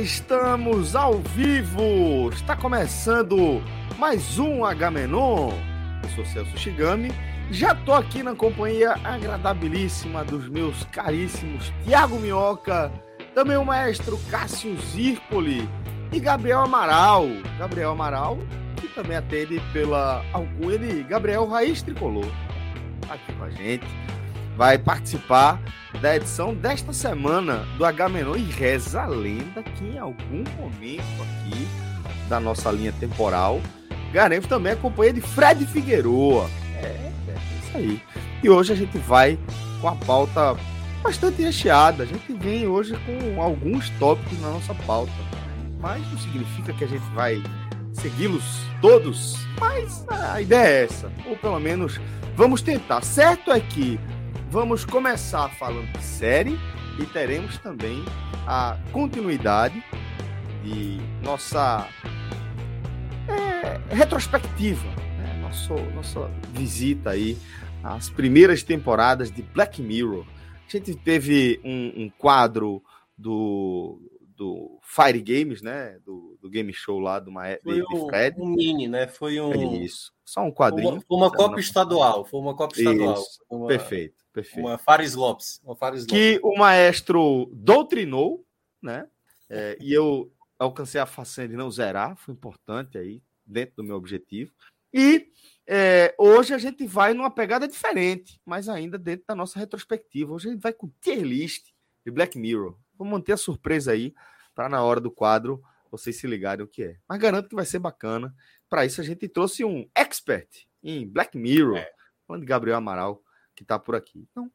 Estamos ao vivo! Está começando mais um Agamenon. Eu sou Celso Shigami. Já tô aqui na companhia agradabilíssima dos meus caríssimos Tiago Minhoca, também o maestro Cássio Zirpoli e Gabriel Amaral. Gabriel Amaral, que também atende pela alcunha de Gabriel Raiz Tricolor. Tá aqui com a gente. Vai participar da edição desta semana do Agamenon e reza a lenda que em algum momento aqui da nossa linha temporal Garemos também a companhia de Fred Figueroa. É, é isso aí. E hoje a gente vai com a pauta bastante recheada. A gente vem hoje com alguns tópicos na nossa pauta. Mas não significa que a gente vai segui-los todos. Mas a ideia é essa. Ou pelo menos vamos tentar. Certo é que vamos começar falando de série e teremos também a continuidade de nossa é, retrospectiva, né? Nosso, nossa visita aí às primeiras temporadas de Black Mirror. A gente teve um, um quadro do, do Fire Games, né? Do, do game show lá do Mae, Foi um, Fred. um mini, né? Foi um. Isso. Só um quadrinho. Uma, foi uma Semana Copa estadual. Foi uma Copa estadual. Isso. Uma, Perfeito, perfeito. Uma Fares Lopes. Uma Fares Lopes. que o maestro doutrinou, né? É, e eu alcancei a façanha de não zerar, foi importante aí, dentro do meu objetivo. E é, hoje a gente vai numa pegada diferente, mas ainda dentro da nossa retrospectiva. Hoje a gente vai com tier list de Black Mirror. Vou manter a surpresa aí, para na hora do quadro vocês se ligarem o que é. Mas garanto que vai ser bacana. Para isso a gente trouxe um expert em Black Mirror, É. falando de Gabriel Amaral, que está por aqui. Então,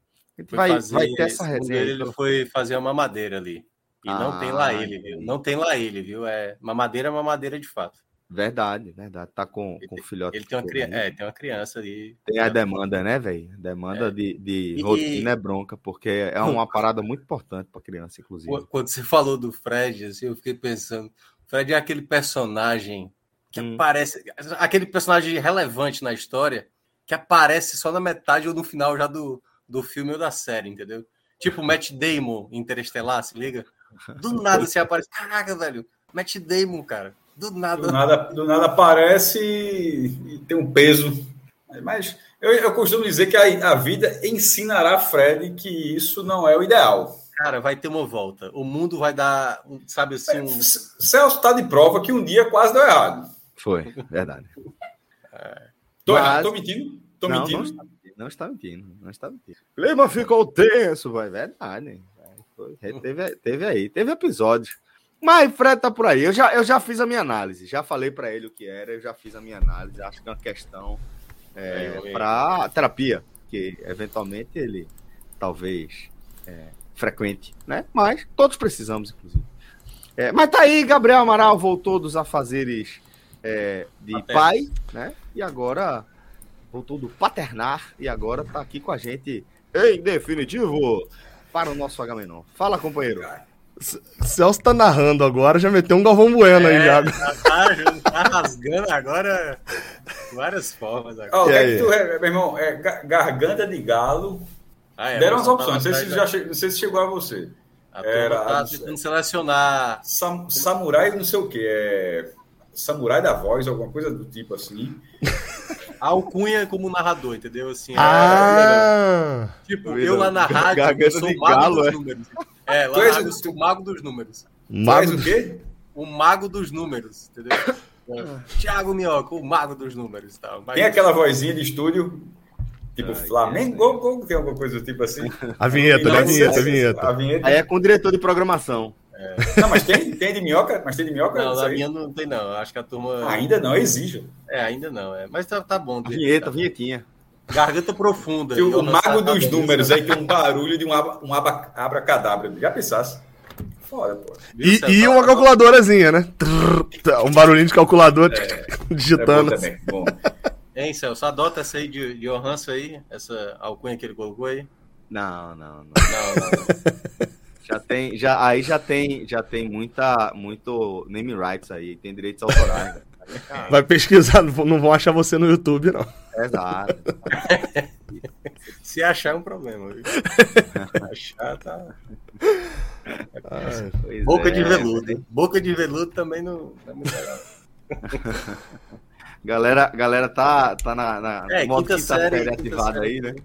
vai, fazer- vai ter essa resenha. Ele, ele foi fazer uma mamadeira ali. E não tem lá Ah, ele, viu? Não tem lá ele, viu? É mamadeira é mamadeira de fato. Verdade, verdade. Tá com, com o filhote. Ele tem uma, criança, é, tem uma criança ali. Tem a demanda, né, velho? Demanda É. de, de E- rotina é bronca, porque é uma parada muito importante para criança, inclusive. Qu- Quando você falou do Fred, assim, eu fiquei pensando. Fred é aquele personagem que Hum. aparece. Aquele personagem relevante na história que aparece só na metade ou no final já do, do filme ou da série, entendeu? Tipo Matt Damon Interestelar, se liga? Do nada você aparece. Caraca, velho. Matt Damon, cara. Do nada. Do nada, do nada aparece e, e tem um peso. Mas eu, eu costumo dizer que a, a vida ensinará Fred que isso não é o ideal. Cara, vai ter uma volta. O mundo vai dar, sabe assim, um. Celso está de prova que um dia quase deu errado. Foi, verdade. Tô, Mas- tô mentindo? Tô não, mentindo? Não está, não está mentindo, não está mentindo. O clima ficou tenso, vai. Verdade. Foi, teve, teve aí, teve episódio. Mas Fred tá por aí. Eu já, eu já fiz a minha análise. Já falei para ele o que era, eu já fiz a minha análise. Acho que é uma questão é, É, para terapia, que eventualmente ele talvez é, frequente, né? Mas todos precisamos, inclusive. É, mas tá aí, Gabriel Amaral voltou dos afazeres é, de Paternos. pai, né? E agora voltou do paternar e agora tá aqui com a gente em definitivo para o nosso Agamenon. Fala, companheiro. Celso tá narrando agora, já meteu um Galvão Bueno aí, É, já. já tá, tá rasgando agora várias formas. Agora. Ó, o que E é aí? que tu, é, meu irmão, é ga- garganta de galo. Ah, é, Deram as opções, não sei, se já che- não sei se chegou a você. A Era- tá tentando selecionar. Sam- samurai não sei o que, é samurai da voz, alguma coisa do tipo assim. a alcunha como narrador, entendeu? Assim, é- Ah! tipo, eu lá na rádio, eu sou o mago galo, dos é. números. É, lá na rádio o- eu sou o mago dos números. Faz Mago... o quê? O mago dos números, entendeu? É. Tiago Minhoca, o mago dos números. Tal. Mas, Tem aquela vozinha de estúdio. Tipo, ah, Flamengo, gol, tem alguma coisa tipo assim? A vinheta, né? a vinheta, a vinheta. A vinheta. Aí é com o diretor de programação. É. Não, mas tem, tem de minhoca? Mas tem de minhoca? Não, na minha não tem, não. Acho que a turma. Ainda não, exige. É, ainda não. É. Mas tá, tá bom. A vinheta, tá. vinhetinha. Garganta profunda. o mago dos números aí tem um barulho de um, aba, um aba, abracadabra. Já pensasse? Fora, pô. E, e uma calculadorazinha, né? Um barulhinho de calculador é, digitando. É bom também. Bom. Hein, Celso, adota essa aí de, de Johansson aí, essa alcunha que ele colocou aí. Não, não, não. não, não. já tem, já, aí já tem, já tem muita, muito name rights aí, tem direitos autorais. Vai pesquisar, não vão achar você no YouTube, não. Exato. Se achar é um problema. Viu? achar tá. Boca é, de veludo, hein? Boca de veludo também não, é muito legal. Galera, galera tá, tá na, na é, quinta, quinta série, série ativada aí, né?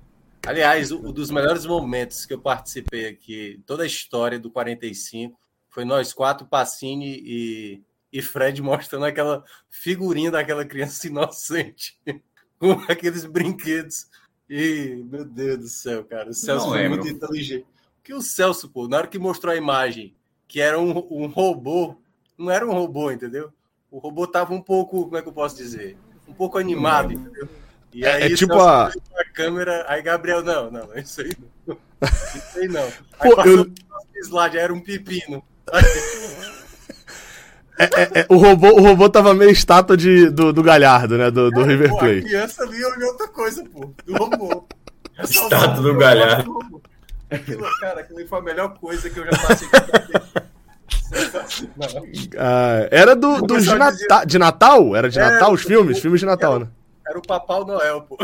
Aliás, um dos melhores momentos que eu participei aqui, toda a história do 45, foi nós quatro, Pacini e, e Fred mostrando aquela figurinha daquela criança inocente com aqueles brinquedos. E, meu Deus do céu, cara, o Celso Não foi lembro. muito inteligente. Que o Celso, pô, na hora que mostrou a imagem, que era um, um robô, não era um robô, entendeu? o robô tava um pouco, como é que eu posso dizer? Um pouco animado, entendeu? E é, aí, é tipo a... câmera, aí Gabriel, não, não, isso aí não. Isso aí não. Aí Pô, eu... slide, era um pepino. É, é, é, o, robô, o robô tava meio estátua de, do, do Galhardo, né? Do, do é, River Plate. A criança ali olhou outra coisa, pô. Do robô. Estátua do Galhardo. Aquilo, cara, aquilo foi a melhor coisa que eu já passei. Ah, era do, do de, Nata de Natal? Era de Natal os filmes? filmes de Natal, era, né? Era o Papai Noel, pô.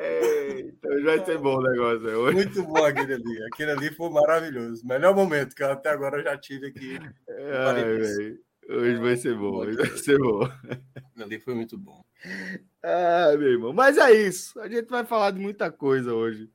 Eita, hoje vai ser bom o negócio. Hoje. Muito bom aquele ali. Aquele ali foi maravilhoso. Melhor momento que até agora eu já tive aqui. Ai, Hoje vai ser bom, hoje vai ser bom. Ali foi muito bom. Ah, meu irmão. Mas é isso. A gente vai falar de muita coisa hoje.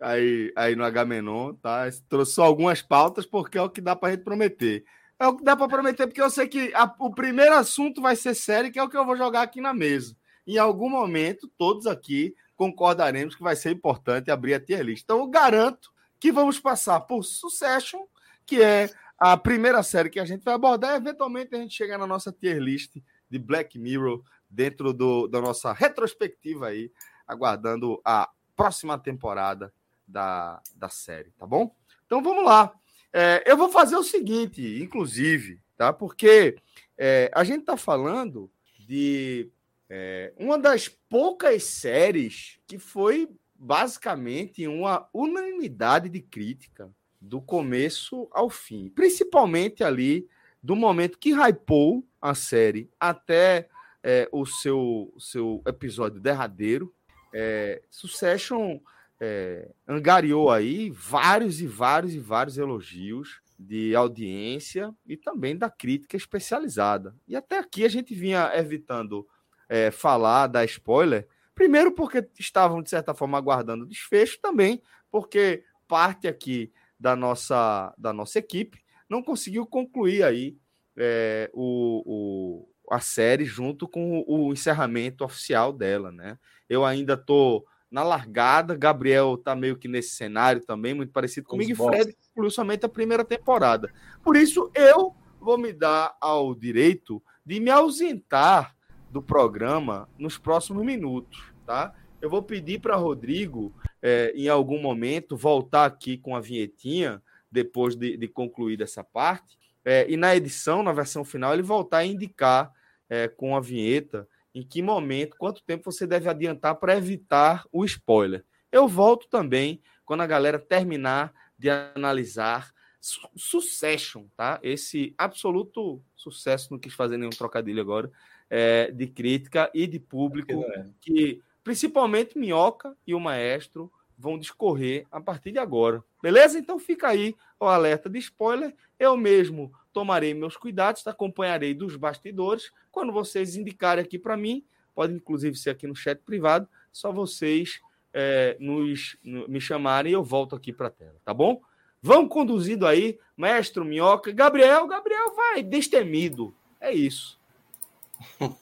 Aí, aí no H-Menon, tá? Trouxe só algumas pautas porque é o que dá pra gente prometer. É o que dá para prometer, porque eu sei que a, o primeiro assunto vai ser sério, que é o que eu vou jogar aqui na mesa. Em algum momento, todos aqui concordaremos que vai ser importante abrir a tier list. Então, eu garanto que vamos passar por Succession, que é a primeira série que a gente vai abordar, eventualmente a gente chega na nossa tier list de Black Mirror, dentro do, da nossa retrospectiva aí, aguardando a próxima temporada da, da série, tá bom? Então vamos lá. É, eu vou fazer o seguinte, inclusive, tá? Porque é, a gente tá falando de é, uma das poucas séries que foi basicamente uma unanimidade de crítica do começo ao fim, principalmente ali do momento que hypou a série até é, o seu, seu episódio derradeiro. É, Succession é, angariou aí vários e vários e vários elogios de audiência e também da crítica especializada. E até aqui a gente vinha evitando é, falar da spoiler, primeiro porque estavam, de certa forma, aguardando o desfecho, também porque parte aqui da nossa, da nossa equipe, não conseguiu concluir aí é, o, o, a série junto com o, o, encerramento oficial dela, né? Eu ainda tô na largada, Gabriel tá meio que nesse cenário também, muito parecido comigo, e Fred concluiu somente a primeira temporada. Por isso, eu vou me dar ao direito de me ausentar do programa nos próximos minutos, tá? Eu vou pedir para Rodrigo é, em algum momento, voltar aqui com a vinhetinha, depois de, de concluir essa parte, é, e na edição, na versão final, ele voltar a indicar é, com a vinheta em que momento, quanto tempo você deve adiantar para evitar o spoiler. Eu volto também quando a galera terminar de analisar Succession, tá? Esse absoluto sucesso, não quis fazer nenhum trocadilho agora, é, de crítica e de público, é. que principalmente Minhoca e o Maestro vão discorrer a partir de agora. Beleza? Então fica aí o alerta de spoiler. Eu mesmo tomarei meus cuidados, acompanharei dos bastidores. Quando vocês indicarem aqui para mim, pode inclusive ser aqui no chat privado, só vocês é, nos, no, me chamarem e eu volto aqui para a tela, tá bom? Vão conduzindo aí, mestre Minhoca, Gabriel, Gabriel vai destemido, É isso.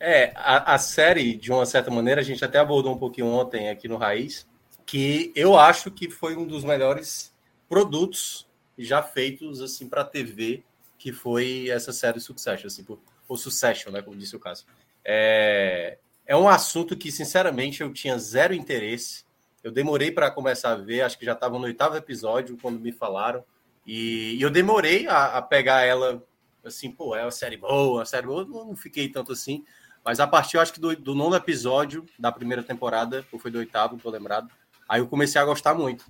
É, a, a, série, de uma certa maneira, a gente até abordou um pouquinho ontem aqui no Raiz, que eu acho que foi um dos melhores produtos já feitos assim para TV, que foi essa série Succession, assim, por, ou Succession, né, como disse o caso. É, é um assunto que, sinceramente, eu tinha zero interesse. Eu demorei para começar a ver, acho que já estava no oitavo episódio quando me falaram. E, e eu demorei a, a, pegar ela assim, pô, é uma série boa, uma série boa. Não fiquei tanto assim. Mas a partir, acho que do, do nono episódio da primeira temporada, ou foi do oitavo, não tô lembrado, aí eu comecei a gostar muito.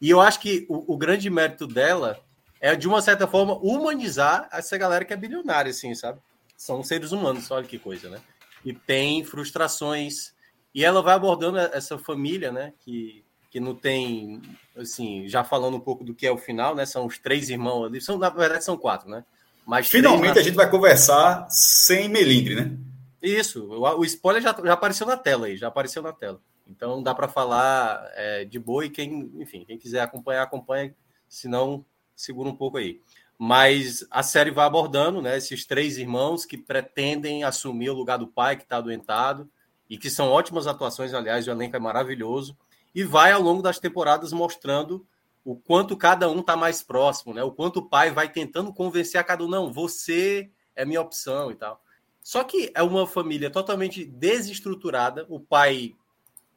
E eu acho que o, o, grande mérito dela é, de uma certa forma, humanizar essa galera que é bilionária, assim, sabe? São seres humanos, olha que coisa, né? E tem frustrações. E ela vai abordando essa família, né? Que, que não tem, assim, já falando um pouco do que é o final, né? São os três irmãos ali. São, na verdade, são quatro, né? Mas Finalmente na... a gente vai conversar sem melindre, né? Isso, o, o spoiler já, já apareceu na tela aí, já apareceu na tela. Então dá para falar é, de boa e quem, enfim, quem quiser acompanhar, acompanha, se não, segura um pouco aí. Mas a série vai abordando, né, esses três irmãos que pretendem assumir o lugar do pai que está adoentado e que são ótimas atuações, aliás, o elenco é maravilhoso e vai ao longo das temporadas mostrando o quanto cada um está mais próximo, né? O quanto o pai vai tentando convencer a cada um, não, você é minha opção e tal. Só que é uma família totalmente desestruturada. O pai,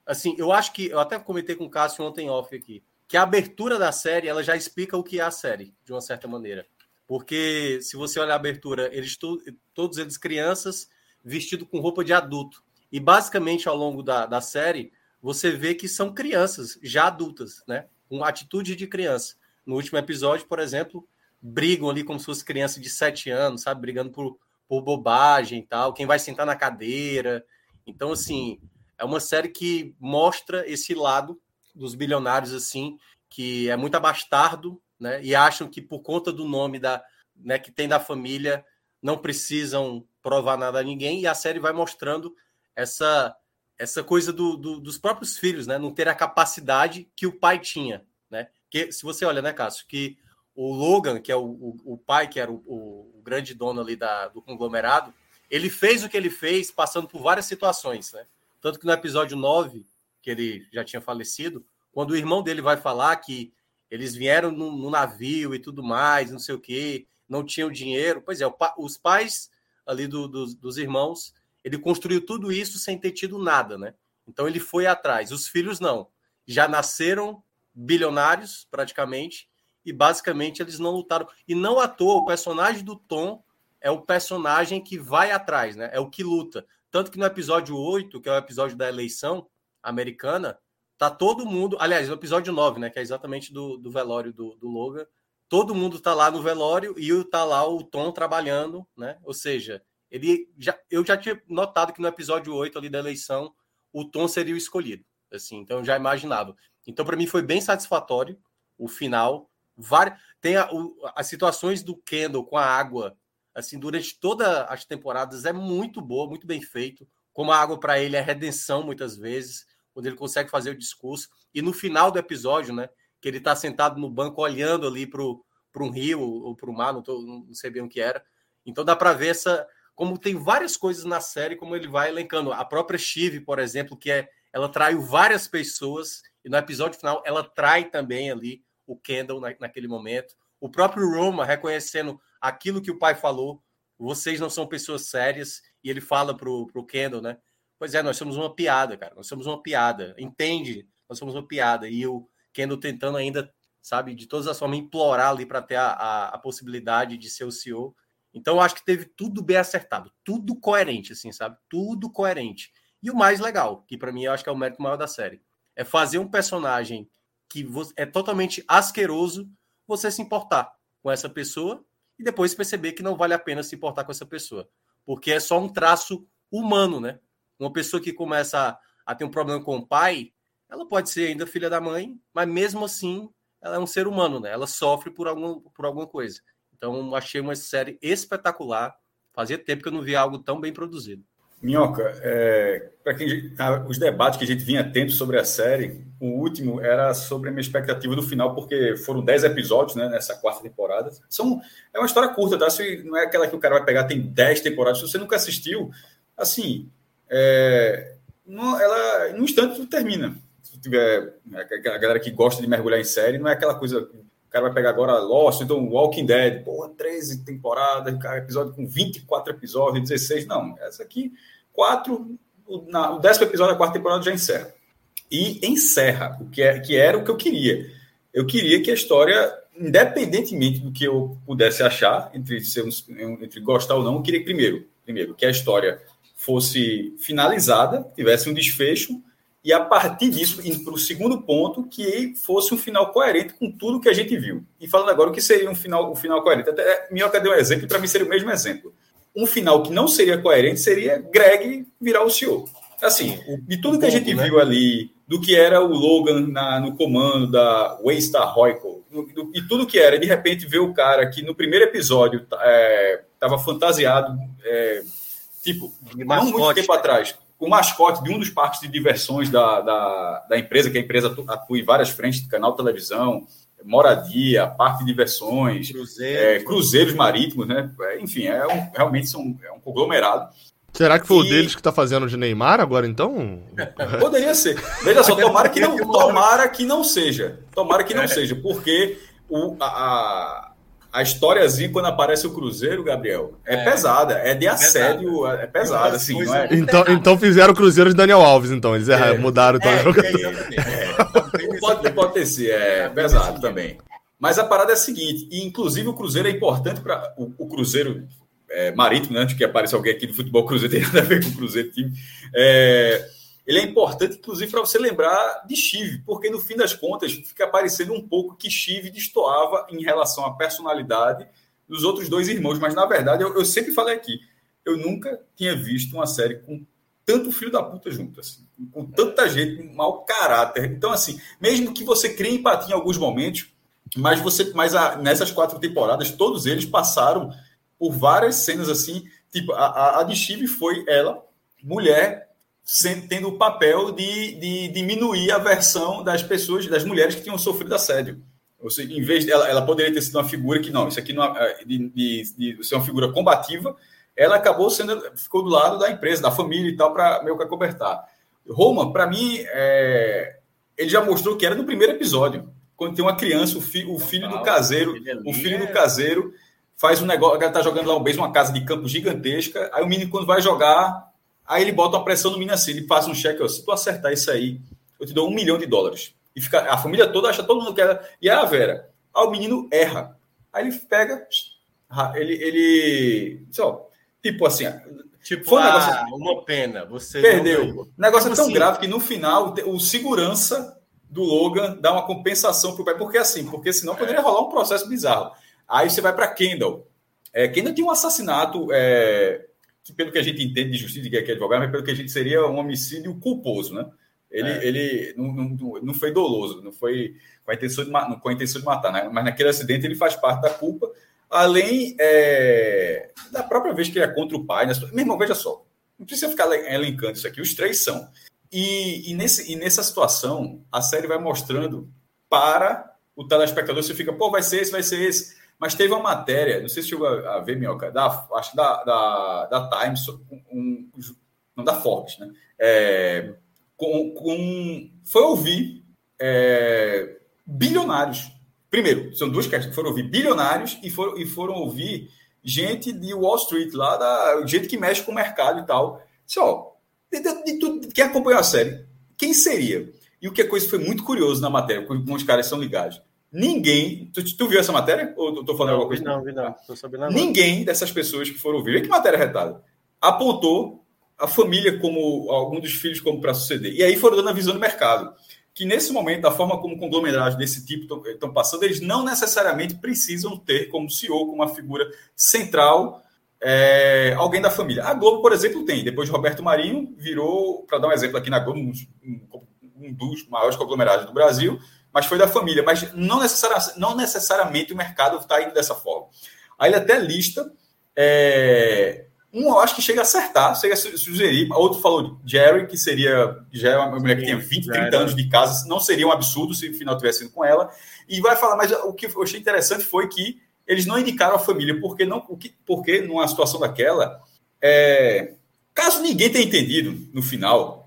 assim, eu acho que eu até comentei com o Cássio ontem off aqui, que a abertura da série ela já explica o que é a série, de uma certa maneira. Porque se você olhar a abertura, eles to todos eles crianças vestidos com roupa de adulto. E basicamente ao longo da, da série, você vê que são crianças já adultas, né? Com atitude de criança. No último episódio, por exemplo, brigam ali como se fosse criança de 7 anos, sabe? Brigando por por bobagem e tal, quem vai sentar na cadeira. Então, assim, é uma série que mostra esse lado dos bilionários, assim, que é muito abastardo, né? E acham que por conta do nome da, né, que tem da família, não precisam provar nada a ninguém. E a série vai mostrando essa essa coisa do, do, dos próprios filhos, né? Não ter a capacidade que o pai tinha, né? Que se você olha, né, Cássio, que o Logan, que é o, o, o pai, que era o, o, grande dono ali da, do conglomerado, ele fez o que ele fez passando por várias situações, né? Tanto que no episódio 9, que ele já tinha falecido, quando o irmão dele vai falar que eles vieram no, no navio e tudo mais, não sei o que, não tinham dinheiro. Pois é, os pais ali do, do, dos irmãos, ele construiu tudo isso sem ter tido nada, né? Então ele foi atrás. Os filhos não. Já nasceram bilionários, praticamente, e basicamente eles não lutaram. E não à toa, o personagem do Tom é o personagem que vai atrás, né? É o que luta. Tanto que no episódio 8, que é o episódio da eleição americana, tá todo mundo. Aliás, no episódio 9, né? Que é exatamente do, do velório do, do Logan. Todo mundo tá lá no velório e tá lá o Tom trabalhando, né? Ou seja, ele já, eu já tinha notado que no episódio 8 ali da eleição, o Tom seria o escolhido. Assim, então já imaginava. Então, para mim, foi bem satisfatório o final várias. Tem a, o, as situações do Kendall com a água, assim, durante todas as temporadas é muito boa, muito bem feito. Como a água para ele é redenção muitas vezes, quando ele consegue fazer o discurso. E no final do episódio, né, que ele está sentado no banco olhando ali para um rio ou para o mar, não, tô, não sei bem o que era. Então dá para ver essa como tem várias coisas na série, como ele vai elencando. A própria Chive, por exemplo, que é ela traiu várias pessoas e no episódio final ela trai também ali o Kendall na, naquele momento. O próprio Roma reconhecendo aquilo que o pai falou. Vocês não são pessoas sérias. E ele fala pro, pro Kendall, né? Pois é, nós somos uma piada, cara. Nós somos uma piada. Entende? Nós somos uma piada. E o Kendall tentando ainda, sabe, de todas as formas, implorar ali para ter a, a, a, possibilidade de ser o CEO. Então, eu acho que teve tudo bem acertado. Tudo coerente, assim, sabe? Tudo coerente. E o mais legal, que para mim eu acho que é o mérito maior da série, é fazer um personagem que é totalmente asqueroso você se importar com essa pessoa e depois perceber que não vale a pena se importar com essa pessoa. Porque é só um traço humano, né? Uma pessoa que começa a, a ter um problema com o pai, ela pode ser ainda filha da mãe, mas mesmo assim ela é um ser humano, né? Ela sofre por, algum, por alguma coisa. Então achei uma série espetacular. Fazia tempo que eu não via algo tão bem produzido. Minhoca, é, para quem os debates que a gente vinha tendo sobre a série, o último era sobre a minha expectativa do final, porque foram 10 episódios né, nessa quarta temporada. São, é uma história curta, tá? Se não é aquela que o cara vai pegar, tem 10 temporadas. Se você nunca assistiu, assim, é, no, ela, no instante termina. Se tiver a galera que gosta de mergulhar em série, não é aquela coisa. O cara vai pegar agora Lost, então Walking Dead, porra, 13 temporadas, episódio com 24 episódios, 16. Não, essa aqui quatro, na, o décimo episódio da quarta temporada já encerra. E encerra, o que, é, que era o que eu queria. Eu queria que a história, independentemente do que eu pudesse achar, entre, ser um, entre gostar ou não, eu queria primeiro, primeiro que a história fosse finalizada, tivesse um desfecho, e a partir disso, indo para o segundo ponto, que fosse um final coerente com tudo que a gente viu. E falando agora o que seria um final, um final coerente. Até Minhoca deu um exemplo, para mim seria o mesmo exemplo um final que não seria coerente seria Greg virar o CEO. Assim, de tudo que a gente né? viu ali, do que era o Logan na, no comando da Waystar Royco, e tudo que era, de repente ver o cara que no primeiro episódio estava é, fantasiado, é, tipo, não muito tempo atrás, o mascote de um dos parques de diversões da, da, da empresa, que a empresa atua em várias frentes, canal televisão, moradia, parque de diversões, Cruzeiro. é, cruzeiros marítimos, né? É, enfim, é um, realmente são, é um conglomerado. Será que foi e... o deles que está fazendo de Neymar agora, então? Poderia ser. Veja só, tomara que não, tomara que não seja. Tomara que não é. seja, porque o, a, a historiazinha, quando aparece o Cruzeiro, Gabriel, é, é. pesada, é de assédio, é pesada, assim, não é? Então, então fizeram o Cruzeiro de Daniel Alves, então, eles erraram, é. mudaram então, é, é, pode, pode ter sido, é pesado também. Mas a parada é a seguinte, e inclusive o Cruzeiro é importante para o, o, Cruzeiro é, marítimo, né, antes que apareça alguém aqui do futebol Cruzeiro, tem nada a ver com o Cruzeiro time. É, ele é importante, inclusive, para você lembrar de Chive, porque no fim das contas fica parecendo um pouco que Chive destoava em relação à personalidade dos outros dois irmãos. Mas, na verdade, eu, eu sempre falei aqui, eu nunca tinha visto uma série com tanto filho da puta junto, assim, com tanta gente, mau caráter. Então, assim, mesmo que você crie empatia em alguns momentos, mas você, mas a, nessas quatro temporadas, todos eles passaram por várias cenas assim, tipo, a, a, a de Chive foi ela, mulher, tendo o papel de, de diminuir a versão das pessoas, das mulheres que tinham sofrido assédio. Ou seja, em vez dela, ela poderia ter sido uma figura que não, isso aqui não é, de, de, de ser uma figura combativa, ela acabou sendo, ficou do lado da empresa, da família e tal, para meio que acobertar. Roma, para mim, é, ele já mostrou que era no primeiro episódio, quando tem uma criança, o, fi, o filho do caseiro, o filho do caseiro faz um negócio, ela tá jogando lá um beijo, uma casa de campo gigantesca, aí o menino quando vai jogar Aí ele bota uma pressão no menino assim, ele faz um cheque, ó, se tu acertar isso aí, eu te dou um milhão de dólares. E fica, a família toda acha, todo mundo quer. E a Vera. Aí o menino erra. Aí ele pega, ele, ele só, tipo assim, Tipo, foi um ah, negócio, uma pena. Você perdeu. O negócio é tão assim? grave que no final o segurança do Logan dá uma compensação pro pai. Porque assim, porque senão poderia rolar um processo bizarro. Aí você vai para Kendall. É, Kendall tinha um assassinato é, que pelo que a gente entende de justiça, que é advogado, mas pelo que a gente seria um homicídio culposo, né? Ele, é. ele não, não, não foi doloso, não foi com a intenção de, com a intenção de matar, né? mas naquele acidente ele faz parte da culpa, além é, da própria vez que ele é contra o pai. Né? Meu irmão, veja só, não precisa ficar elencando isso aqui, os três são. E, e, nesse, e nessa situação, a série vai mostrando para o telespectador, você fica, pô, vai ser esse, vai ser esse. Mas teve uma matéria, não sei se chegou a, ver, Minhoca, da, acho da, da, da Times, um, não da Forbes, né? É, com, com, foi ouvir é, bilionários. Primeiro, são duas questões. Foram ouvir bilionários e foram, e foram ouvir gente de Wall Street, lá da gente que mexe com o mercado e tal. Só, de, de, de tudo, quem acompanhou a série, quem seria? E o que a coisa foi muito curioso na matéria, como os caras são ligados. Ninguém. Tu, tu viu essa matéria? Ou eu tô falando não, alguma coisa? Não, vi não. Tô sabendo Ninguém dessas pessoas que foram ouvir, que matéria retada, apontou a família como algum dos filhos como para suceder. E aí foram dando a visão do mercado. Que nesse momento, da forma como conglomerados desse tipo estão passando, eles não necessariamente precisam ter como CEO, como uma figura central, é, alguém da família. A Globo, por exemplo, tem. Depois de Roberto Marinho, virou, para dar um exemplo aqui na Globo, um, um dos maiores conglomerados do Brasil, mas foi da família. Mas não, necessariamente, não necessariamente o mercado está indo dessa forma. Aí ele até lista é, Um eu acho que chega a acertar, chega a sugerir. Outro falou Jerry, que seria já é uma mulher que tinha 20, 30 anos de casa, não seria um absurdo se o final tivesse sido com ela. E vai falar, mas o que eu achei interessante foi que eles não indicaram a família, porque não, porque numa situação daquela, é, caso ninguém tenha entendido no final,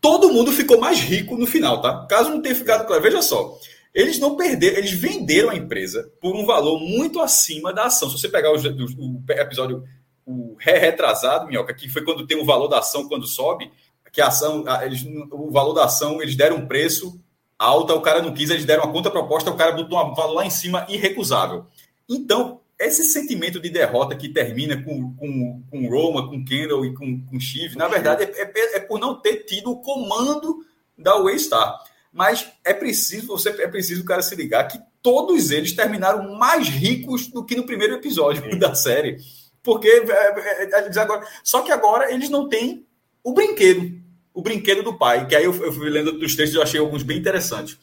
todo mundo ficou mais rico no final, tá? Caso não tenha ficado claro, veja só. Eles não perderam, eles venderam a empresa por um valor muito acima da ação. Se você pegar o, o, o episódio o retrasado, Minhoca, que foi quando tem o valor da ação quando sobe, que a ação, eles, o valor da ação, eles deram um preço alto, o cara não quis, eles deram uma contraproposta, o cara botou um valor lá em cima irrecusável. Então, esse sentimento de derrota que termina com, com, com Roma, com Kendall e com, com Chief, na verdade, é, é, é, por não ter tido o comando da Waystar. Mas é preciso, você é preciso o cara se ligar que todos eles terminaram mais ricos do que no primeiro episódio Sim. da série. Porque é, é, é, agora, só que agora eles não têm o brinquedo, o brinquedo do pai, que aí eu, eu fui lendo dos textos e achei alguns bem interessantes.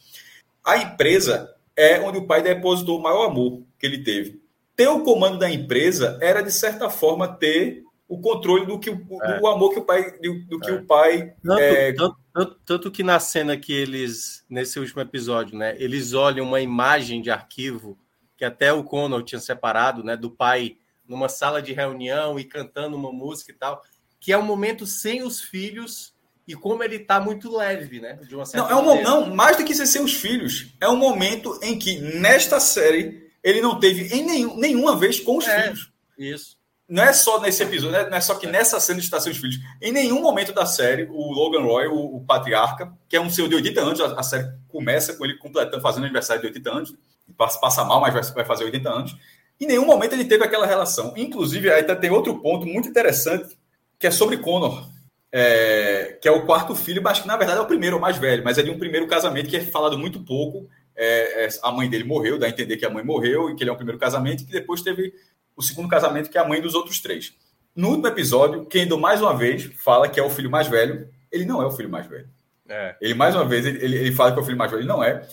A empresa é onde o pai depositou o maior amor que ele teve. Ter o comando da empresa era de certa forma ter o controle do que o, é. amor que o pai do, do que é. o pai tanto, é... tanto, tanto, tanto, que na cena que eles nesse último episódio, né, eles olham uma imagem de arquivo que até o Connor tinha separado, né, do pai numa sala de reunião e cantando uma música e tal, que é um momento sem os filhos e como ele está muito leve, né? De uma certa não, é um, não, mais do que ser sem os filhos, é um momento em que nesta série ele não teve em nenhum, nenhuma vez com os é, filhos. Isso. Não é só nesse episódio, né? não é só que nessa cena está sem os filhos. Em nenhum momento da série, o Logan Roy, o, o patriarca, que é um senhor de 80 anos, a, a, série começa com ele completando, fazendo aniversário de 80 anos, passa, passa mal, mas vai, vai fazer 80 anos. Em nenhum momento ele teve aquela relação. Inclusive, aí tem outro ponto muito interessante, que é sobre Connor, é, que é o quarto filho, mas que na verdade é o primeiro, o mais velho, mas é de um primeiro casamento que é falado muito pouco. É, é, a mãe dele morreu, dá a entender que a mãe morreu e que ele é o primeiro casamento, e que depois teve o segundo casamento, que é a mãe dos outros três. No último episódio, Kendall mais uma vez fala que é o filho mais velho. Ele não é o filho mais velho. É. Ele mais uma vez ele, ele, fala que é o filho mais velho, ele não é.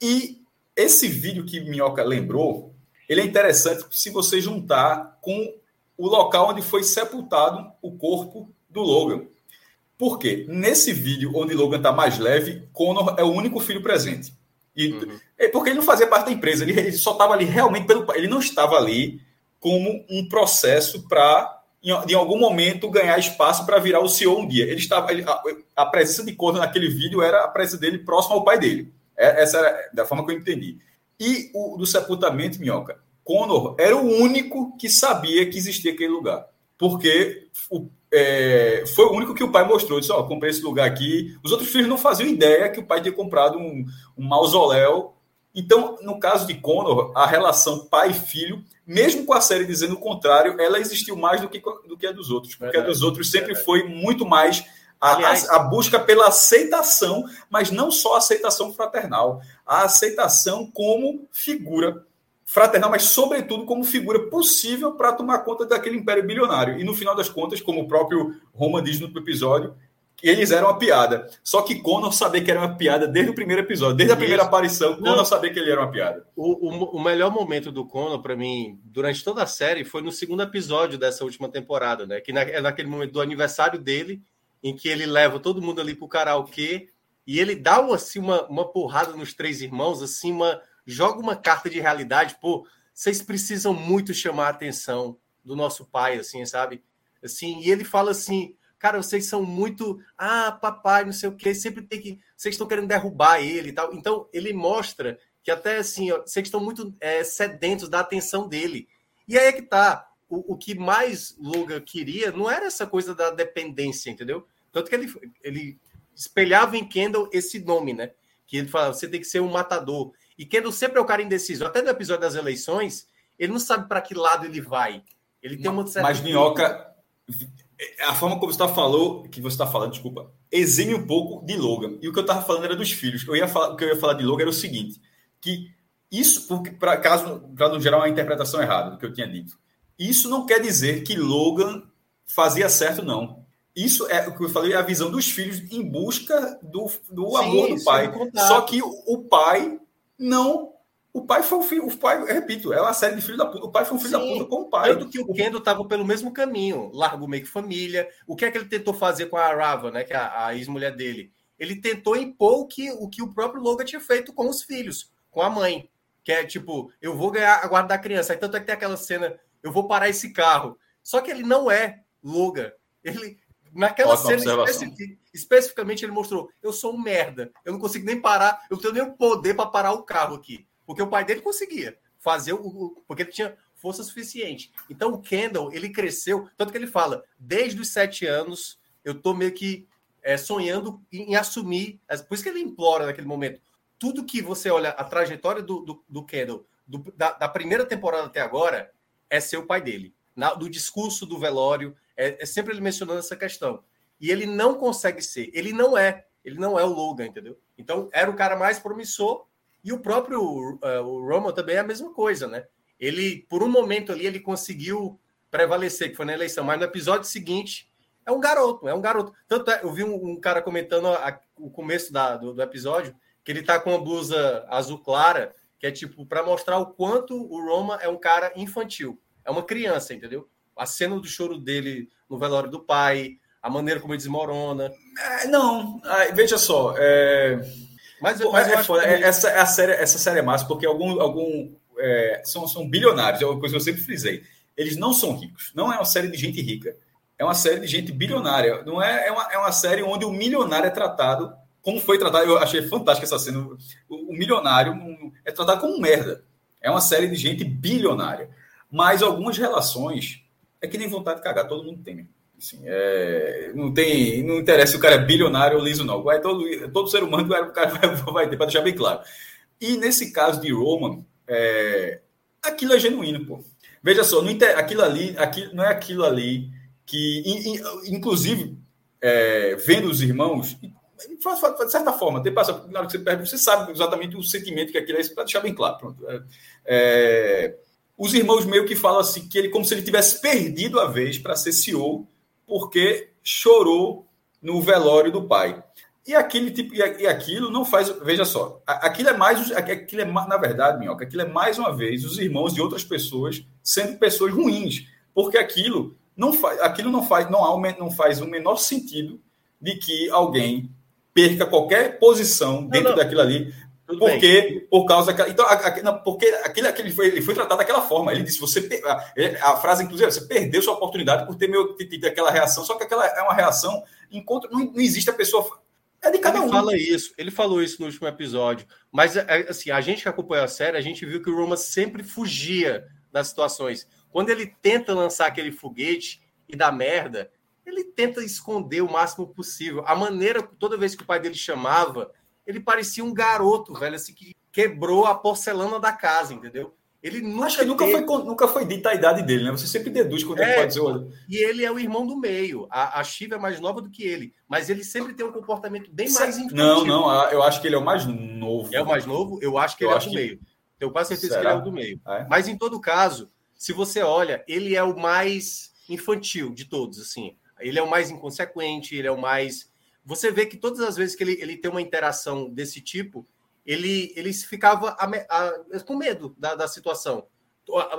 E esse vídeo que Minhoca lembrou ele é interessante se você juntar com o local onde foi sepultado o corpo do Logan. Por quê? Nesse vídeo onde Logan está mais leve, Connor é o único filho presente. E, uhum. é porque ele não fazia parte da empresa, ele, ele só estava ali realmente pelo. Ele não estava ali como um processo para, em, em, algum momento, ganhar espaço para virar o CEO um dia. Ele estava. Ele, a, a, presença de Connor naquele vídeo era a presença dele próximo ao pai dele. É, essa era da forma que eu entendi. E o do sepultamento, Minhoca, Connor era o único que sabia que existia aquele lugar. Porque o, é, foi o único que o pai mostrou. Disse: Ó, oh, comprei esse lugar aqui. Os outros filhos não faziam ideia que o pai tinha comprado um, um mausoléu. Então, no caso de Connor, a relação pai-filho, mesmo com a série dizendo o contrário, ela existiu mais do que, do que a dos outros. Porque a dos outros sempre foi muito mais a, a, a, busca pela aceitação, mas não só a aceitação fraternal, a aceitação como figura fraternal, mas sobretudo como figura possível para tomar conta daquele império bilionário. E no final das contas, como o próprio Roman diz no episódio, eles eram uma piada. Só que Conor sabia que era uma piada desde o primeiro episódio, desde a primeira aparição, Conor sabia que ele era uma piada. O, o, o melhor momento do Conor, para mim, durante toda a série, foi no segundo episódio dessa última temporada, né? Que na, é naquele momento do aniversário dele, em que ele leva todo mundo ali pro karaokê e ele dá assim, uma, uma porrada nos três irmãos, assim, uma joga uma carta de realidade, pô, vocês precisam muito chamar a atenção do nosso pai, assim, sabe? Assim, e ele fala assim, cara, vocês são muito, ah, papai, não sei o quê, sempre tem que, vocês estão querendo derrubar ele e tal. Então, ele mostra que até assim, ó, vocês estão muito é, sedentos da atenção dele. E aí é que tá, o, o que mais Logan queria não era essa coisa da dependência, entendeu? Tanto que ele, ele espelhava em Kendall esse nome, né? Que ele fala, você tem que ser um matador. E Kendall sempre é o cara indeciso. Até no episódio das eleições, ele não sabe para que lado ele vai. Ele tem uma certa. Mas Minhoca, a forma como você está falou, que você está falando, desculpa, exime um pouco de Logan. E o que eu estava falando era dos filhos. Eu ia falar, o que eu ia falar de Logan era o seguinte: que isso, para caso para não gerar uma interpretação errada do que eu tinha dito, isso não quer dizer que Logan fazia certo, não. Isso é o que eu falei, é a visão dos filhos em busca do, do Sim, amor do pai. Só que o pai não O pai foi um filho, o pai, repito, é uma série de filho da puta. O pai foi um filho Sim, da puta com o pai. Tanto que o Kendo estava pelo mesmo caminho, largou meio que família. O que é que ele tentou fazer com a Rava, né, que é a, a ex-mulher dele? Ele tentou impor o que, o que o próprio Logan tinha feito com os filhos, com a mãe. Que é tipo, eu vou ganhar a guarda da criança. Aí tanto é que tem aquela cena, eu vou parar esse carro. Só que ele não é Logan. Ele, naquela Ótima cena especific, especificamente, ele mostrou: eu sou um merda. Eu não consigo nem parar, eu não tenho nem o poder para parar o carro aqui. Porque o pai dele conseguia fazer o. Porque ele tinha força suficiente. Então o Kendall, ele cresceu, tanto que ele fala, desde os sete anos, eu tô meio que é, sonhando em, em, assumir. Por isso que ele implora naquele momento. Tudo que você olha, a trajetória do, do, do Kendall, do, da, da, primeira temporada até agora, é ser o pai dele. Na, do discurso do velório, é, é sempre ele mencionando essa questão. E ele não consegue ser, ele não é, ele não é o Logan, entendeu? Então era o cara mais promissor e o próprio uh, o Roman também é a mesma coisa, né? Ele, por um momento ali, ele conseguiu prevalecer, que foi na eleição, mas no episódio seguinte é um garoto, é um garoto. Tanto é, eu vi um, um cara comentando a, o começo da, do, do, episódio que ele tá com uma blusa azul clara, que é tipo para mostrar o quanto o Roma é um cara infantil, é uma criança, entendeu? A cena do choro dele no velório do pai, a maneira como ele desmorona. É, não, veja só, é... mas, mas é, foda, que... essa, a série, essa série é massa porque algum, algum é, são, são bilionários, é uma coisa que eu sempre frisei. Eles não são ricos, não é uma série de gente rica é uma série de gente bilionária. Não é, é, uma, é uma série onde o milionário é tratado como foi tratado. Eu achei fantástica essa cena. O, o milionário é tratado como merda. É uma série de gente bilionária. Mas algumas relações é que nem vontade de cagar, todo mundo tem. Assim, é, não tem, não interessa se o cara é bilionário ou liso, não. Vai todo, todo ser humano o cara vai, vai ter, para deixar bem claro. E nesse caso de Roman, é, aquilo é genuíno, pô. Veja só, não, aquilo ali, aquilo, não é aquilo ali que, inclusive, é, vendo os irmãos, de certa forma, passa, na hora que você você sabe exatamente o sentimento que aquilo é, para deixar bem claro. Pronto. É, é, os irmãos meio que falam assim, que ele, como se ele tivesse perdido a vez para ser CEO, porque chorou no velório do pai. E aquele tipo e aquilo não faz, veja só, aquilo é mais, aquilo é na verdade, minhoca, aquilo é mais uma vez os irmãos de outras pessoas sendo pessoas ruins, porque aquilo não faz, aquilo não faz, não, há, não faz o menor sentido de que alguém perca qualquer posição dentro não, não. daquilo ali, Tudo porque bem. por causa então a, a, não, porque aquele, aquele foi, ele foi tratado daquela forma. Ele disse você a, a frase inclusive você perdeu sua oportunidade por ter meu ter aquela reação, só que aquela é uma reação enquanto não, não existe a pessoa é de cada ele um. fala isso, ele falou isso no último episódio. Mas é, assim, a gente que acompanhou a série, a gente viu que o Roma sempre fugia das situações. Quando ele tenta lançar aquele foguete e dá merda, ele tenta esconder o máximo possível. A maneira, toda vez que o pai dele chamava, ele parecia um garoto, velho, assim, que quebrou a porcelana da casa, entendeu? Ele nunca Acho que nunca, teve... foi, nunca foi dita a idade dele, né? Você sempre deduz quando é, ele pode dizer. Olha... E ele é o irmão do meio. A, a Shiva é mais nova do que ele. Mas ele sempre tem um comportamento bem mais infantil. Não, não. Eu acho que ele é o mais novo. É o mais novo? Eu acho que eu ele é o do que... meio. Tenho quase certeza Será? que ele é o do meio. É? Mas em todo caso, se você olha, ele é o mais infantil de todos, assim. Ele é o mais inconsequente, ele é o mais. Você vê que todas as vezes que ele, ele tem uma interação desse tipo, ele, ele ficava a, a, com medo da, da situação.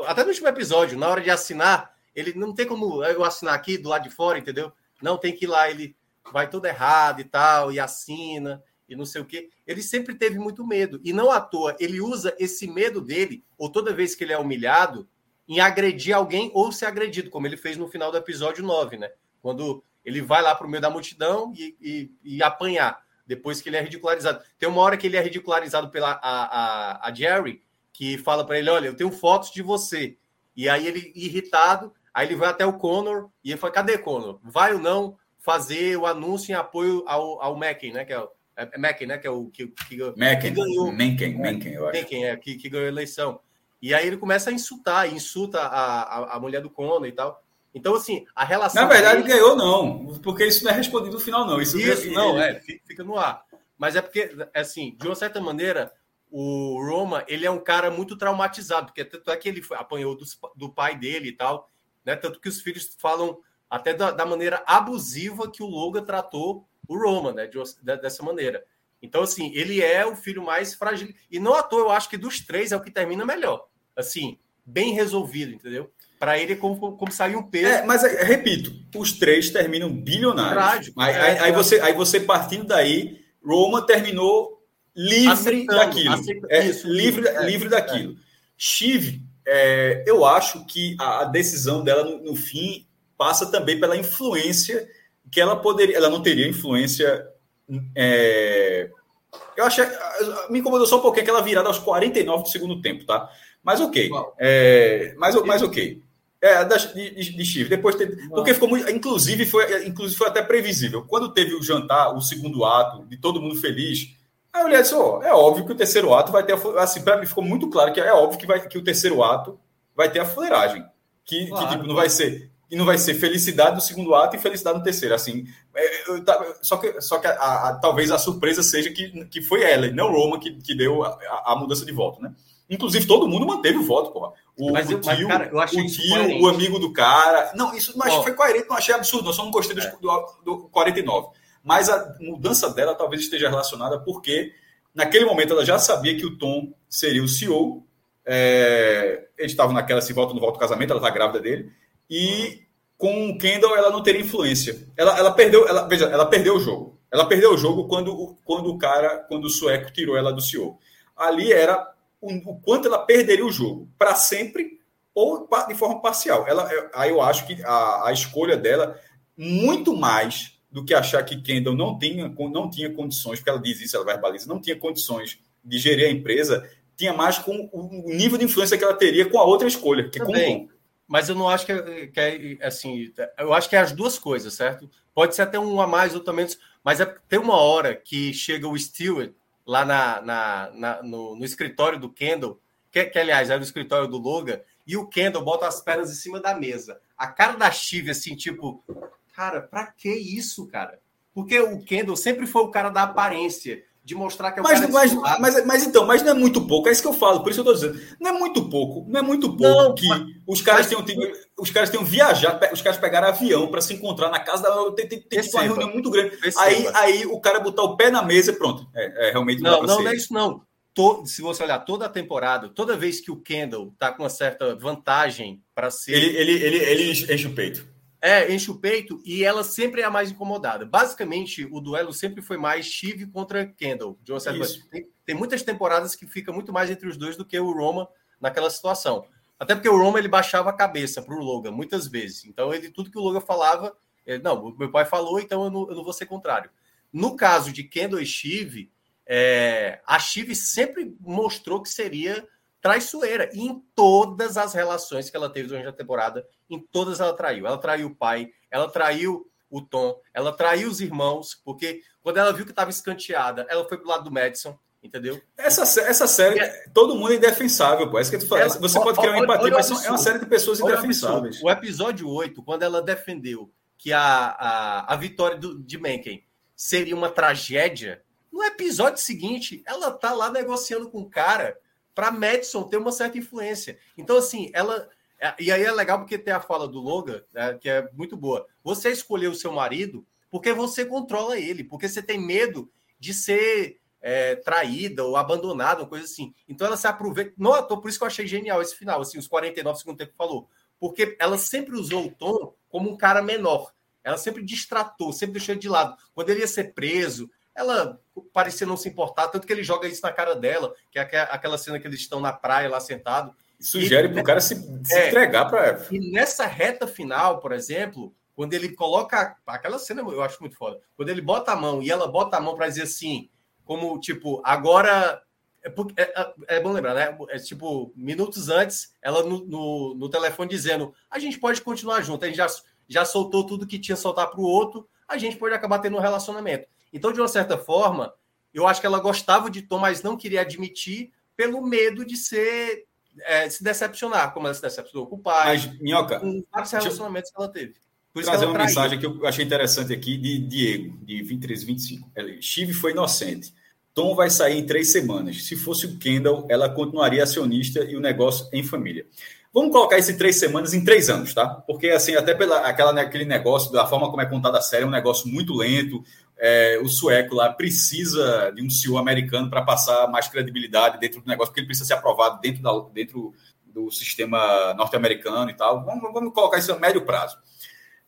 Até no último episódio, na hora de assinar, ele não tem como eu assinar aqui do lado de fora, entendeu? Não, tem que ir lá, ele vai todo errado e tal, e assina, e não sei o quê. Ele sempre teve muito medo. E não à toa, ele usa esse medo dele, ou toda vez que ele é humilhado, em agredir alguém ou ser agredido, como ele fez no final do episódio 9, né? Quando ele vai lá para o meio da multidão e, e, e, apanhar, depois que ele é ridicularizado. Tem uma hora que ele é ridicularizado pela a, a, a Jerry, que fala para ele: Olha, eu tenho fotos de você. E aí ele, irritado, aí ele vai até o Connor e ele fala: Cadê Connor? Vai ou não fazer o anúncio em apoio ao, ao Mackin, né? Que é, é, é Mackin, né? Que é o que, que, Mackin, que ganhou. Mackin, Mackin, eu acho. Mackin, é, que, que ganhou a eleição. E aí ele começa a insultar, insulta a, a, a mulher do Cono e tal. Então, assim, a relação. Na verdade, dele... ganhou, não, porque isso não é respondido no final, não. Isso, isso não, é, fica no ar. Mas é porque, assim, de uma certa maneira, o Roma, ele é um cara muito traumatizado, porque tanto é que ele foi, apanhou do, do pai dele e tal, né? Tanto que os filhos falam até da, da maneira abusiva que o Logan tratou o Roma, né? De, dessa maneira. Então, assim, ele é o filho mais frágil. E não à toa, eu acho que dos três é o que termina melhor. Assim, bem resolvido, entendeu? Para ele, como, como sair um peso. É, mas, é, repito, os três terminam bilionários. Trágico, aí, é, aí, aí, você, aí você, partindo daí, Roma terminou livre aceitando, daquilo. Aceitando, é, isso, livre, é, livre daquilo. Chive, é, eu acho que a, a decisão dela, no, no, fim, passa também pela influência que ela poderia. Ela não teria influência. É, eu achei. Me incomodou só um pouquinho aquela virada aos 49 do segundo tempo, tá? Mas ok. É, mas, mas ok. É, de, de, Chivre. Depois teve, porque ficou muito. Inclusive foi, inclusive, foi até previsível. Quando teve o jantar, o segundo ato, de todo mundo feliz. Aí eu olhei e disse: oh, é óbvio que o terceiro ato vai ter. Assim, para mim ficou muito claro que é óbvio que, vai, que o terceiro ato vai ter a fuleiragem. Que, claro, que tipo, não vai ser. E não vai ser felicidade no segundo ato e felicidade no terceiro. Assim, é, eu, só que, só que a, a, talvez a surpresa seja que, que foi ela, não Roma, que, que deu a, a mudança de voto, né? Inclusive, todo mundo manteve o voto, porra. O, mas o tio, mas, cara, eu achei o, tio o amigo do cara. Não, isso não achei, foi coerente, não achei absurdo, eu só não gostei é. do, do 49. Mas a mudança dela talvez esteja relacionada porque, naquele momento, ela já sabia que o Tom seria o CEO. É, eles estavam naquela se volta no volta do casamento, ela está grávida dele. E com o Kendall ela não teria influência. Ela, ela perdeu, ela, veja, ela perdeu o jogo. Ela perdeu o jogo quando, quando o cara, quando o sueco tirou ela do CEO. Ali era o, o quanto ela perderia o jogo para sempre ou de forma parcial. Ela, é, aí eu acho que a, a escolha dela, muito mais do que achar que Kendall não tinha, não tinha condições, porque ela diz isso, ela verbaliza, não tinha condições de gerir a empresa, tinha mais com o nível de influência que ela teria com a outra escolha, que Também. com mas eu não acho que é, que é, assim, eu acho que é as duas coisas, certo? Pode ser até um a mais, outro a menos, mas é, tem uma hora que chega o Stewart lá na, na, na no, no, escritório do Kendall, que, que, aliás era o escritório do Logan, e o Kendall bota as pernas em cima da mesa. A cara da Chive, assim, tipo, cara, pra que isso, cara? Porque o Kendall sempre foi o cara da aparência de mostrar que é o mas, mas, mas, mas, então, mas não é muito pouco, é isso que eu falo, por isso eu estou dizendo. Não é muito pouco, não é muito pouco não, que mas, os caras tenham os caras tenham viajado, os caras pegaram avião para se encontrar na casa da. Tem, tem, tem uma reunião muito grande. Aí, aí o cara botar o pé na mesa e pronto. É, é realmente não. Não, não, não é isso, não. Todo, se você olhar toda a temporada, toda vez que o Kendall tá com uma certa vantagem para ser. Ele, ele, ele, ele enche o peito. É, enche o peito e ela sempre é a mais incomodada. Basicamente, o duelo sempre foi mais Chive contra Kendall. De tem, tem, muitas temporadas que fica muito mais entre os dois do que o Roma naquela situação. Até porque o Roma ele baixava a cabeça para o Logan muitas vezes. Então, ele tudo que o Logan falava, ele, não, meu pai falou, então eu não, eu não, vou ser contrário. No caso de Kendall e Chive, é, a Chive sempre mostrou que seria traiçoeira. E em todas as relações que ela teve durante a temporada, em todas ela traiu. Ela traiu o pai, ela traiu o Tom, ela traiu os irmãos, porque quando ela viu que estava escanteada, ela foi pro lado do Madison, entendeu? Essa, essa série, é, todo mundo é indefensável, pô. É isso que tu fala. Ela, Você pode criar uma empatia, mas é uma série de pessoas indefensáveis. O episódio 8, quando ela defendeu que a, a, a vitória do, de Mencken seria uma tragédia, no episódio seguinte, ela tá lá negociando com o cara para Madison ter uma certa influência. Então, assim, ela. É, e aí é legal porque tem a fala do Logan, né, que é muito boa. Você escolheu o seu marido porque você controla ele, porque você tem medo de ser é, traída ou abandonada, uma coisa assim. Então ela se aproveita. Não por isso que eu achei genial esse final, assim, os 49 segundos tempo falou. Porque ela sempre usou o Tom como um cara menor. Ela sempre distratou, sempre deixou de lado. Quando ele ia ser preso, ela parecia não se importar, tanto que ele joga isso na cara dela, que é aquela cena que eles estão na praia lá sentado. Sugere para o cara se, se é, entregar para ela. E nessa reta final, por exemplo, quando ele coloca. Aquela cena eu acho muito foda. Quando ele bota a mão e ela bota a mão para dizer assim, como tipo, agora. É, é, é, bom lembrar, né? É tipo, minutos antes, ela no, no, no, telefone dizendo: a gente pode continuar junto, a gente já, já soltou tudo que tinha soltar para o outro, a gente pode acabar tendo um relacionamento. Então, de uma certa forma, eu acho que ela gostava de Tom, mas não queria admitir pelo medo de ser é, se decepcionar, como ela se decepcionou com o pai, mas, Minhoca, com vários relacionamentos que ela teve. Por trazer uma mensagem que eu achei interessante aqui de Diego, de 23 e 25. Chive foi inocente. Tom vai sair em três semanas. Se fosse o Kendall, ela continuaria acionista e o negócio em família. Vamos colocar esse três semanas em três anos, tá? Porque, assim, até pela aquela, aquele negócio, da forma como é contada a série, é um negócio muito lento, é, o sueco lá precisa de um CEO americano para passar mais credibilidade dentro do negócio, porque ele precisa ser aprovado dentro, da, dentro do sistema norte-americano e tal. Vamos, vamos, colocar isso a médio prazo.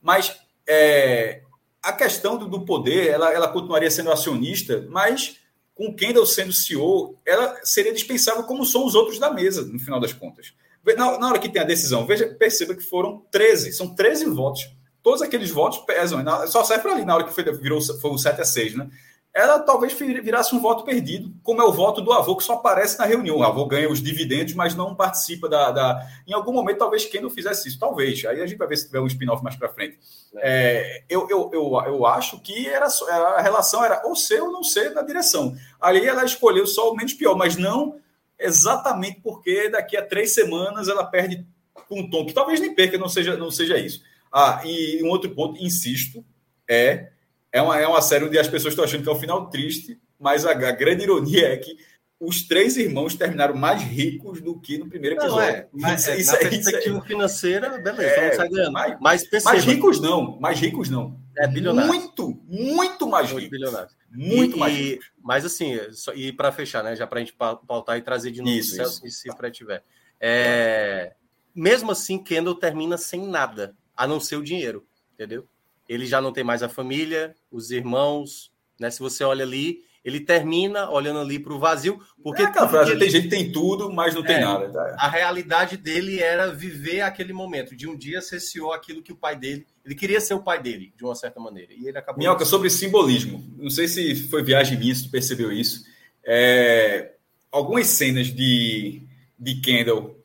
Mas é, a questão do, do, poder, ela, ela continuaria sendo acionista, mas com Kendall sendo CEO, ela seria dispensável como são os outros da mesa, no final das contas. Na, na hora que tem a decisão, veja, perceba que foram 13, são 13 votos todos aqueles votos pesam. Só serve para ali na hora que foi, virou, foi o 7 a 6, né? Ela talvez virasse um voto perdido, como é o voto do avô que só aparece na reunião. O avô ganha os dividendos, mas não participa da. da... Em algum momento, talvez quem não fizesse isso, talvez. Aí a gente vai ver se tiver um spin-off mais para frente. É, eu, eu, eu, eu acho que era, a relação era ou ser ou não ser na direção. Ali ela escolheu só o menos pior, mas não exatamente porque daqui a três semanas ela perde com um tom que talvez nem perca, não seja, não seja isso. Ah, e um outro ponto, insisto, é é uma, é uma série onde as pessoas estão achando que é um final triste, mas a, a grande ironia é que os três irmãos terminaram mais ricos do que no primeiro episódio. Não, é, mas, isso, na perspectiva isso, financeira, beleza, é, sai ganhando. Mais, mas mais ricos não, mais ricos não. É, bilionários. Muito, muito mais ricos. Bilionários. Muito e, mais ricos. Mas assim, só, e para fechar, né, já para a gente pautar e trazer de novo isso, Celso, isso. se Fred tiver. É, mesmo assim, Kendall termina sem nada a não ser o dinheiro, entendeu? Ele já não tem mais a família, os irmãos, né? Se você olha ali, ele termina olhando ali para o vazio, porque é aquela frase, ele... tem gente que tem tudo, mas não tem é, nada. Tá? A realidade dele era viver aquele momento, de um dia cesseou aquilo que o pai dele, ele queria ser o pai dele, de uma certa maneira, e ele acabou. Minhoca, sobre simbolismo, não sei se foi viagem minha, se tu percebeu isso. É... Algumas cenas de, de Kendall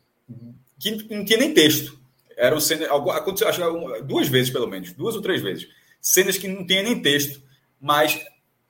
que não tinha nem texto eram cenas. Aconteceu, acho que duas vezes, pelo menos, duas ou três vezes. Cenas que não tinha nem texto, mas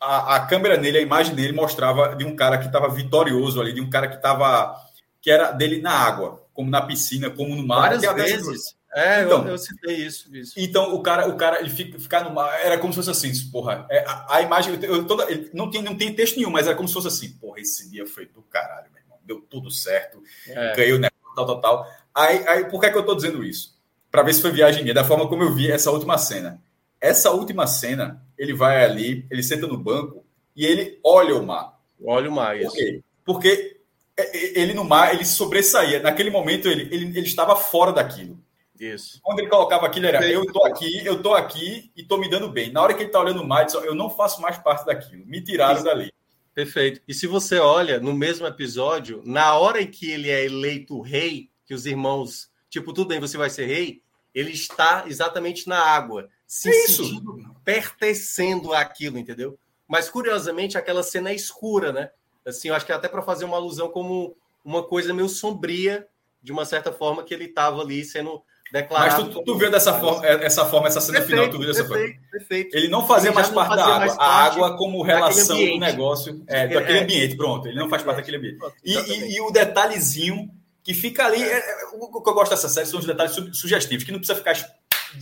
a, a câmera nele, a imagem dele mostrava de um cara que estava vitorioso ali, de um cara que estava. que era dele na água, como na piscina, como no mar. Várias vezes. É, então, eu, eu, citei isso, isso, Então, o cara, o cara ele fica, ficar no mar, era como se fosse assim, porra. É, a, a, imagem, eu, toda, ele, não, tem, não tem texto nenhum, mas era como se fosse assim, porra, esse dia foi do caralho, meu irmão. Deu tudo certo, é. ganhei o negócio, tal, tal, tal. Aí, aí por que, é que eu estou dizendo isso? Para ver se foi viagem minha, da forma como eu vi essa última cena. Essa última cena, ele vai ali, ele senta no banco e ele olha o mar. Olha o mar, isso. Por quê? Porque é, é, ele no mar, ele sobressaía. Naquele momento, ele, ele, ele estava fora daquilo. Isso. Quando ele colocava aquilo, era eu tô aqui, eu tô aqui e tô me dando bem. Na hora que ele tá olhando o mar, ele diz, eu não faço mais parte daquilo. Me tiraram Isso. dali. Perfeito. E se você olha no mesmo episódio, na hora em que ele é eleito rei, que os irmãos, tipo, tudo bem, você vai ser rei, ele está exatamente na água, se é sentindo, pertencendo àquilo, entendeu? Mas curiosamente aquela cena é escura, né? Assim, eu acho que é até para fazer uma alusão como uma coisa meio sombria, de uma certa forma que ele estava ali sendo declarado. Mas tu, tu viu dessa forma, é, essa forma, essa cena perfeito, final, tu viu dessa perfeito, forma? Perfeito. Ele não fazia ele mais parte da água. A água como relação do negócio, é, daquele é, ambiente, pronto. Ele não faz parte daquele ambiente. E, e, e o detalhezinho que fica ali. É, é, o que eu gosto dessa série são os detalhes sugestivos, que não precisa ficar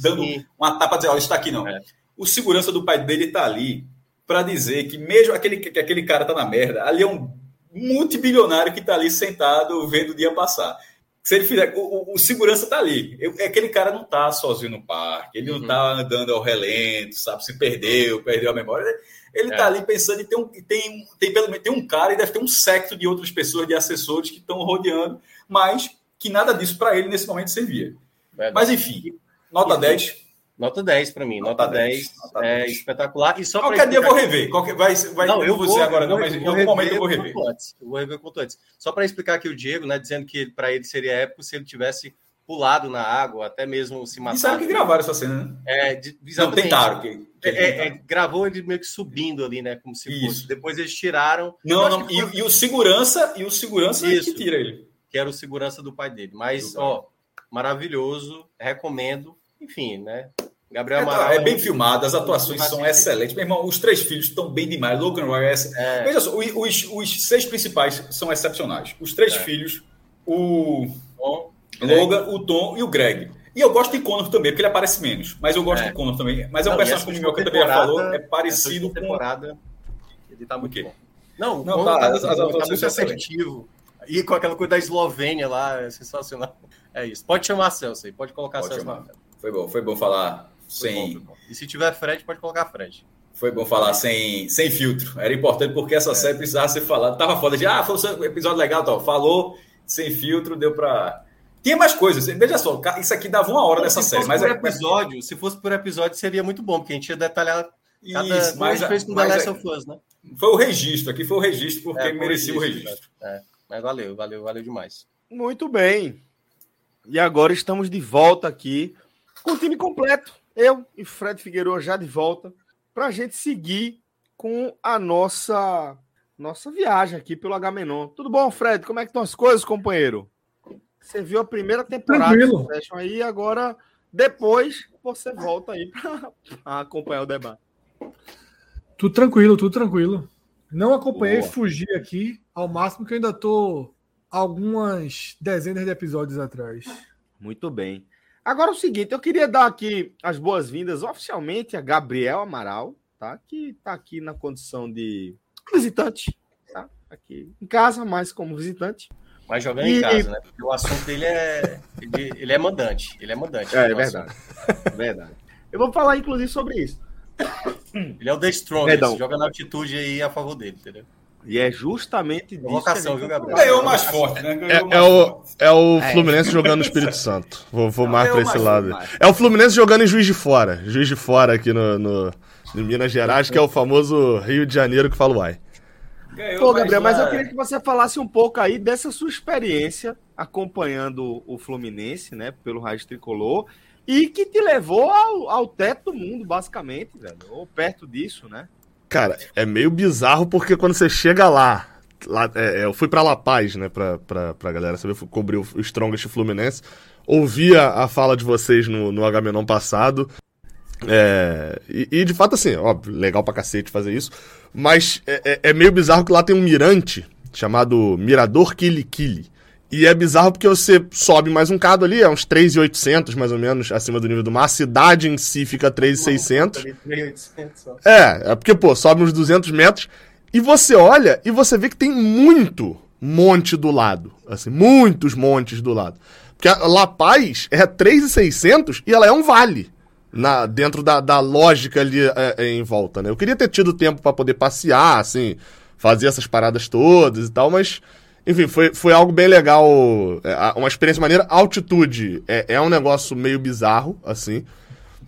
dando Sim. uma tapa dizer, olha, está aqui não. É. O segurança do pai dele está ali para dizer que mesmo aquele, que aquele cara tá na merda, ali é um multibilionário que está ali sentado vendo o dia passar. Se ele fizer, o, o segurança está ali. Eu, aquele cara não está sozinho no parque, ele uhum. não está andando ao relento, sabe? Se perdeu, perdeu a memória. Ele está é. ali pensando em ter um, tem, tem, pelo menos tem um cara e deve ter um secto de outras pessoas, de assessores que estão rodeando mas que nada disso para ele nesse momento servia. Verdade. Mas enfim, nota enfim, 10. Nota 10 para mim, nota, nota 10, 10 nota é 10. espetacular. E só Qualquer dia eu vou rever. Qualquer, vai, vai, não, eu vou, agora, não, mas em algum momento eu vou rever. Antes, eu vou rever quanto antes. Só para explicar aqui o Diego, né, dizendo que para ele seria épico se ele tivesse pulado na água, até mesmo se matar. E sabe que gravaram essa cena, né? É, de. Não, tentaram. Que, que é, é, gravou ele meio que subindo ali, né? Como se Isso. fosse. Depois eles tiraram. Não, não. E, foi... e, o segurança, e o segurança Isso. É que tira ele que era o segurança do pai dele. Mas, ó, maravilhoso, recomendo. Enfim, né? Gabriel é, Amaral. É, é bem filmado, as atuações são excelentes. Meu irmão, os três filhos estão bem demais. Logan Roy é. é. Veja só, os, os, seis principais são excepcionais. Os três é. filhos, o Tom, Logan, Greg. o Tom e o Greg. E eu gosto de Connor também, porque ele aparece menos. Mas eu gosto é. de Connor também. Mas é um personagem, como o Mioca também já falou, é parecido com. temporada, ele tá muito bom. Não, não tá, tá, as, tá muito assertivo. E com aquela coisa da Eslovênia lá, é sensacional. É isso. Pode chamar Celso aí, pode colocar pode Celso chamar. Foi bom, foi bom falar sem. Bom, bom. E se tiver Fred, pode colocar Fred. Foi bom falar sem, sem filtro. Era importante porque essa é. série precisava ser falada. Tava foda de, ah, foi um episódio legal, tal. falou sem filtro, deu para tinha mais coisas. Veja só, isso aqui dava uma hora nessa série. Mas por é... episódio, se fosse por episódio, seria muito bom, porque a gente ia detalhar cada isso, mas, fez com mas, The Last of Us, né? Foi o registro, aqui foi o registro, porque é, merecia o registro. É, mas valeu, valeu, valeu demais. Muito bem. E agora estamos de volta aqui com o time completo. Eu e Fred Figueiredo já de volta para a gente seguir com a nossa nossa viagem aqui pelo Agamenon. Tudo bom, Fred? Como é que estão as coisas, companheiro? Você viu a primeira temporada Tranquilo. do Fashion aí, agora depois você volta aí para acompanhar o debate. Tudo tranquilo, tudo tranquilo. Não acompanhei, Boa. fugi aqui ao máximo que eu ainda tô algumas dezenas de episódios atrás. Muito bem. Agora é o seguinte, eu queria dar aqui as boas-vindas oficialmente a Gabriel Amaral, tá? Que tá aqui na condição de visitante, tá? Aqui em casa, mas como visitante. Mas jogando e... em casa, né? Porque o assunto dele é. Ele, ele é mandante. Ele é mandante. É, é verdade. É verdade. Eu vou falar, inclusive, sobre isso. Ele é o The Strongest, joga na altitude aí a favor dele, entendeu? E é justamente disso. Vocação, viu, Gabriel? Ganhou mais forte, né? É, mais é, o, é o é. Fluminense é. jogando no Espírito Santo. Vou, vou mais pra esse lado. Mais. É o Fluminense jogando em Juiz de Fora. Juiz de Fora aqui no, no, no Minas Gerais, que é o famoso Rio de Janeiro que fala uai. Ganhou Pô, Gabriel, mas eu queria que você falasse um pouco aí dessa sua experiência acompanhando o Fluminense, né, pelo Rádio Tricolor, e que te levou ao, ao teto do mundo, basicamente, velho, ou perto disso, né? Cara, é meio bizarro porque quando você chega lá, lá é, é eu fui para La Paz, né, pra, pra, pra galera saber, cobrir o, o Strongest Fluminense, ouvia a fala de vocês no, no Agamenon passado, é, e, e, de fato, assim, óbvio, legal pra cacete fazer isso. Mas é, é, é meio bizarro que lá tem um mirante chamado Mirador Kilikili. E é bizarro porque você sobe mais um cado ali, é uns 3,800 mais ou menos acima do nível do mar. A cidade em si fica 3,600. É, é porque, pô, sobe uns 200 metros. E você olha e você vê que tem muito monte do lado. Assim, muitos montes do lado. Porque a La Paz é 3,600 e ela é um vale na, dentro da, da lógica ali é, é, em volta, né? Eu queria ter tido tempo para poder passear, assim, fazer essas paradas todas e tal, mas, enfim, foi, foi algo bem legal, é, uma experiência maneira. Altitude é, é um negócio meio bizarro, assim.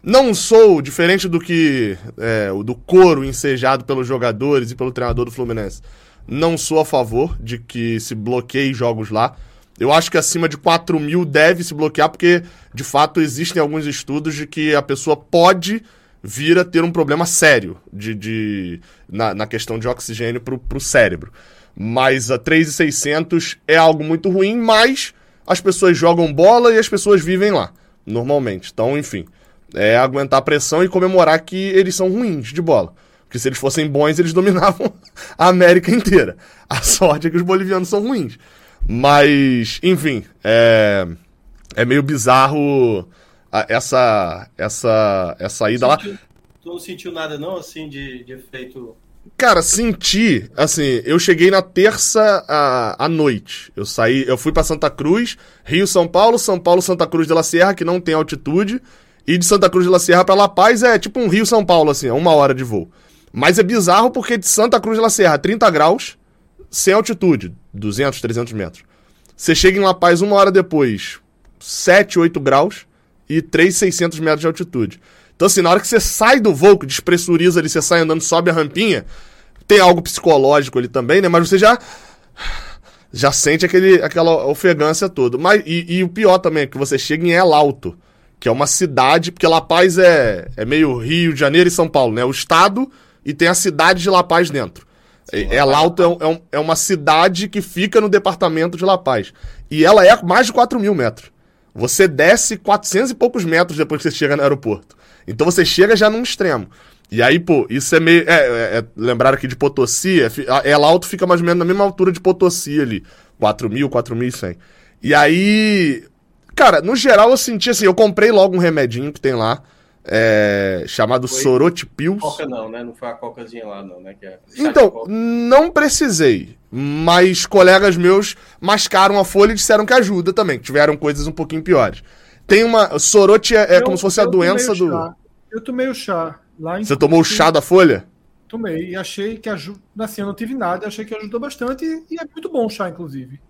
Não sou, diferente do que é, do coro ensejado pelos jogadores e pelo treinador do Fluminense, não sou a favor de que se bloqueie jogos lá. Eu acho que acima de 4 mil deve se bloquear, porque de fato existem alguns estudos de que a pessoa pode vir a ter um problema sério de, de na, na questão de oxigênio para o cérebro. Mas a 3,600 é algo muito ruim, mas as pessoas jogam bola e as pessoas vivem lá, normalmente. Então, enfim, é aguentar a pressão e comemorar que eles são ruins de bola. Porque se eles fossem bons, eles dominavam a América inteira. A sorte é que os bolivianos são ruins. Mas, enfim, é, é meio bizarro essa, essa, essa ida lá. Tu não sentiu nada, não, assim, de, de efeito. Cara, senti, assim, eu cheguei na terça à, à noite. Eu saí, eu fui para Santa Cruz, Rio, São Paulo, São Paulo, Santa Cruz de la Sierra, que não tem altitude, e de Santa Cruz de la Sierra para La Paz é tipo um Rio, São Paulo, assim, é uma hora de voo. Mas é bizarro porque de Santa Cruz de la Sierra, 30 graus, sem altitude, 200, 300 metros. Você chega em La Paz uma hora depois, 7, 8 graus e 3,600 metros de altitude. Então, assim, na hora que você sai do voo, que despressuriza ali, você sai andando, sobe a rampinha, tem algo psicológico ali também, né? Mas você já já sente aquele, aquela ofegância toda. Mas, e, e, o pior também é que você chega em El Alto, que é uma cidade, porque La Paz é, é meio Rio de Janeiro e São Paulo, né? O estado e tem a cidade de La Paz dentro. É, ela Alto é, é, é, uma cidade que fica no departamento de La Paz. E ela é mais de 4 mil metros. Você desce 400 e poucos metros depois que você chega no aeroporto. Então você chega já num extremo. E aí, pô, isso é meio. É, é, é lembrar aqui de Potosí, é, ela Alto fica mais ou menos na mesma altura de Potosí ali. 4 mil, 4.100. E aí. Cara, no geral eu senti assim, eu comprei logo um remedinho que tem lá é, chamado foi Sorote Pills. Coca não, né? Não foi a cocazinha lá, não, né? É então, não precisei. Mas colegas meus mascaram a folha e disseram que ajuda também, que tiveram coisas um pouquinho piores. Tem uma. Sorote é, é como se fosse a doença do. Chá. Eu tomei o chá. Lá em Você tomou o chá da folha? Tomei e achei que ajuda. Assim, eu não tive nada, achei que ajudou bastante e é muito bom o chá, inclusive.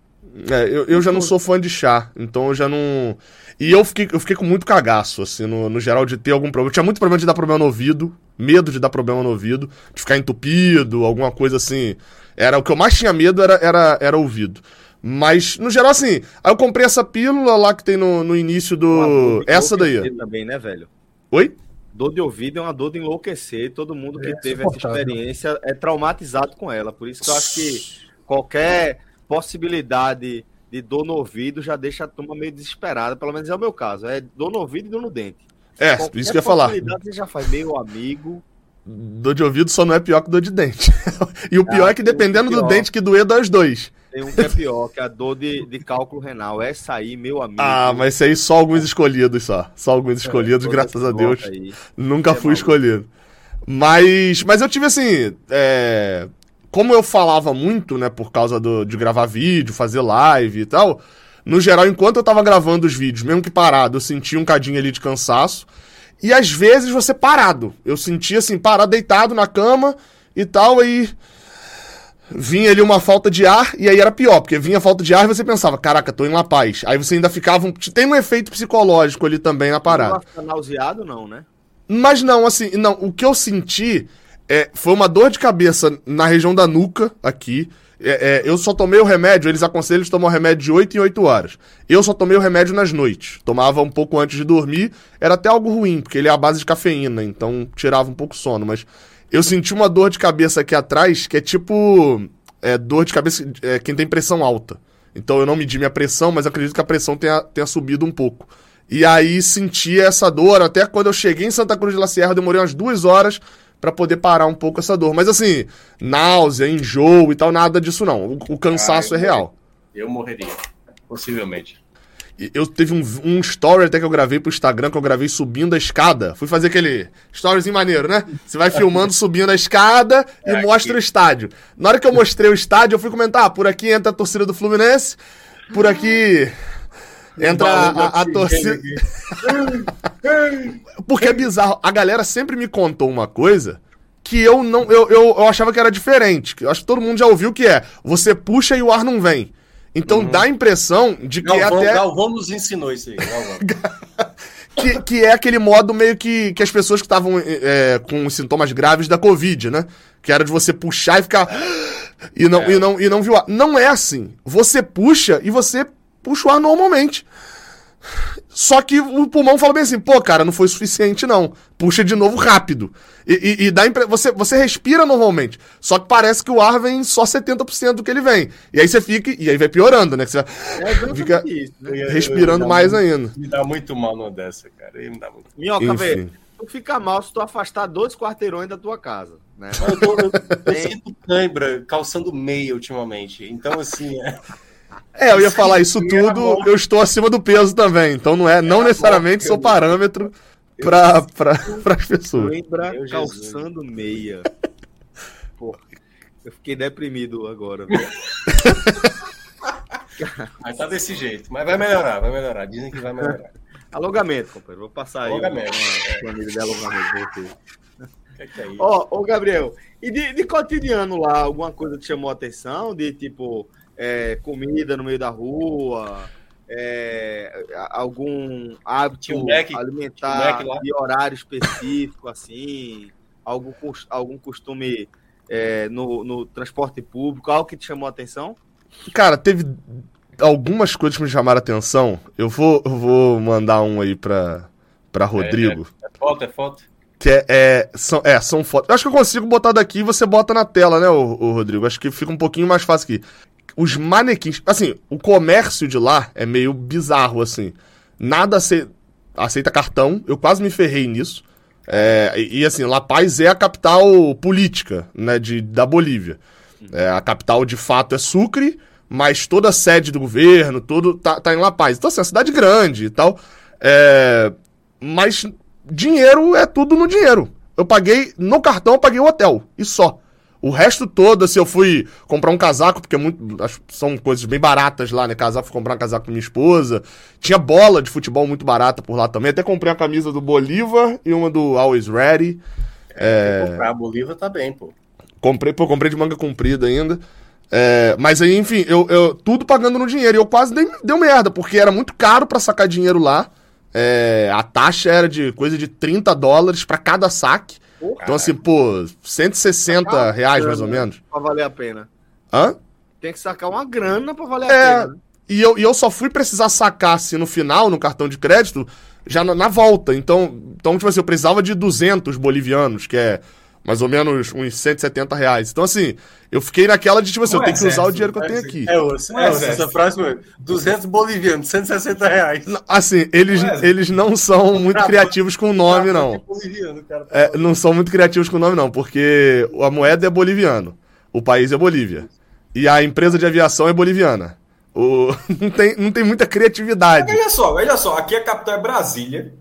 É, eu, eu já não sou fã de chá, então eu já não. E eu fiquei, eu fiquei com muito cagaço, assim, no, no geral, de ter algum problema. Eu tinha muito problema de dar problema no ouvido, medo de dar problema no ouvido, de ficar entupido, alguma coisa assim. Era o que eu mais tinha medo era, era, era ouvido. Mas, no geral, assim, aí eu comprei essa pílula lá que tem no, no início do. Essa daí. Também, né, velho? Oi? Dor de ouvido é uma dor de enlouquecer. Todo mundo que É teve essa experiência é traumatizado com ela. Por isso que eu acho que qualquer possibilidade de dor no ouvido já deixa a turma meio desesperada. Pelo menos é o meu caso. É dor no ouvido e dor no dente. É, Qualquer isso que eu ia falar. Você já faz, meu amigo. Dor de ouvido só não é pior que dor de dente. e o pior Ah, é que um dependendo do pior. dente que doer, dói os dois. Tem um que é pior, que é a dor de, de cálculo renal. Essa aí, meu amigo. Ah, mas isso aí só alguns escolhidos só. Só alguns escolhidos, Toda graças a Deus. aí. Nunca É fui maluco. escolhido. Mas, mas eu tive assim. é, Como eu falava muito, né, por causa do, de gravar vídeo, fazer live e tal. No geral, enquanto eu tava gravando os vídeos, mesmo que parado, eu sentia um cadinho ali de cansaço. E às vezes você parado. Eu sentia assim, parado, deitado na cama e tal, aí. Vinha ali uma falta de ar, e aí era pior, porque vinha falta de ar e você pensava, caraca, tô em La Paz. Aí você ainda ficava. um- Tem um efeito psicológico ali também na parada. Não fica nauseado, não, né? Mas não, assim, não, o que eu senti é, foi uma dor de cabeça na região da nuca, aqui. É, é, eu só tomei o remédio, eles aconselham de tomar o remédio de 8 em 8 horas. Eu só tomei o remédio nas noites. Tomava um pouco antes de dormir. Era até algo ruim, porque ele é a base de cafeína, então tirava um pouco o sono. Mas eu senti uma dor de cabeça aqui atrás, que é tipo. É, dor de cabeça é, quem tem pressão alta. Então eu não medi minha pressão, mas acredito que a pressão tenha, tenha subido um pouco. E aí senti essa dor, até quando eu cheguei em Santa Cruz de la Sierra, demorei umas duas horas pra poder parar um pouco essa dor. Mas assim, náusea, enjoo e tal, nada disso não. O, o cansaço Ah, é real. Eu morreria. Possivelmente. Eu teve um, um story até que eu gravei pro Instagram, que eu gravei subindo a escada. Fui fazer aquele storyzinho maneiro, né? Você vai filmando subindo a escada e É, mostra o estádio. Na hora que eu mostrei o estádio, eu fui comentar, ah, por aqui entra a torcida do Fluminense, por aqui entra a, a- torcida... Porque é bizarro. A galera sempre me contou uma coisa que eu não. Eu, eu, eu achava que era diferente. Eu acho que todo mundo já ouviu que é. Você puxa e o ar não vem. Então dá a impressão de que é Galvão, até. Galvão nos ensinou isso aí. Galvão. Que, que é aquele modo meio que, que as pessoas que estavam é, com sintomas graves da Covid, né? Que era de você puxar e ficar. E não, É. e não, e não viu ar. Não é assim. Você puxa e você puxa o ar normalmente. Só que o pulmão fala bem assim, pô, cara, não foi suficiente, não. Puxa de novo rápido. E, e, e dá impre... você, você respira normalmente. Só que parece que o ar vem só 70% do que ele vem. E aí você fica. E aí vai piorando, né? Que você É vai exatamente Fica isso, né? respirando Eu- eu- mais ainda. Me dá muito mal numa dessa, cara. Me dá muito Minhoca, velho, tu fica mal se tu afastar dois quarteirões da tua casa, né? Eu, tô- eu- eu sinto cãibra calçando meia ultimamente. Então, assim, é, É, eu ia falar isso tudo, eu estou acima do peso também. Então não é, não necessariamente sou parâmetro para as pessoas. Lembra calçando meia. Porra, eu fiquei deprimido agora, velho. mas tá desse jeito. Mas vai melhorar, vai melhorar. Dizem que vai melhorar. Alongamento, companheiro. Vou passar aí Alongamento. planilha de alongamento pra você. O que é que é isso? Ó, ô Gabriel, e de, de cotidiano lá, alguma coisa te chamou a atenção? De tipo, é, comida no meio da rua, é, algum hábito um um alimentar lá? de horário específico, assim? Algum, algum costume é, no, no transporte público, algo que te chamou a atenção? Cara, teve algumas coisas que me chamaram a atenção. Eu vou, eu vou mandar um aí pra, pra Rodrigo. É foto, é foto? Que é, é, são, é, são fotos. Eu acho que eu consigo botar daqui e você bota na tela, né, ô Rodrigo? Acho que fica um pouquinho mais fácil aqui. Os manequins. Assim, o comércio de lá é meio bizarro, assim. Nada ace- aceita cartão. Eu quase me ferrei nisso. É, e, assim, La Paz é a capital política, né, de, da Bolívia. É, a capital, de fato, é Sucre, mas toda a sede do governo, tudo tá, tá em La Paz. Então, assim, é uma cidade grande e tal. É, mas dinheiro é tudo no dinheiro. Eu paguei, no cartão eu paguei o hotel, e só. O resto todo, assim, eu fui comprar um casaco, porque é muito, são coisas bem baratas lá, né? Casaco, fui comprar um casaco com minha esposa. Tinha bola de futebol muito barata por lá também. Até comprei uma camisa do Bolívar e uma do Always Ready. É... Comprar a Bolívar tá bem, pô. Comprei, pô, comprei de manga comprida ainda. É, mas aí, enfim, eu, eu, tudo pagando no dinheiro. E eu quase dei, deu merda, porque era muito caro para sacar dinheiro lá. É, a taxa era de coisa de 30 dólares para cada saque. Então, assim, pô, 160 ah, reais mais ou menos. Pra valer a pena. Hã? Tem que sacar uma grana pra valer é, a pena. E eu, e eu só fui precisar sacar, assim, no final, no cartão de crédito, já na, na volta. Então, então, tipo assim, eu precisava de 200 bolivianos, que é mais ou menos uns 170 reais. Então, assim, eu fiquei naquela de, tipo assim, eu tenho que usar o dinheiro que eu tenho aqui. É, osso, é, osso, essa frase foi 200 bolivianos, 160 reais. Assim, eles, eles não são muito criativos com o nome, não. É, não são muito criativos com o nome, não, porque a moeda é boliviano, o país é Bolívia. E a empresa de aviação é boliviana. O... Não, tem, não tem muita criatividade. Veja só, veja só, aqui a capital é Brasília.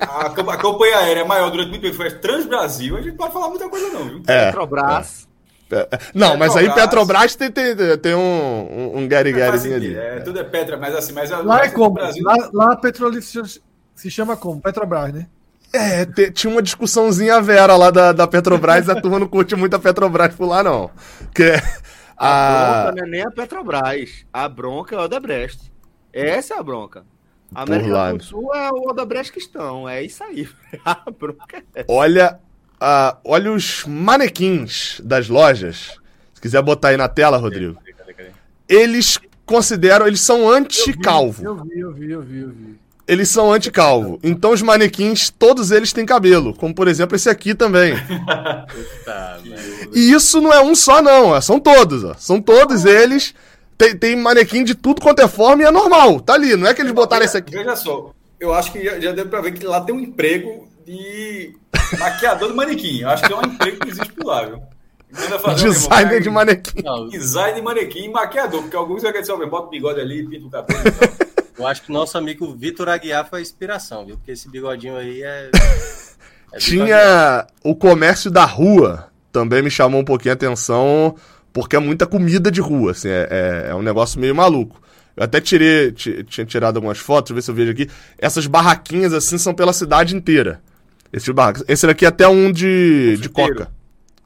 A, a companhia aérea maior durante muito tempo foi Transbrasil. A gente pode falar muita coisa, não, viu? É, Petrobras. É. é. Não, Petrobras. mas aí Petrobras tem, tem, tem um, um Gary Garyzinho ali. É, tudo é Petra, mas assim, mas lá é como? Brasil... Lá, lá a Petrolífera se chama como? Petrobras, né? É, te, tinha uma discussãozinha vera lá da, da Petrobras, a turma não curte muito a Petrobras por lá, não. Que a, a bronca não é nem a Petrobras, a bronca é o Odebrecht. Essa é a bronca. A América do Sul é o Odebrecht Cristão, é isso aí. É Olha, uh, olha os manequins das lojas. Se quiser botar aí na tela, Rodrigo. Eles consideram, eles são anti-calvo. Eu vi, eu vi, eu vi, eu vi. Eles são anti-calvo. Então os manequins, todos eles têm cabelo. Como por exemplo esse aqui também. e isso não é um só, não. São todos, ó. São todos eles tem, tem manequim de tudo quanto é forma e é normal. Tá ali, não é que eles botaram esse aqui. Veja só, eu acho que já, já deu pra ver que lá tem um emprego de maquiador de manequim. Eu acho que é um emprego que existe por lá, viu? Designer um de manequim. Não, design de manequim e maquiador, porque alguns vai dizer, bota o bigode ali, pinta o cabelo. Eu acho que o nosso amigo Vitor Aguiar foi a inspiração, viu? Porque esse bigodinho aí é. é Tinha o comércio da rua, também me chamou um pouquinho a atenção porque é muita comida de rua, assim, é, é, é um negócio meio maluco. Eu até tirei, tinha tirado algumas fotos, ver se eu vejo aqui. Essas barraquinhas, assim, são pela cidade inteira. Esse, esse daqui é até um de, de coca.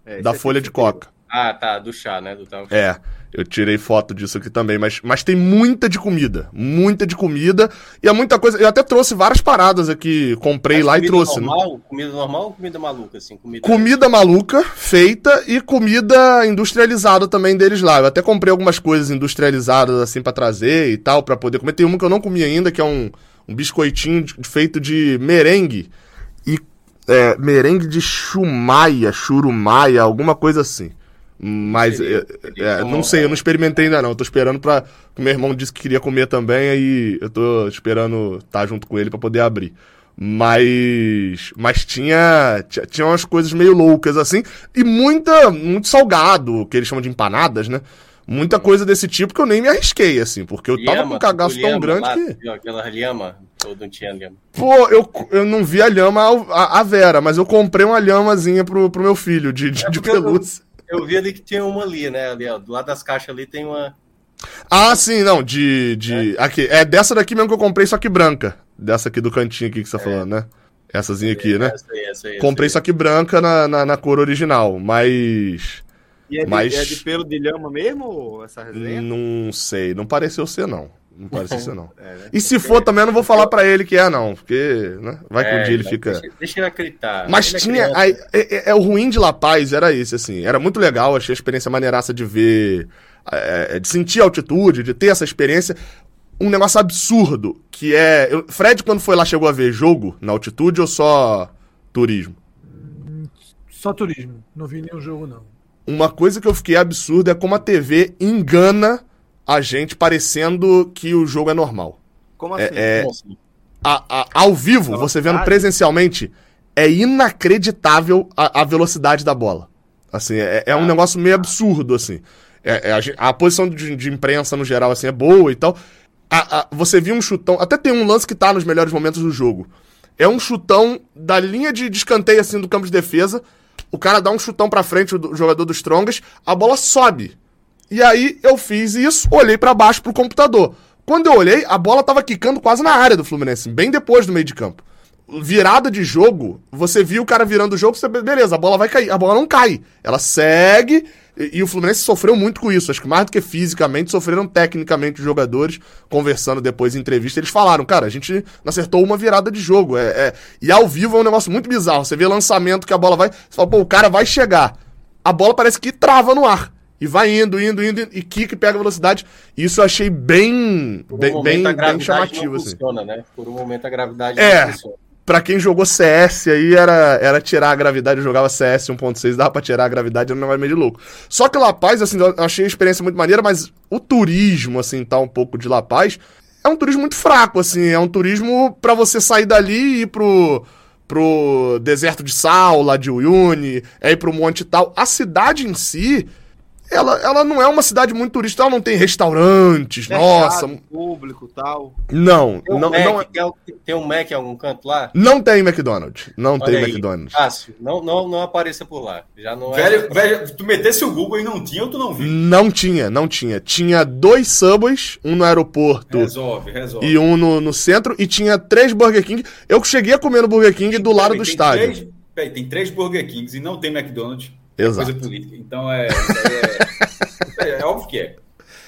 É, da folha de coca. Ah, tá, do chá, né? Do tal. É, eu tirei foto disso aqui também, mas, mas tem muita de comida, muita de comida, e é muita coisa, eu até trouxe várias paradas aqui, comprei mas lá e trouxe. Né? Normal, né? Comida normal ou comida maluca, assim? Comida... comida maluca, feita, e comida industrializada também deles lá. Eu até comprei algumas coisas industrializadas, assim, para trazer e tal, para poder comer. Tem uma que eu não comi ainda, que é um, um biscoitinho feito de merengue, e é, merengue de chumaia, churumaia, alguma coisa assim. Mas é, é, não sei, eu não experimentei ainda não. Eu tô esperando pra. O meu irmão disse que queria comer também, aí eu tô esperando estar tá junto com ele para poder abrir. Mas. Mas tinha. Tinha umas coisas meio loucas, assim. E muita. Muito salgado, que eles chamam de empanadas, né? Muita coisa desse tipo que eu nem me arrisquei, assim, porque eu tava com um cagaço tão grande lá, que. Aquela lhama, ou não tinha lhama? Pô, eu, eu não vi a lhama a, a Vera, mas eu comprei uma lhamazinha pro, pro meu filho de, de, é de pelúcia. Eu vi ali que tinha uma ali, né? Ali, ó, do lado das caixas ali tem uma. Ah, sim, não, de. de... É. Aqui, é dessa daqui mesmo que eu comprei, só que branca. Dessa aqui do cantinho aqui que você tá é. falando, né? Essazinha aqui, né? Essa aí, essa aí, comprei essa só que branca na, na, na, cor original, mas. E é de, mas... é de pelo de lhama mesmo, essa resenha? Não sei, não pareceu ser, não. Não parece ser, não. É, né? E se for também, eu não vou falar para ele que é, não. Porque, né? Vai que um é, dia ele fica. Deixa, deixa ele acreditar. Mas ele tinha. É, é, é, o ruim de La Paz era esse, assim. Era muito legal, achei a experiência maneiraça de ver. É, de sentir a altitude, de ter essa experiência. Um negócio absurdo, que é. Eu, Fred, quando foi lá, chegou a ver jogo na altitude ou só turismo? Só turismo. Não vi nenhum jogo, não. Uma coisa que eu fiquei absurda é como a TV engana a gente parecendo que o jogo é normal. Como assim? É, é assim? A, a, ao vivo, você vendo presencialmente, é inacreditável a, a velocidade da bola. Assim, é, é um ah. negócio meio absurdo, assim. É, é a, a, posição de, de, imprensa, no geral, assim, é boa e tal. você viu um chutão... Até tem um lance que tá nos melhores momentos do jogo. É um chutão da linha de, de escanteio, assim, do campo de defesa. O cara dá um chutão pra frente, o, o jogador dos Strongas. A bola sobe e aí eu fiz isso, olhei para baixo pro computador. Quando eu olhei, a bola tava quicando quase na área do Fluminense, bem depois do meio de campo. virada de jogo, você viu o cara virando o jogo, você, beleza, a bola vai cair. A bola não cai. Ela segue. E, e o Fluminense sofreu muito com isso. Acho que mais do que fisicamente, sofreram tecnicamente os jogadores. Conversando depois em entrevista, eles falaram: cara, a gente acertou uma virada de jogo. É, é... E ao vivo é um negócio muito bizarro. Você vê lançamento que a bola vai. Você fala, pô, o cara vai chegar. A bola parece que trava no ar. E vai indo, indo, indo, e kick pega velocidade. Isso eu achei bem, Por um bem, bem, chamativo. Assim. funciona, né? Por um momento a gravidade É. não funciona. Pra quem jogou CS aí, era, era tirar a gravidade. Eu jogava CS 1.6, dava pra tirar a gravidade, era um negócio meio de louco. Só que La Paz, assim, eu achei a experiência muito maneira, mas o turismo, assim, tá um pouco de La Paz, é um turismo muito fraco, assim. É um turismo pra você sair dali e ir pro, pro deserto de sal, lá de Uyuni, é ir pro monte e tal. A cidade em si, ela, ela não é uma cidade muito turística, ela não tem restaurantes, nossa. Público tal. Não, Tem um, não, Mac, não, é- tem, um- tem um Mac em algum canto lá? não tem McDonald's. Não tem Olha aí. McDonald's. Cássio, não, não, não apareça por lá. Já não é. Velho, velho, tu metesse o Google e não tinha ou tu não viu? Não tinha, não tinha. Tinha dois Subways, um no aeroporto Resolve, resolve. e um no, no centro, e tinha três Burger King. Eu cheguei a comer no Burger King do lado Peraí, do tem estádio. Três, peraí, tem três Burger Kings e não tem McDonald's. É Exato. coisa política. Então é. aí é, é óbvio que é.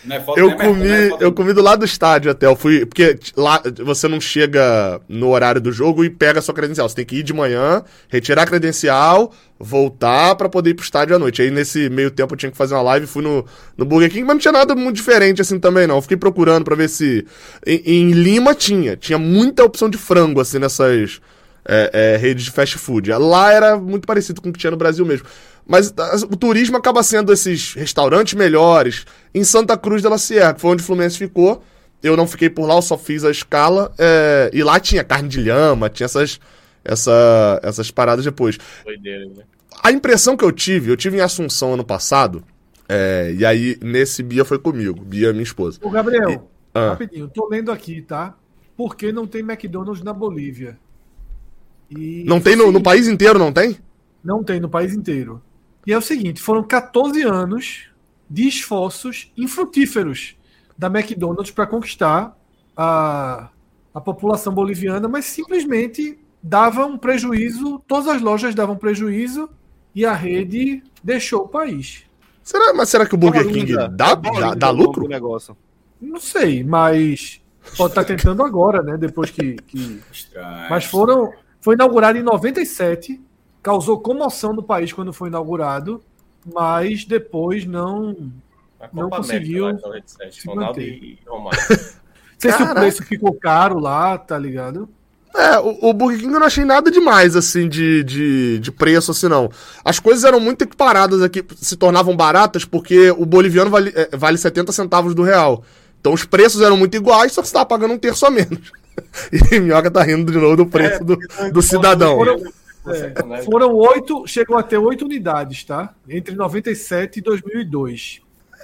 Não é falta Eu é comi, é falta eu comi do lado do estádio até. Eu fui. Porque lá você não chega no horário do jogo e pega a sua credencial. Você tem que ir de manhã, retirar a credencial, voltar pra poder ir pro estádio à noite. Aí nesse meio tempo eu tinha que fazer uma live, fui no, no Burger King, mas não tinha nada muito diferente assim também, não. Eu fiquei procurando pra ver se. Em, em Lima tinha. Tinha muita opção de frango, assim, nessas é, é, redes de fast food. Lá era muito parecido com o que tinha no Brasil mesmo. Mas as- o turismo acaba sendo esses restaurantes melhores. Em Santa Cruz de la Sierra, que foi onde o Fluminense ficou. Eu não fiquei por lá, eu só fiz a escala. é, e lá tinha carne de lhama, tinha essas, essa, essas paradas depois. Doideira, né? A impressão que eu tive, eu tive em Assunção ano passado. é, e aí, nesse Bia foi comigo, Bia, minha esposa. Ô, Gabriel, Ah. rapidinho, tô lendo aqui, tá? Por que não tem McDonald's na Bolívia? E Não tem no, no país inteiro, não tem? Não tem no país inteiro. E é o seguinte, foram 14 anos de esforços infrutíferos da McDonald's para conquistar a, a população boliviana, mas simplesmente dava um prejuízo, todas as lojas davam prejuízo e a rede deixou o país. Será, mas será que o Burger King é dá, dá, dá o nome lucro? negócio. Não sei, mas pode estar tentando agora, né? Depois que, que. Mas foram. Foi inaugurado em 97, causou comoção no país quando foi inaugurado, mas depois não. Não conseguiu América, lá, 97, se Ronaldo manter. e Romário. Não sei se o preço ficou caro lá, tá ligado? É, o, o Burger King eu não achei nada demais, assim, de, de, de preço, assim, não. As coisas eram muito equiparadas aqui, se tornavam baratas porque o boliviano vale, é, vale 70 centavos do real. Então os preços eram muito iguais, só que você tava pagando um terço a menos. E Minhoca tá rindo de novo do preço do, do cidadão. Foram, né? É, foram oito, chegou a ter oito unidades, tá? Entre 97 e 2002.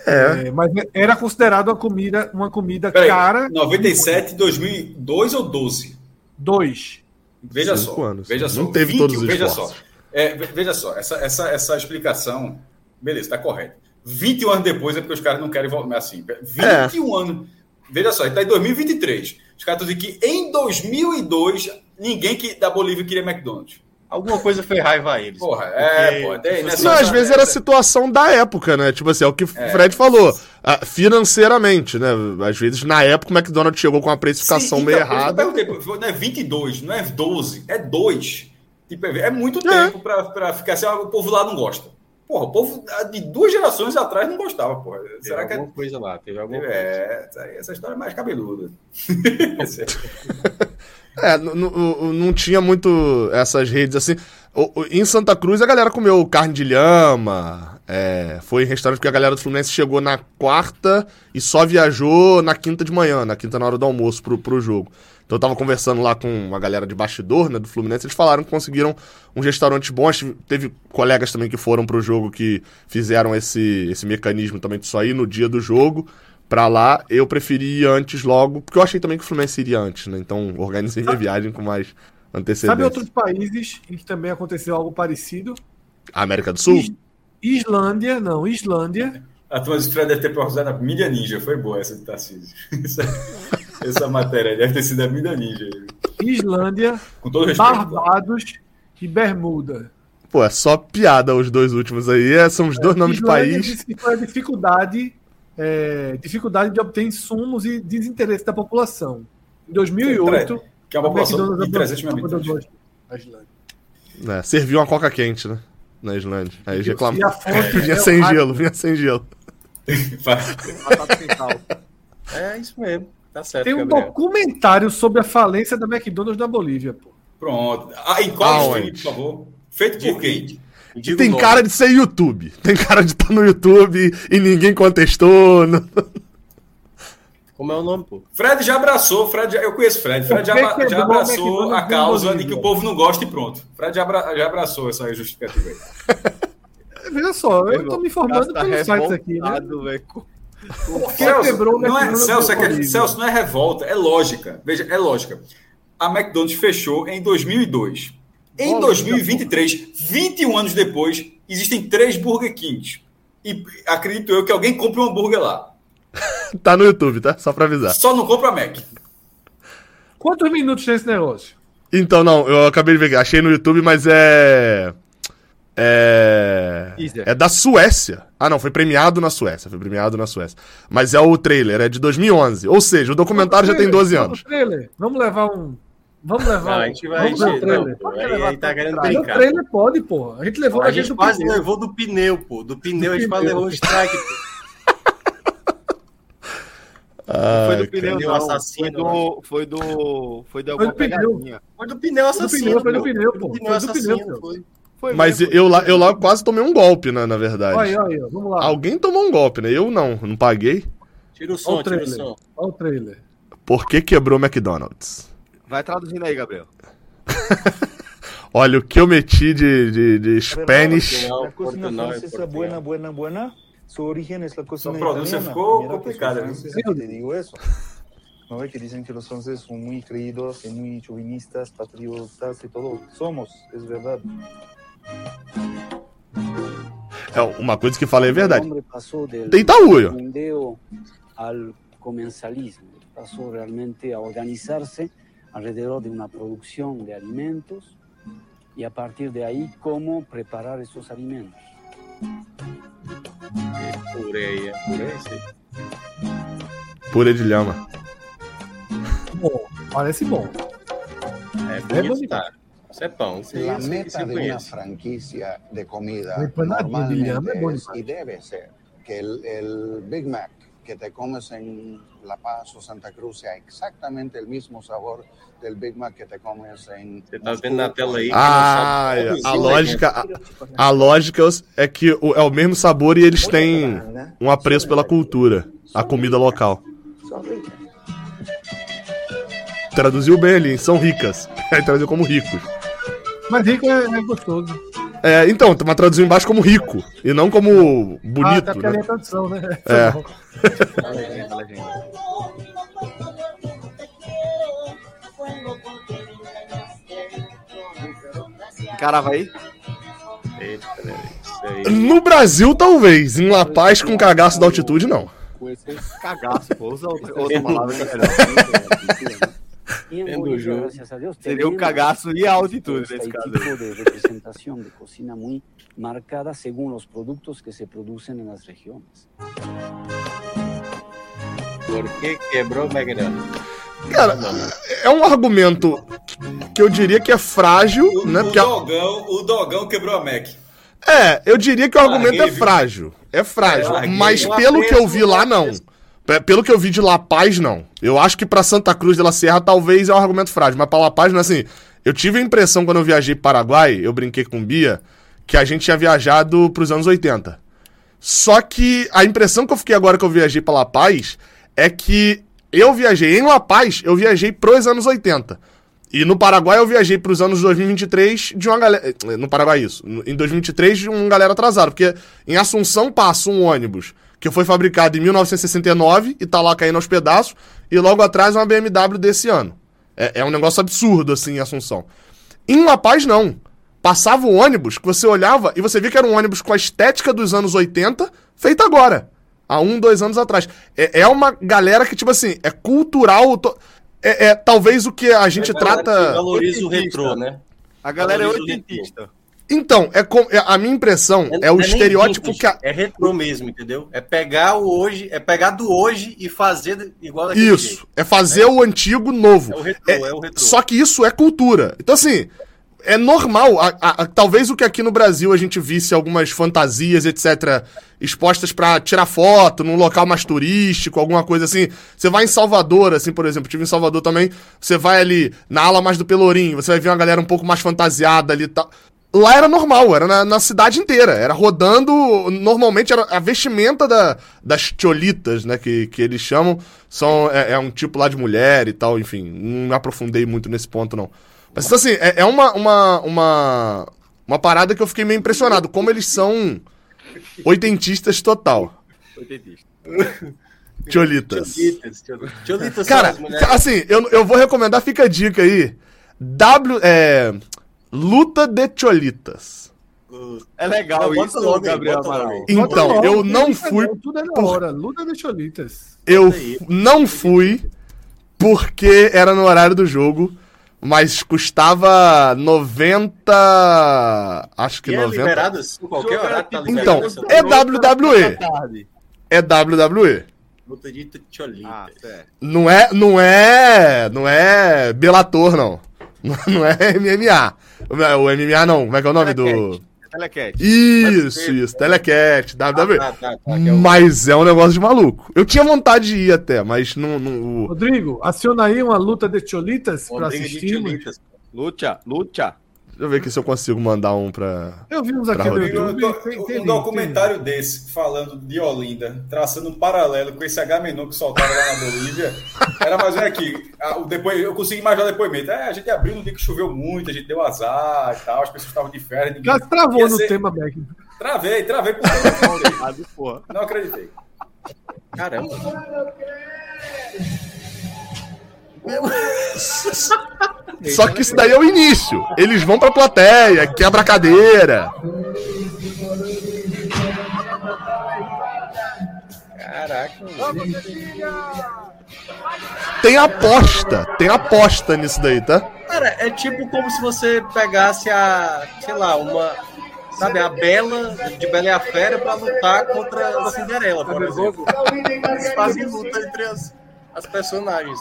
É. É, mas era considerado uma comida, uma comida Peraí, cara. 97, 2002 ou 12? Dois. Veja Cinco só. anos. Veja só. Não teve todos os Veja esforços. só. É, ve- veja só, essa, essa, essa explicação, beleza, está correta. 21 anos depois é porque os caras não querem voltar assim. 21 anos. Veja só, está em 2023. Os caras estão dizendo que em 2002 ninguém que, da Bolívia queria McDonald's. Alguma coisa fez raiva a eles. Porra, é, Porque, pô, tem- nessa- assim, Não, às vezes era a situação da época, né? Tipo assim, é o que o Fred falou. Ah, financeiramente, né? Às vezes, na época, o McDonald's chegou com uma precificação Sim, meio então, errada. Eu perguntei, não é 22, não é 12, é 2. Tipo, é muito É. tempo pra, pra ficar assim, ah, o povo lá não gosta. Porra, o povo de duas gerações atrás não gostava, porra. Teve Será que é alguma coisa lá? Teve alguma coisa. É, essa, essa história é mais cabeluda. É, não tinha muito essas redes assim. O- o- Em Santa Cruz a galera comeu carne de lhama. é, foi em restaurante porque a galera do Fluminense chegou na quarta e só viajou na quinta de manhã, na quinta na hora do almoço pro, pro jogo. Então eu tava conversando lá com uma galera de bastidor, né, do Fluminense, eles falaram que conseguiram uns restaurantes bons. Teve colegas também que foram pro jogo que fizeram esse, esse mecanismo também de só ir no dia do jogo pra lá. Eu preferi ir antes logo, porque eu achei também que o Fluminense iria antes, né? Então organizei minha viagem com mais antecedência. Sabe outros países em que também aconteceu algo parecido? A América do Sul? Is- Islândia, não, Islândia. A de Fred deve ter procurado a mídia ninja. Foi boa essa de Tarcísio. Essa, essa matéria deve ter sido a mídia ninja. Islândia, Com todo respeito. Barbados e Bermuda. Pô, é só piada os dois últimos aí. é, são os dois nomes de país. disse que foi a dificuldade, é, dificuldade de obter insumos e desinteresse da população. Em 2008, Que é uma a população de 300 mil abandonou habitantes. a Islândia. É, serviu uma coca quente, né? Na Islândia. Aí reclamou. Vinha é o sem gelo, vinha sem gelo. É isso mesmo. Tá certo, Tem um Gabriel. documentário sobre a falência da McDonald's na Bolívia, pô. Pronto. Ah, em qual Aonde? stream, por favor? Feito por quem? Diga o Tem nome. cara de ser YouTube. Tem cara de estar no YouTube e ninguém contestou. não- Como é o nome, pô? Fred já abraçou, Fred já- eu conheço Fred. Fred já, abra- já abraçou McDonald's a causa de que o povo não gosta e pronto. Fred já, abra- já abraçou essa justificativa aí. Veja só, eu tô me informando Tá pelos sites aqui, né? que Celso, quebrou o não é, Celso, é? Celso, não é revolta, é lógica. Veja, é lógica. A McDonald's fechou em 2002. Em Bolívia, 2023, 21 anos depois, existem três Burger Kings. E acredito eu que alguém compre um hambúrguer lá. Tá no YouTube, tá? Só pra avisar. Só não compra a Mac. Quantos minutos tem esse negócio? Então, não, eu acabei de ver. Achei no YouTube, mas é. É. É da Suécia. Ah, não, foi premiado na Suécia. Foi premiado na Suécia. Mas é o trailer, é de 2011. Ou seja, o documentário já tem 12 Vamos anos. Vamos levar um. Vamos levar Não, a gente vai. Vamos ver o Não, trailer. pô, aí, aí tá querendo brincar. trailer pode, pô. A gente levou A daquele gente do quase pneu. levou do pneu, pô. Do pneu a gente quase levou um strike, pô. Foi do pneu, não. assassino, foi do. Foi do. Foi de Foi do pneu. pegadinha. Foi do pneu Do assassino. pneu, foi do pô. pneu, pô. Do pneu Foi do pneu, assassino, pô. foi. Foi Mas mesmo. eu lá, eu lá quase tomei um golpe, né, na verdade. Olha aí, olha aí, vamos lá. Alguém tomou um golpe, né? Eu não, não paguei. Tira o som, o tira o trailer. som. Olha o trailer. Por que quebrou o McDonald's? Vai traduzindo aí, Gabriel. Olha, o que eu meti de, de, de Spanish. Não, Portugal. buena, buena, buena, su origen es la cocina pronúncia italiana. ficou complicada, francés y te digo. No ve que dicen que los franceses son muy creídos y muy chauvinistas, patriotas y todo. Somos, es verdad. É, uma coisa que falei é verdade. Tem comensalismo, pasó realmente a organizarse alrededor de una producción de alimentos y a partir de ahí cómo preparar esos alimentos. Purê aí, é purê, sim. Purê de lhama. Bom, parece bom. É bom bonito, demais. tá? Isso é pão. Isso, La isso, meta isso de una conheço. franquicia de comida de normalmente es y debe ser que el Big Mac que te comes en La Paz o Santa Cruz sea exactamente el mismo sabor del Big Mac que te comes en Você tá vendo na tela aí. Ah, sabe, a lógica, a, a lógica é que o- é o mesmo sabor e eles têm um apreço pela cultura, a comida local. Traduziu bem ali, são ricas. Traduziu como ricos. Mas rico é, é gostoso. É, então, mas traduziu embaixo como rico, e não como ah, bonito, tá porque ali né? tradução, né? É. A legenda, a legenda. Encarava aí? Eita. No Brasil, talvez. Em La Paz, com cagaço da altitude, não. Cagaço, pô. Usa outra, outra palavra que é melhor. En Bien, Bolivia, Dujo. gracias a a altitude nesse caso. tipo de representación de cocina muy marcada según los productos que se producen en las regiones. Por que quebrou? Cara, é um argumento que eu diria que é frágil, O, né? o Porque a- dogão, o dogão quebrou a Mac. É, eu diria que o argumento Larguei, é frágil. É frágil. É, larguei. mas pelo que eu vi lá, não. Pelo que eu vi de La Paz, não. Eu acho que pra Santa Cruz de la Serra talvez é um argumento frágil, mas pra La Paz, não é assim. Eu tive a impressão quando eu viajei pro Paraguai, eu brinquei com Bia, que a gente tinha viajado pros anos 80. Só que a impressão que eu fiquei agora que eu viajei pra La Paz é que eu viajei em La Paz, eu viajei pros anos 80. E no Paraguai eu viajei pros anos 2023 de uma galera. No Paraguai, isso. Em 2023 de uma galera atrasada. Porque em Assunção passa um ônibus que foi fabricado em 1969 e tá lá caindo aos pedaços. E logo atrás uma BMW desse ano. É, é um negócio absurdo, assim, em Assunção. Em La Paz, não. Passava o ônibus que você olhava e você via que era um ônibus com a estética dos anos 80, feito agora. Há um, dois anos atrás. É, é uma galera que, tipo assim, é cultural. to- é, é talvez o que a gente trata. Valoriza o retrô, né? A galera é Valoriza o oitentista. Então, é com- é- a minha impressão é, o não nem estereótipo vintage, que a, É retrô mesmo, entendeu? É pegar o hoje, é pegar do hoje e fazer igual Isso, jeito. é fazer o antigo novo. É o retrô, É, é, o retrô. Só que isso é cultura. Então, assim, é normal. a- a- talvez o que aqui no Brasil a gente visse algumas fantasias, etc., expostas pra tirar foto num local mais turístico, alguma coisa assim. Você vai em Salvador, assim, por exemplo, tive em Salvador também. Você vai ali na ala mais do Pelourinho, você vai ver uma galera um pouco mais fantasiada ali e tal. Lá era normal, era na, na cidade inteira. Era rodando. Normalmente era a vestimenta da- das cholitas, né? Que, que eles chamam. São, é, é um tipo lá de mulher e tal, enfim. Não me aprofundei muito nesse ponto, não. Mas assim, é, é uma, uma, uma, uma parada que eu fiquei meio impressionado. Como eles são oitentistas total. Oitentista. Cholitas. Tiolitas. Tiolitas Cara, assim, eu, eu vou recomendar, fica a dica aí. W. É, Luta de Cholitas. É legal Não, isso, logo Gabriel Amaral. Então, eu não fui. não, Tudo é na por- hora. Luta de Cholitas. Eu não fui porque era no horário do jogo, mas custava 90. Acho que E é 90. liberado assim, qualquer horário tá liberado. Então, é. WWE. Tarde. É WWE. Luta de tiolitas. Ah. Não é, não é, não é Bellator não. Não é MMA. O MMA não, como é que é o nome do É Telecat. Isso, isso, Telecat, WWE. Ah, tá, tá, tá, é o- Mas é um negócio de maluco. Eu tinha vontade de ir até, mas não, não o- Rodrigo, aciona aí uma luta de Cholitas Rodrigo assistirmos. tiolitas. Lucha, lucha. Deixa eu ver aqui se eu consigo mandar um pra. Eu vi uns aqui YouTube. tô- tem- um tem documentário desse, falando de Olinda, traçando um paralelo com esse H-Menon que soltaram lá na Bolívia, era mais um aqui. O depois, eu consegui imaginar o depoimento. É, a gente abriu no dia que choveu muito, a gente deu azar e tal, as pessoas estavam de férias. tem. Já Ninguém... travou Ia no ser- tema, Beck. Travei, travei eu não acreditei. Não acreditei. Caramba. Só que isso daí é o início. Eles vão pra plateia, quebra a cadeira. Caraca, mano. Tem aposta, tem aposta nisso daí, tá? Cara, é tipo como se você pegasse a, sei lá, uma, sabe, a Bela de Bela e a Fera pra lutar contra a Cinderela, por exemplo. Eles fazem luta entre as, as personagens.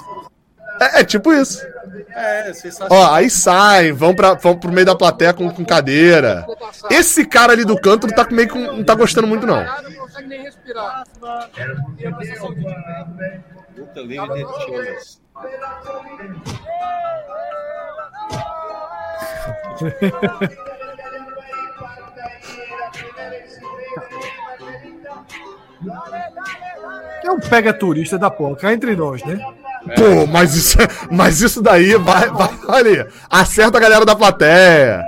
É, é tipo isso. É, sensacional. Ó, aí saem, vão, pra, vão pro meio da plateia com, com cadeira. Esse cara ali do canto não tá com- meio com, não tá gostando muito, não. não consegue nem respirar. Luta livre de. É um pega turista da porra, cá entre nós, né? Pô, mas isso, mas isso daí vai, vai. Olha aí, acerta a galera da plateia.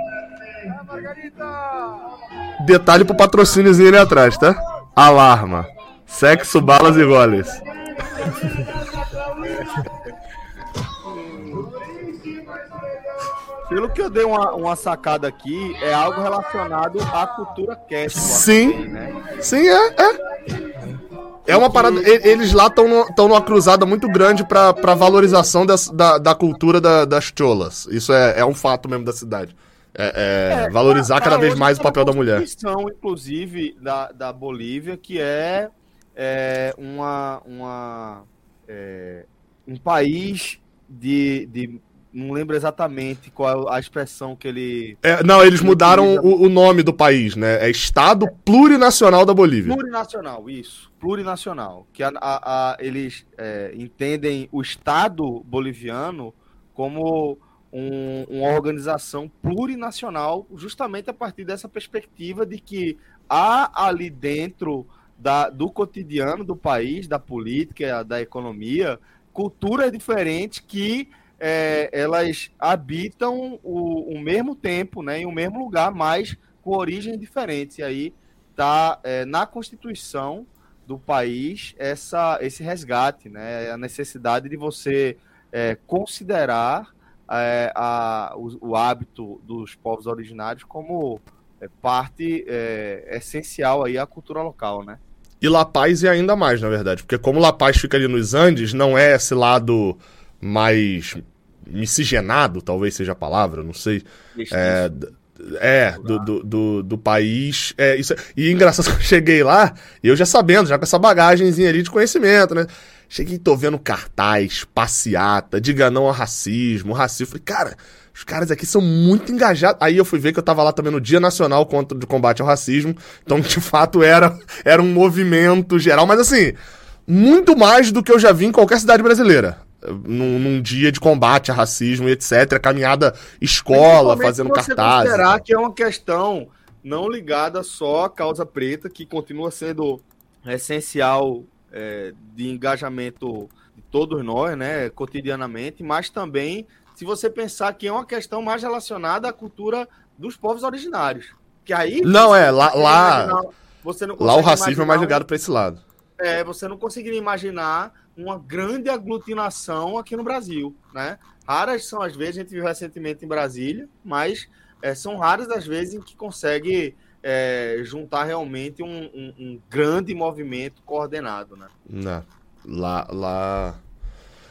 Detalhe pro patrocíniozinho ali atrás, tá? Alarma. Sexo, balas e goles. Pelo que eu dei uma, uma sacada aqui, é algo relacionado à cultura cast. Sim. né? Sim, é, é. É uma parada. Eles lá estão numa cruzada muito grande pra, pra valorização das- da, da cultura da- das cholas. Isso é, é um fato mesmo da cidade. É, é valorizar cada vez mais o papel da mulher. Inclusive, da, da Bolívia, que é, é, uma, uma, é, um país de, de. Não lembro exatamente qual é a expressão que ele. É, não, eles mudaram o, o nome do país, né? É Estado Plurinacional da Bolívia. Plurinacional, isso. Plurinacional. Que a, a- a- eles é, entendem o Estado boliviano como um- uma organização plurinacional, justamente a partir dessa perspectiva de que há ali dentro da- do cotidiano do país, da política, da economia, culturas diferentes que é, elas habitam o, o mesmo tempo, né, em um mesmo lugar, mas com origens diferentes. E aí está na Constituição do país essa, esse resgate, né, a necessidade de você é, considerar é, a, o, o hábito dos povos originários como é, parte é, essencial aí à cultura local, né? E La Paz é ainda mais, na verdade. Porque como La Paz fica ali nos Andes, não é esse lado mais miscigenado, talvez seja a palavra, não sei. É, é do, do, do, do país. É, isso, e engraçado, que eu cheguei lá, e eu já sabendo, já com essa bagagenzinha ali de conhecimento, né? Cheguei, tô vendo cartaz, passeata, diga não ao racismo, racismo. Falei, cara, os caras aqui são muito engajados. Aí eu fui ver que eu tava lá também no Dia Nacional contra de combate ao racismo. Então, de fato, era, era um movimento geral, mas assim, muito mais do que eu já vi em qualquer cidade brasileira. Num, num dia de combate a racismo e etc. Caminhada escola, Principalmente fazendo cartazes. considerar que é uma questão não ligada só à causa preta, que continua sendo essencial é, de engajamento de todos nós, né, cotidianamente, mas também se você pensar que é uma questão mais relacionada à cultura dos povos originários. Que aí Não, é, lá, lá, imagina- você não lá o racismo é mais imaginar um- ligado pra esse lado. é, você não conseguiria imaginar uma grande aglutinação aqui no Brasil, né? Raras são as vezes, a gente viu recentemente em Brasília, mas é, são raras as vezes em que consegue é, juntar realmente um, um- um grande movimento coordenado, né? Não. Lá, lá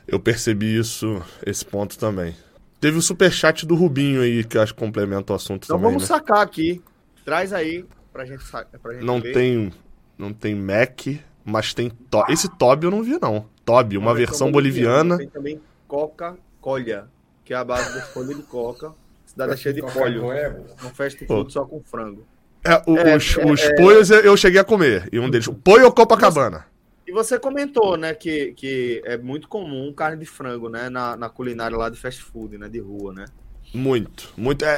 eu percebi isso, esse ponto também. Teve o superchat do Rubinho aí, que eu acho que complementa o assunto Então também, vamos né? sacar aqui, traz aí pra gente, pra gente Não ver. tem, não tem Mac, mas tem To- Esse Toby eu não vi não. Toby, uma versão boliviana. Tem também Coca-Cola, que é a base da folha de coca. Cidade cheia de polho. Um fast food só com frango. É, o- É, os é, os é. poios eu- eu cheguei a comer. E um deles, o Poio Copacabana. E você comentou, né, que, que é muito comum carne de frango, né, na, na culinária lá de fast food, né, de rua, né? Muito, muito. É,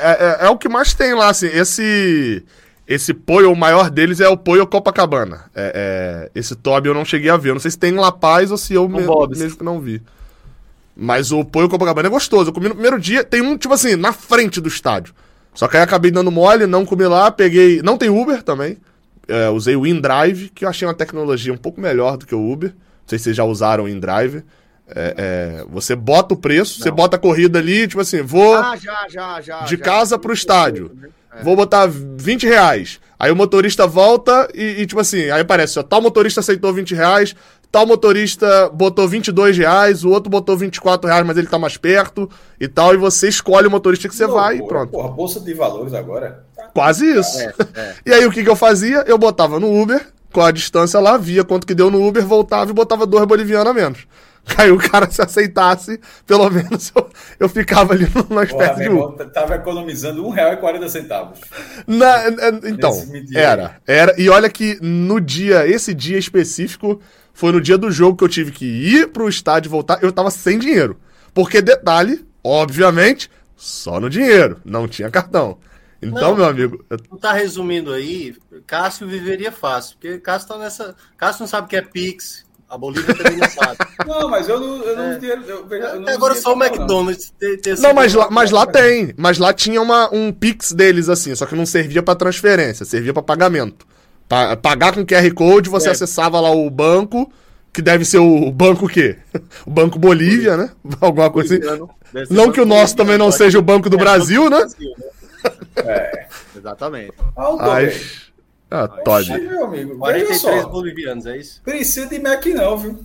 é- é o que mais tem lá, assim. Esse. Esse Poio, o maior deles é o Poio Copacabana. É, é, esse Toby eu não cheguei a ver. Eu não sei se tem em La Paz ou se eu me- mesmo que não vi. Mas o Poio Copacabana é gostoso. Eu comi no primeiro dia, tem um, tipo assim, na frente do estádio. Só que aí acabei dando mole, não comi lá, peguei. Não tem Uber também. É, usei o InDrive, que eu achei uma tecnologia um pouco melhor do que o Uber. Não sei se vocês já usaram o InDrive. É, é, você bota o preço, você bota a corrida ali, tipo assim, vou. Ah, já, já, já. de já. casa pro estádio. né? Vou botar 20 reais. Aí o motorista volta e, e, tipo assim, aí aparece, ó, tal motorista aceitou 20 reais, tal motorista botou 22 reais, o outro botou 24 reais, mas ele tá mais perto e tal, e você escolhe o motorista que você vai e pronto. Porra, bolsa de valores agora. Quase isso. É, é. E aí o que, que eu fazia? Eu botava no Uber, com a distância lá, via quanto que deu no Uber, voltava e botava dois bolivianos a menos. Aí o cara se aceitasse, pelo menos eu, eu ficava ali numa espécie de irmão, tava economizando R$1,40. Na- na- então, era. Era. E olha que no dia, esse dia específico, foi no dia do jogo que eu tive que ir pro estádio e voltar, eu tava sem dinheiro. Porque, detalhe, obviamente, só no dinheiro, não tinha cartão. Então, Não. meu amigo, eu- Tu tá resumindo aí, Cássio viveria fácil, porque Cássio tá nessa. Cássio não sabe o que é Pix, a Bolívia também não sabe. Não, mas eu não. Eu não, É. eu, eu, eu não Até agora só o. McDonald's ter, ter Não, mas lá, mas lá tem. Mas lá tinha uma, um Pix deles, assim, só que não servia pra transferência, servia pra pagamento. Pa- pagar com QR Code, você É. acessava lá o banco, que deve ser o banco o quê? O Banco Bolívia, né? Alguma coisa assim. Não que o nosso também não seja o Banco do é, Brasil, né? Brasil, É. Exatamente. Ah, Oxi, Todd. meu amigo. Veja 43 só. bolivianos, é isso? Precisa de Mac não, viu?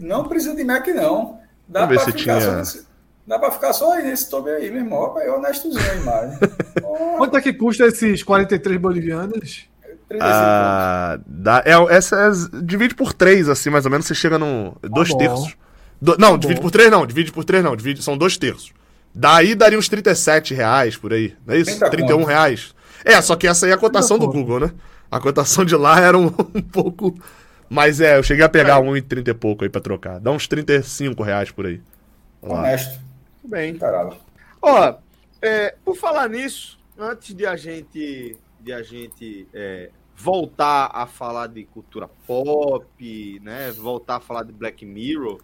Não precisa de Mac não. Dá Vamos ver pra se ficar tinha- só nesse... Dá pra ficar só aí nesse Toby aí, meu irmão. Eu honestozinho a imagem. Ó, Quanto é que custa esses 43 bolivianos? 35 Ah, dá, é, essa é- divide por três, assim, mais ou menos, você chega no. Dois bom. terços. Do- não, Tá divide bom. por três não, divide por três não, divide, são dois terços. Daí daria uns 37 reais por aí, não é isso? 30 31 conto. reais. É, só que essa aí é a cotação do. Google, né? A cotação de lá era um, um pouco. Mas é, eu cheguei a pegar 1,30 e pouco aí pra trocar. Dá uns 35 reais por aí. Lá. Honesto. Tudo bem. Caralho. Ó, é, por falar nisso, antes de a gente, de a gente é, voltar a falar de cultura pop, né? Voltar a falar de Black Mirror,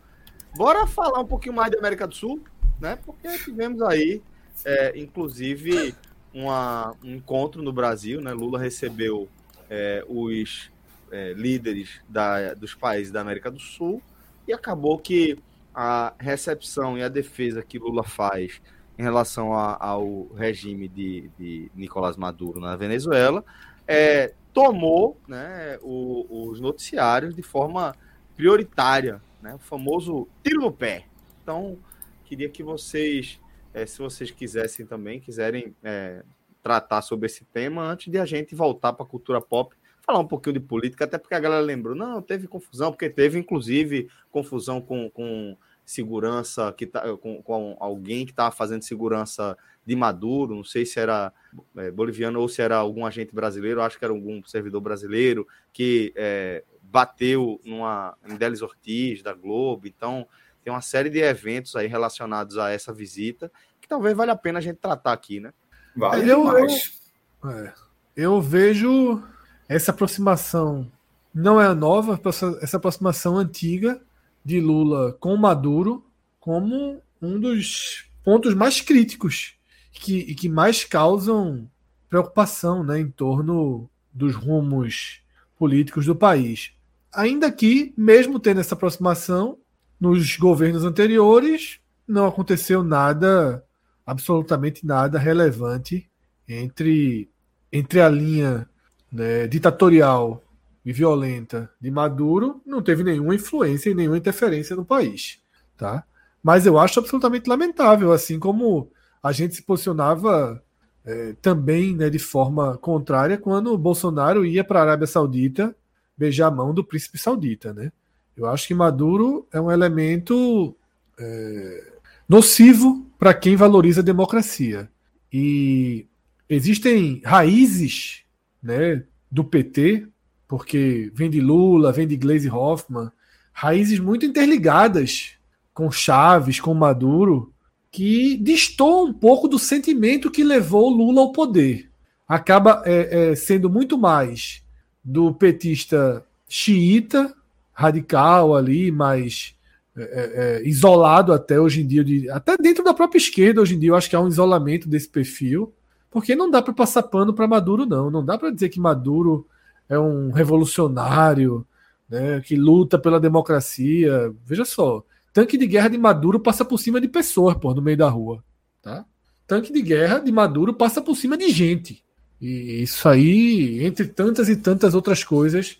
bora falar um pouquinho mais da América do Sul, né? Porque tivemos aí, é, inclusive, uma- um encontro no Brasil, né? Lula recebeu é, os é, líderes da- dos países da América do Sul e acabou que a recepção e a defesa que Lula faz em relação a- ao regime de, de Nicolás Maduro na Venezuela é, tomou né, o- os noticiários de forma prioritária, né, o famoso tiro no pé. Então, queria que vocês, é, se vocês quisessem também, quiserem é, tratar sobre esse tema antes de a gente voltar para a cultura pop, falar um pouquinho de política, até porque a galera lembrou, não, teve confusão, porque teve inclusive confusão com, com segurança, que tá, com, com alguém que estava fazendo segurança de Maduro, não sei se era é, boliviano ou se era algum agente brasileiro, acho que era algum servidor brasileiro que é, bateu numa, em Delis Ortiz, da Globo, então tem uma série de eventos aí relacionados a essa visita que talvez valha a pena a gente tratar aqui, né? Vale eu, eu, é, eu vejo essa aproximação não é nova, essa aproximação antiga de Lula com Maduro como um dos pontos mais críticos que, e que mais causam preocupação né, em torno dos rumos políticos do país. Ainda que, mesmo tendo essa aproximação, nos governos anteriores não aconteceu nada, absolutamente nada relevante entre, entre a linha né, ditatorial e violenta de Maduro, não teve nenhuma influência e nenhuma interferência no país. Tá? Mas eu acho absolutamente lamentável, assim como a gente se posicionava é, também né, de forma contrária quando Bolsonaro ia para a Arábia Saudita beijar a mão do príncipe saudita. Né? Eu acho que Maduro é um elemento é, nocivo para quem valoriza a democracia. E existem raízes né, do PT, porque vem de Lula, vem de Gleisi Hoffmann, raízes muito interligadas com Chaves, com Maduro, que distou um pouco do sentimento que levou Lula ao poder. Acaba é, é, sendo muito mais do petista xiita, radical ali, mais é, é, isolado até hoje em dia, de, até dentro da própria esquerda hoje em dia, eu acho que há um isolamento desse perfil, porque não dá para passar pano para Maduro, não. Não dá para dizer que Maduro é um revolucionário, né, que luta pela democracia. Veja só, Tanque de guerra de Maduro passa por cima de pessoas, pô, no meio da rua. Tá? Tanque de guerra de Maduro passa por cima de gente. E isso aí, entre tantas e tantas outras coisas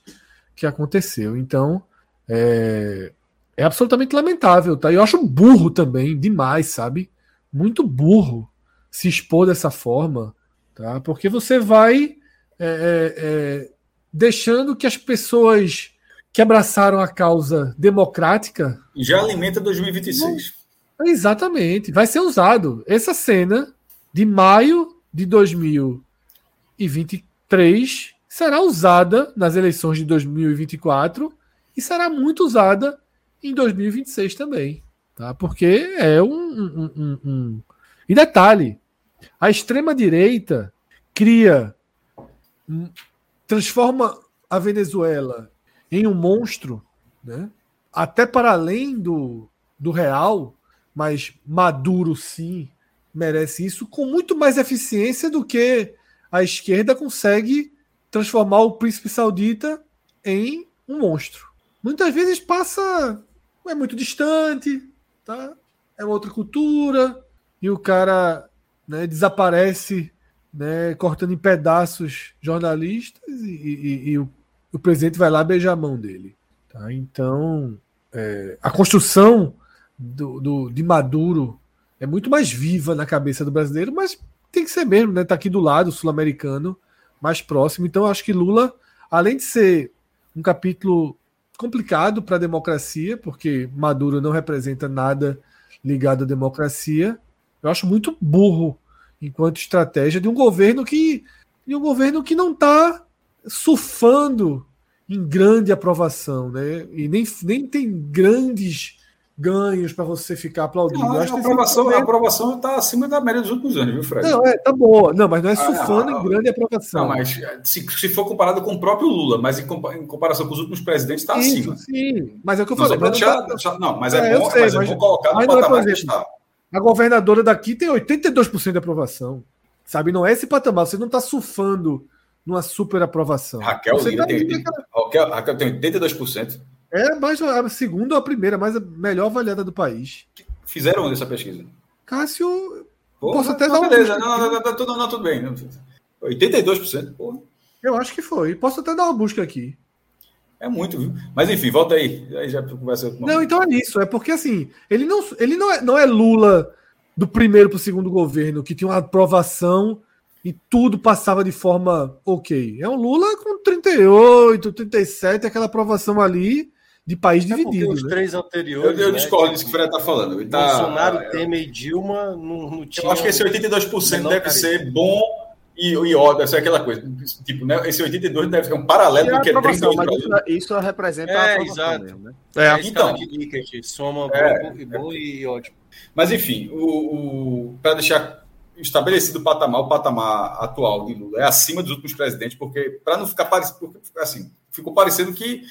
que aconteceu. Então, é, é absolutamente lamentável, tá? Eu acho burro também, demais, sabe? Muito burro se expor dessa forma, tá? Porque você vai é, é, é deixando que as pessoas que abraçaram a causa democrática. Já alimenta 2026. Exatamente. Vai ser usado. Essa cena de maio de 2023 será usada nas eleições de 2024 e será muito usada em 2026 também. Tá? Porque é um, um, um, um... E detalhe: a extrema-direita cria, transforma a Venezuela em um monstro, né? até para além do, do real, mas Maduro sim merece isso com muito mais eficiência do que a esquerda consegue transformar o príncipe saudita em um monstro. Muitas vezes passa é muito distante, tá? É outra cultura e o cara né, desaparece, né, cortando em pedaços jornalistas e, e, e o o presidente vai lá beijar a mão dele. Tá? Então, é, a construção do, do, de Maduro é muito mais viva na cabeça do brasileiro, mas tem que ser mesmo, né? Tá aqui do lado, sul-americano, mais próximo. Então, acho que Lula, além de ser um capítulo complicado para a democracia, porque Maduro não representa nada ligado à democracia, eu acho muito burro enquanto estratégia de um governo que de um governo que não está surfando em grande aprovação, né? E nem, nem tem grandes ganhos para você ficar aplaudindo. Não, a, aprovação, a aprovação está acima da média dos últimos anos, viu, Fred? Não, é, tá boa. Não, mas não é ah, surfando ah, em grande aprovação. Não, mas se, se for comparado com o próprio Lula, mas em, comparação com os últimos presidentes, está acima. Sim, mas é o que eu falei. Não, mas não, tá... não, mas é, é bom, sei, mas, mas é bom colocar no é, patamar que está. A governadora daqui tem 82% de aprovação. Sabe, não é esse patamar. Você não está surfando numa super aprovação. Raquel Lira tá tem, tem, Raquel, Raquel tem 82%. É mais a segunda ou a primeira, mais a melhor avaliada do país. Fizeram onde essa pesquisa? Cássio. Porra, posso até não, dar beleza. Não, não, não, tudo, não, tudo bem. 82%, porra. Eu acho que foi. Posso até dar uma busca aqui. É muito, viu? Mas enfim, volta aí. Aí já conversa. Não, então é isso. É porque assim, ele não, ele não, é, não é Lula do primeiro para o segundo governo, que tinha uma aprovação e tudo passava de forma ok. É um Lula com 38, 37, aquela aprovação ali de país É dividido. os né? três anteriores. Eu, eu né, discordo disso que o Fred está falando. Ele tá, Bolsonaro, Temer e Dilma não, não tinham. eu acho que esse 82% menor deve carisma. ser bom e, e ódio, deve ser aquela coisa. Tipo, né? Esse 82 deve ser um paralelo É a do que é aprovação, 32 mas isso, isso representa É, a exato. mesmo, né? É, É Então. de Likert, soma É, bom, e bom e ótimo. Mas, enfim, o, o para deixar estabelecido o patamar, o patamar atual de Lula é acima dos últimos presidentes, porque para não ficar parecido, assim, ficou parecendo que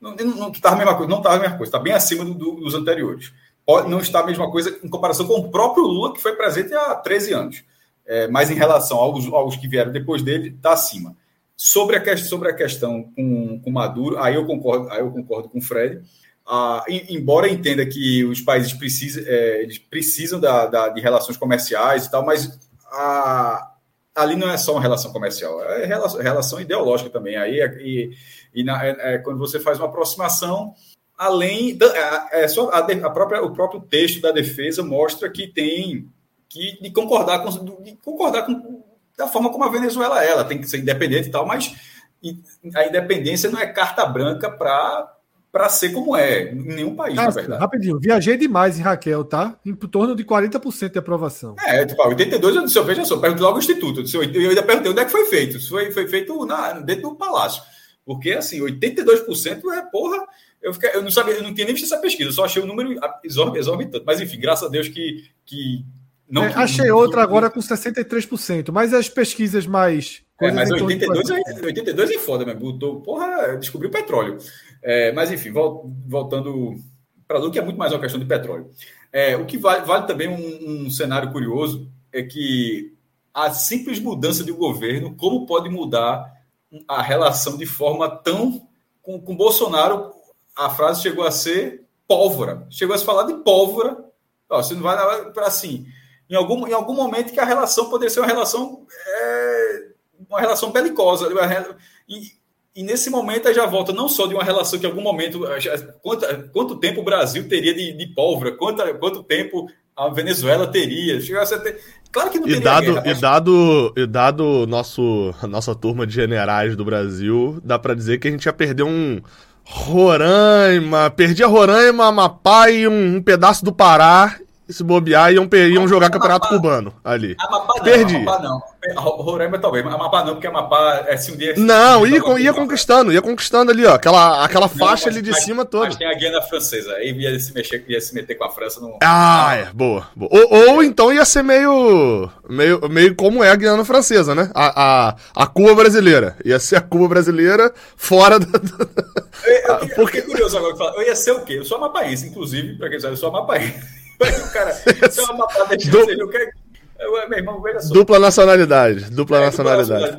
não estava a mesma coisa, não estava a mesma coisa, está bem acima do- do- dos anteriores. Pode não está a mesma coisa em comparação com o próprio Lula, que foi presidente há 13 anos. É, mas em relação aos, aos que vieram depois dele, está acima. Sobre a, sobre a questão com, com Maduro, aí eu concordo, aí eu concordo com o Fred. Ah, em- embora entenda que os países precisam, é, eles precisam da, da- de relações comerciais e tal, mas a- ali não é só uma relação comercial, é relação, relação ideológica também. Aí é- e, e na- é- é quando você faz uma aproximação, além da, é, só a, a própria, o próprio texto da defesa mostra que tem que de concordar com, de concordar com da forma como a Venezuela é, ela tem que ser independente e tal, mas a independência não é carta branca para para ser como é em nenhum país, na Cássio, verdade. rapidinho, viajei demais em Raquel, tá? Em torno de 40% de aprovação. É, tipo, 82 eu disse, eu veja só, perguntei logo o Instituto. Eu, disse, eu ainda perguntei onde é que foi feito. Isso foi, foi feito na, dentro do palácio. Porque, assim, 82% é porra. Eu, fiquei, eu não sabia, eu não tinha nem visto essa pesquisa, eu só achei o número exor- exorbitante. Mas, enfim, graças a Deus que. que não, É, achei outra agora com 63%, mas as pesquisas mais. É, mas em torno de 82 40%. é, 82 é foda, mesmo. Botou, porra, descobriu petróleo. É, mas, enfim, vol- voltando para Lu, que é muito mais uma questão de petróleo. É, o que vale, vale também um, um cenário curioso é que a simples mudança de governo, como pode mudar a relação de forma tão. Com, com Bolsonaro, a frase chegou a ser pólvora. Chegou a se falar de pólvora. Ó, você não vai para assim. Em algum, em algum momento que a relação poderia ser uma relação. é, uma relação belicosa. E, e nesse momento aí já volta não só de uma relação que em algum momento. já- Quanto, quanto tempo o Brasil teria de, de pólvora? Quanto, quanto tempo a Venezuela teria? A ter. Claro que não E teria dado, guerra, e mas- dado, e dado nosso, a nossa turma de generais do Brasil, dá pra dizer que a gente ia perder um Roraima, perdia Roraima, Amapá e um, um pedaço do Pará, e se bobear, iam, per- iam jogar campeonato cubano ali. Amapá não, Perdi. Amapá não. Ro- Roraima talvez, mas Amapá não, porque Amapá é se um dia. Não, ia, con- ia conquistando, ia conquistando ali, ó, aquela, aquela Não, faixa mas- ali de mas- cima Mas toda. tem a Guiana Francesa, aí ia se mexer, ia se meter com a França no. Ah, é, boa. boa. Ou, ou então ia ser meio, meio, meio como é a Guiana Francesa, né? A, a, a Cuba brasileira. Ia ser a Cuba brasileira fora da. Eu, eu, Ah, porque- eu curioso agora. Eu ia ser o quê? Eu sou amapaense, inclusive, pra quem sabe, eu sou amapaense. Aí o cara, se é Do- de quero. Eu, meu irmão, veja só. Dupla nacionalidade. Dupla É, nacionalidade.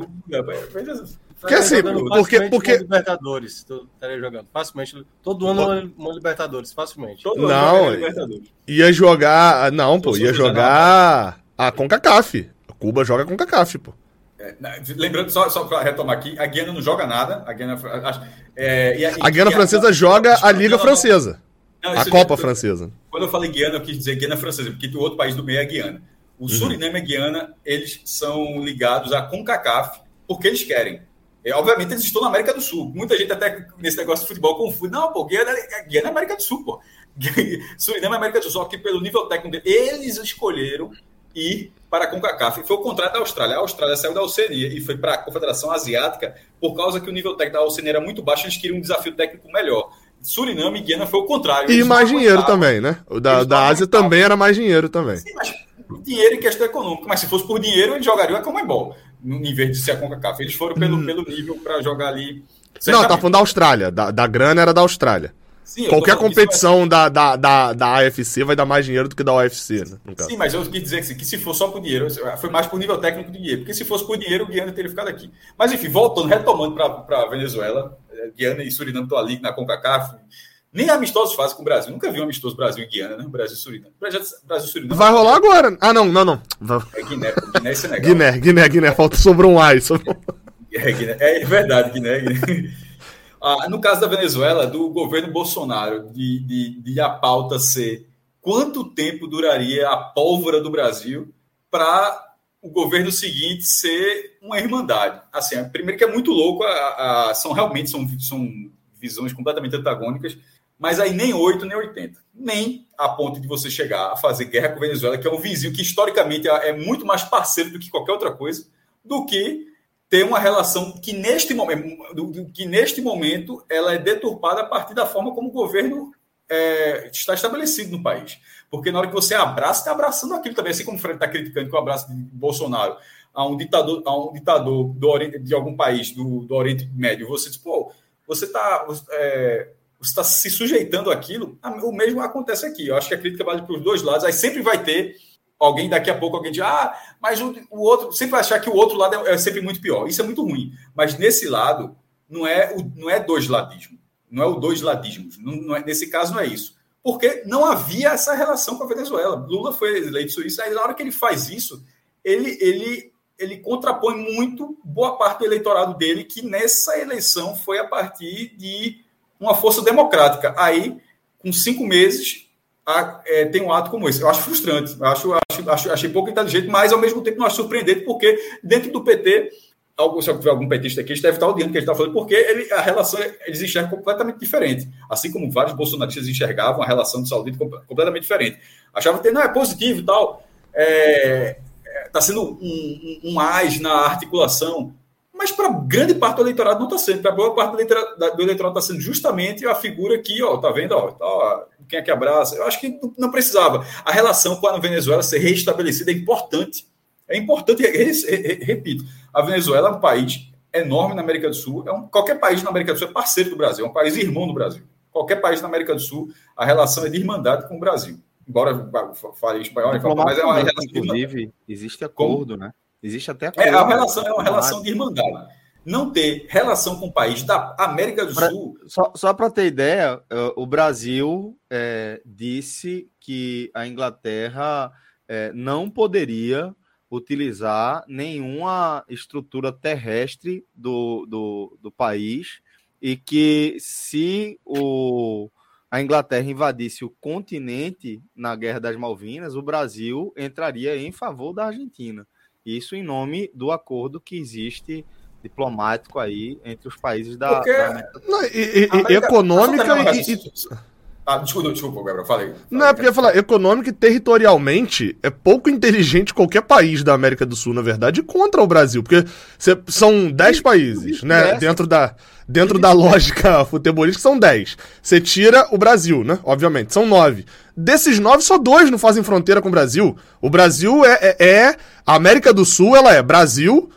Veja só. Porque assim, porque- porque- uma Libertadores. Estaria jogando facilmente. Todo ano uma, uma Libertadores, facilmente. Todo Não, ano é- Libertadores. Ia jogar. Não, pô, ia jogar a CONCACAF. A Cuba joga CONCACAF, pô. É, Lembrando, só, só para retomar aqui, a Guiana não joga nada. A Guiana, é, e A Guiana e Francesa joga a Liga Não, não, Francesa. Não, A Copa Francesa. Quando eu falei Guiana, eu quis dizer Guiana Francesa, porque o outro país do meio é Guiana. O Suriname e a Guiana, eles são ligados à CONCACAF porque eles querem. É, obviamente, eles estão na América do Sul. Muita gente até nesse negócio de futebol confunde. Não, pô, Guiana, é- Guiana é América do Sul, pô. Suriname é América do Sul, só que pelo nível técnico dele, eles escolheram ir para a CONCACAF. Foi o contrário da Austrália. A Austrália saiu da Oceania e foi para a Confederação Asiática por causa que o nível técnico da Oceania era muito baixo, eles queriam um desafio técnico melhor. Suriname e Guiana foi o contrário. E mais dinheiro também, né? O da, da Ásia também era mais dinheiro também. Sim, mas dinheiro em questão econômica. Mas se fosse por dinheiro, eles jogariam a Comembol, em vez de ser a CONCACAF. Eles foram pelo, pelo nível para jogar ali. Não, tá Certamente. falando da Austrália. Da, da grana era da Austrália. Sim, tô Qualquer competição da, da, da, da AFC vai dar mais dinheiro do que da UFC, né? Sim, mas eu quis dizer que, que se for só por dinheiro, foi mais por nível técnico de dinheiro. Porque se fosse por dinheiro, o Guiana teria ficado aqui. Mas enfim, voltando, retomando para a Venezuela, eh, Guiana e Suriname estão ali na CONCACAF. Nem amistosos fazem com o Brasil. Nunca vi um amistoso Brasil e Guiana, né? Brasil e Suriname. Brasil, e Suriname. Vai rolar agora. Ah, não, não, não. É Guiné, Guiné e Senegal. Guiné, Guiné, Guiné. Falta sobrou um ai. sobrou- É, Guiné. é verdade, Guiné. Guiné. Ah, no caso da Venezuela, do governo Bolsonaro, de, de, de a pauta ser quanto tempo duraria a pólvora do Brasil para o governo seguinte ser uma irmandade. Assim, primeiro que é muito louco, a, a, são realmente são, são visões completamente antagônicas, mas aí nem 8, nem 80. Nem a ponto de você chegar a fazer guerra com a Venezuela, que é um vizinho que historicamente é, é muito mais parceiro do que qualquer outra coisa, do que ter uma relação que neste momento, que neste momento ela é deturpada a partir da forma como o governo é, está estabelecido no país. Porque na hora que você abraça, está abraçando aquilo também, assim como o Fred está criticando que o abraço de Bolsonaro a um ditador, a um ditador do Oriente, de algum país do, do Oriente Médio, você diz, pô, você está é, tá se sujeitando àquilo, o mesmo acontece aqui. Eu acho que a crítica vale para os dois lados, aí sempre vai ter alguém daqui a pouco alguém diz, ah, mas o, o outro sempre achar que o outro lado é, é, sempre muito pior. Isso é muito ruim. Mas nesse lado não é o, não é dois ladismo, não é o dois ladismos. Não, não é, nesse caso não é isso, porque não havia essa relação com a Venezuela. Lula foi eleito suíço, aí na hora que ele faz isso, ele ele ele contrapõe muito boa parte do eleitorado dele que nessa eleição foi a partir de uma força democrática. Aí, com cinco meses, a, é, tem um ato como esse. Eu acho frustrante, eu acho, acho, acho, achei pouco inteligente, mas ao mesmo tempo não acho surpreendente, porque dentro do PT, se eu tiver algum petista aqui, eles devem estar odiando o que ele está falando, porque ele, a relação eles enxergam completamente diferente. Assim como vários bolsonaristas enxergavam a relação de saúde completamente diferente. Achavam que não é positivo e tal. É, está é, sendo um, um, um mais na articulação mas para grande parte do eleitorado não está sendo. Para boa parte do eleitorado, do eleitorado está sendo justamente a figura que, ó, tá vendo, ó, tá, quem é que abraça? Eu acho que não precisava. A relação com a Venezuela ser restabelecida é importante. É importante, repito, a Venezuela é um país enorme na América do Sul. É um, qualquer país na América do Sul é parceiro do Brasil, é um país irmão do Brasil. Qualquer país na América do Sul, a relação é de irmandade com o Brasil. Embora fale espanhol, mas é uma relação. Inclusive, existe acordo, Como? né? Existe até é, a relação é uma relação de irmandade. Não ter relação com o país da América do pra, Sul. Só, só para ter ideia, é, o Brasil é, disse que a Inglaterra é, não poderia utilizar nenhuma estrutura terrestre do, do, do país e que se o, a Inglaterra invadisse o continente na Guerra das Malvinas, o Brasil entraria em favor da Argentina. Isso em nome do acordo que existe diplomático aí entre os países da. Porque... da... Não, e, e, econômica e. Ah, desculpa, desculpa, Gabriel, falei. falei não, é porque eu ia falar, econômica e territorialmente é pouco inteligente qualquer país da América do Sul, na verdade, contra o Brasil, porque cê, são 10 países, né? Dentro da, dentro da lógica futebolística, são 10. Você tira o Brasil, né? Obviamente, são 9. Desses 9, só dois não fazem fronteira com o Brasil. O Brasil é, é, é. A América do Sul, ela é Brasil,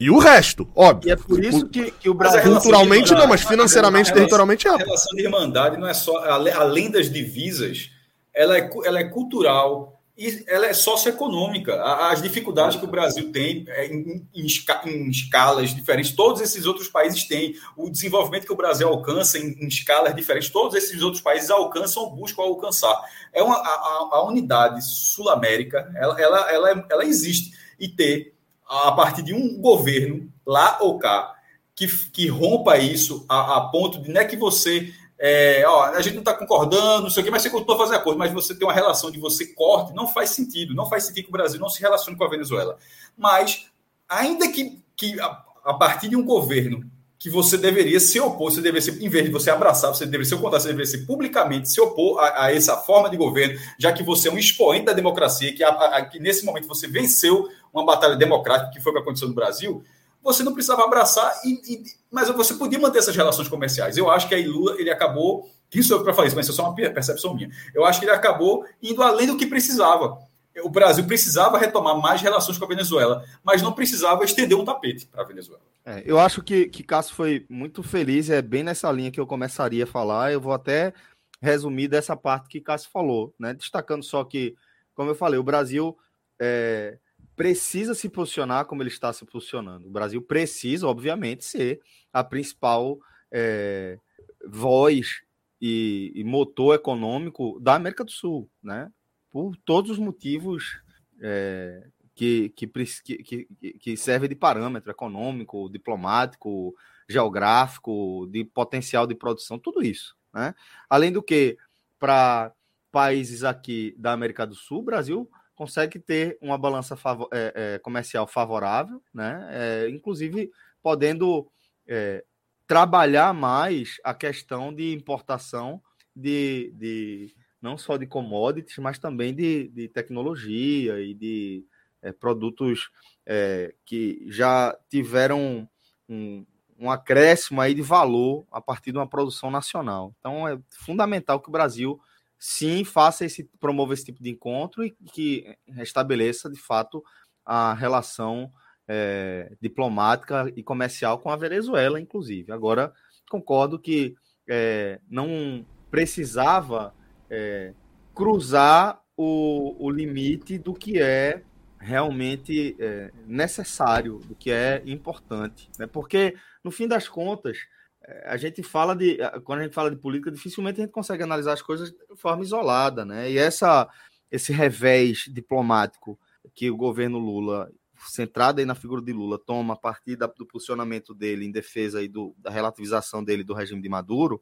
e o resto, óbvio. E é por isso que, que o Brasil. Culturalmente não, mas financeiramente, territorialmente é. A relação de irmandade não é só. Além das divisas, ela é, ela é cultural e ela é socioeconômica. As dificuldades que o Brasil tem é, em, em, em, escalas diferentes, todos esses outros países têm. O desenvolvimento que o Brasil alcança em, em escalas diferentes, todos esses outros países alcançam ou buscam alcançar. É uma, a, a unidade sul-américa, ela, ela, ela, ela existe. E ter a partir de um governo, lá ou cá, que, que rompa isso a, a ponto de não é que você. É, ó, a gente não está concordando, não sei o quê, mas você continua fazendo acordo, mas você tem uma relação de você corte, não faz sentido. Não faz sentido que o Brasil não se relacione com a Venezuela. Mas, ainda que, que a, a partir de um governo que você deveria se opor, você deveria ser, em vez de você abraçar, você deveria ser o contrário, você deveria ser publicamente se opor a, a, essa forma de governo, já que você é um expoente da democracia, que, a, que nesse momento você venceu uma batalha democrática, que foi o que aconteceu no Brasil, você não precisava abraçar, e, e, mas você podia manter essas relações comerciais. Eu acho que aí Lula ele acabou, isso é para falar isso, mas isso é só uma percepção minha. Eu acho que ele acabou indo além do que precisava o Brasil precisava retomar mais relações com a Venezuela, mas não precisava estender um tapete para a Venezuela. É, eu acho que, que Cássio foi muito feliz, é bem nessa linha que eu começaria a falar. Eu vou até resumir dessa parte que Cássio falou, né? Destacando só que, como eu falei, o Brasil é, precisa se posicionar como ele está se posicionando. O Brasil precisa, obviamente, ser a principal é, voz e, e motor econômico da América do Sul, né? Por todos os motivos é, que, que, que, que serve de parâmetro econômico, diplomático, geográfico, de potencial de produção, tudo isso. Né? Além do que, para países aqui da América do Sul, o Brasil consegue ter uma balança é, é, comercial favorável, né? É, inclusive podendo é, trabalhar mais a questão de importação de, de não só de commodities, mas também de, de tecnologia e de é, produtos é, que já tiveram um, um acréscimo aí de valor a partir de uma produção nacional. Então é fundamental que o Brasil sim faça esse promova esse tipo de encontro e que restabeleça de fato a relação é, diplomática e comercial com a Venezuela, inclusive. Agora concordo que não precisava é, cruzar o, o limite do que é realmente é, necessário, do que é importante, né? Porque no fim das contas a gente fala de quando a gente fala de política dificilmente a gente consegue analisar as coisas de forma isolada, né? E essa esse revés diplomático que o governo Lula centrado aí na figura de Lula toma a partir da, do posicionamento dele em defesa aí do, da relativização dele do regime de Maduro,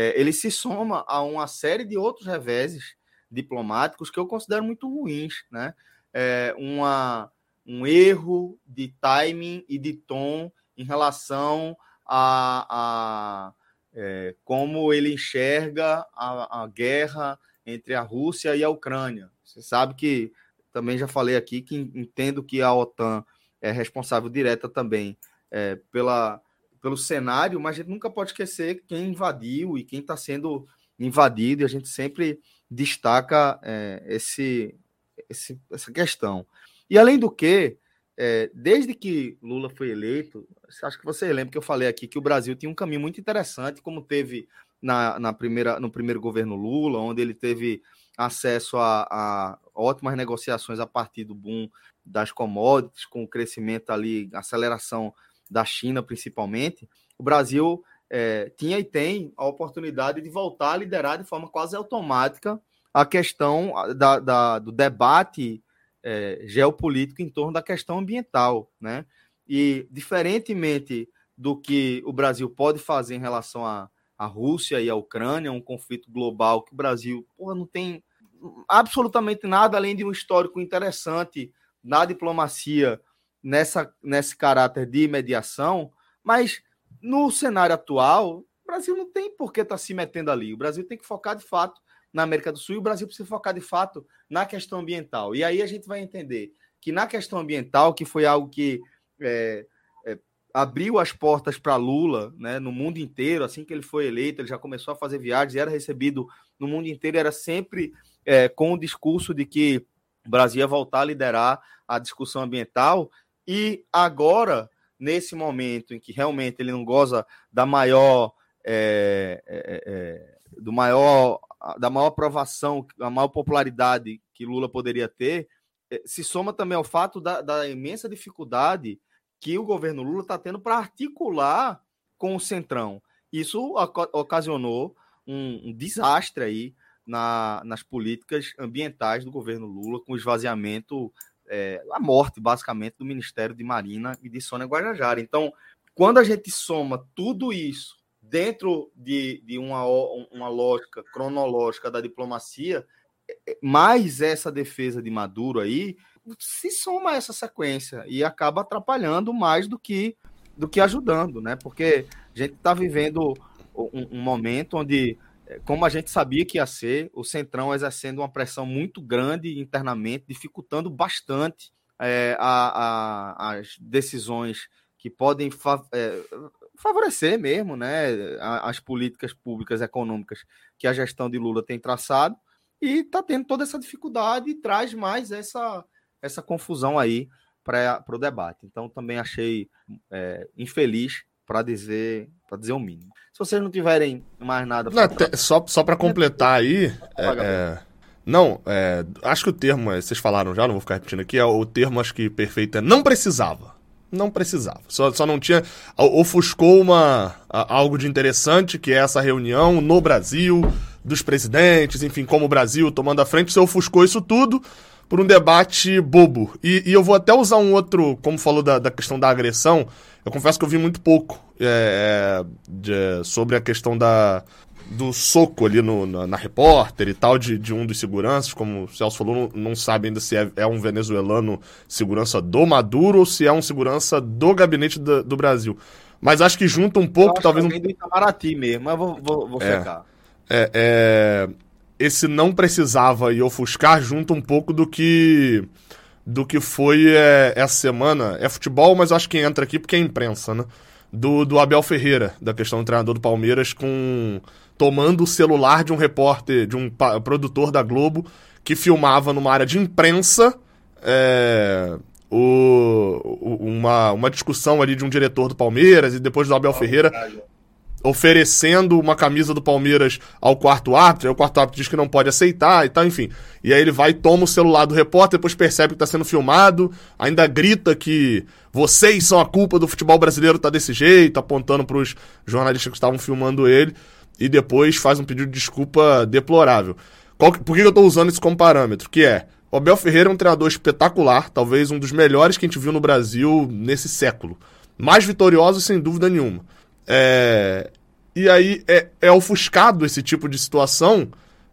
é, ele se soma a uma série de outros reveses diplomáticos que eu considero muito ruins, né? É, uma, um erro de timing e de tom em relação a, a é, como ele enxerga a, a, guerra entre a Rússia e a Ucrânia. Você sabe que também já falei aqui que entendo que a OTAN é responsável direta também é, pela, pelo cenário, mas a gente nunca pode esquecer quem invadiu e quem está sendo invadido, e a gente sempre destaca é, esse, esse, essa questão. E além do que, é, desde que Lula foi eleito, acho que você lembra que eu falei aqui que o Brasil tinha um caminho muito interessante, como teve na, na primeira, no primeiro governo Lula, onde ele teve acesso a, a, ótimas negociações a partir do boom das commodities, com o crescimento ali, aceleração da China principalmente. O Brasil é, tinha e tem a oportunidade de voltar a liderar de forma quase automática a questão da, da do debate é, geopolítico em torno da questão ambiental, né? E diferentemente do que o Brasil pode fazer em relação à, à Rússia e à Ucrânia, um conflito global que o Brasil porra, não tem absolutamente nada além de um histórico interessante na diplomacia nessa, nesse caráter de mediação, mas no cenário atual, o Brasil não tem por que estar tá se metendo ali. O Brasil tem que focar de fato na América do Sul e o Brasil precisa focar de fato na questão ambiental. E aí a gente vai entender que na questão ambiental, que foi algo que é, é, abriu as portas para Lula né, no mundo inteiro, assim que ele foi eleito, ele já começou a fazer viagens, era recebido no mundo inteiro, era sempre é, com o discurso de que o Brasil ia voltar a liderar a discussão ambiental. E agora, nesse momento em que realmente ele não goza da maior. É, é, é do maior da maior aprovação, a maior popularidade que Lula poderia ter, é, se soma também ao fato da, da imensa dificuldade que o governo Lula está tendo para articular com o Centrão. Isso ocasionou um, um desastre aí na, nas políticas ambientais do governo Lula, com o esvaziamento, é, a morte, basicamente, do Ministério de Marina e de Sônia Guajajara. Então, quando a gente soma tudo isso dentro de, de uma, uma lógica cronológica da diplomacia, é, é, mais essa defesa de Maduro aí se soma essa sequência e acaba atrapalhando mais do que do que ajudando, né? Porque a gente está vivendo um, um, momento onde, como a gente sabia que ia ser, o Centrão exercendo uma pressão muito grande internamente, dificultando bastante é, a, a, as decisões que podem é, favorecer mesmo né, as políticas públicas econômicas que a gestão de Lula tem traçado e está tendo toda essa dificuldade e traz mais essa, essa confusão aí para o debate. Então também achei é, infeliz para dizer para dizer o mínimo. Se vocês não tiverem mais nada pra... não, só só para completar aí, é, é, não, é, acho que o termo vocês falaram já, não vou ficar repetindo aqui, é o termo acho que perfeito é não precisava não precisava. Só, só não tinha. Ofuscou uma, algo de interessante, que é essa reunião no Brasil, dos presidentes, enfim, como o Brasil tomando a frente, você ofuscou isso tudo por um debate bobo. E, e eu vou até usar um outro, como falou da, da questão da agressão, eu confesso que eu vi muito pouco é, é, de- sobre a questão da, do soco ali no, na, na repórter e tal, de, de um dos seguranças, como o Celso falou, não, não sabe ainda se é, é um venezuelano segurança do Maduro ou se é um segurança do gabinete do, do Brasil. Mas acho que junta um pouco, talvez um que alguém do Itamaraty mesmo, mas vou, vou, vou É. checar. é, é, esse não precisava e ofuscar junto um pouco do que do que foi é, essa semana. É futebol, mas eu acho que entra aqui porque é imprensa, né? Do, do Abel Ferreira, da questão do treinador do Palmeiras, com tomando o celular de um repórter, de um produtor da Globo, que filmava numa área de imprensa é, o, o- uma, uma discussão ali de um diretor do Palmeiras e depois do Abel Ferreira oferecendo uma camisa do Palmeiras ao quarto árbitro, aí o quarto árbitro diz que não pode aceitar e tal, enfim. E aí ele vai, toma o celular do repórter, depois percebe que está sendo filmado, ainda grita que vocês são a culpa do futebol brasileiro tá desse jeito, apontando para os jornalistas que estavam filmando ele, e depois faz um pedido de desculpa deplorável. Que- por que que eu estou usando isso como parâmetro? Que é, o Abel Ferreira é um treinador espetacular, talvez um dos melhores que a gente viu no Brasil nesse século. Mais vitorioso, sem dúvida nenhuma. É, e aí é, é ofuscado esse tipo de situação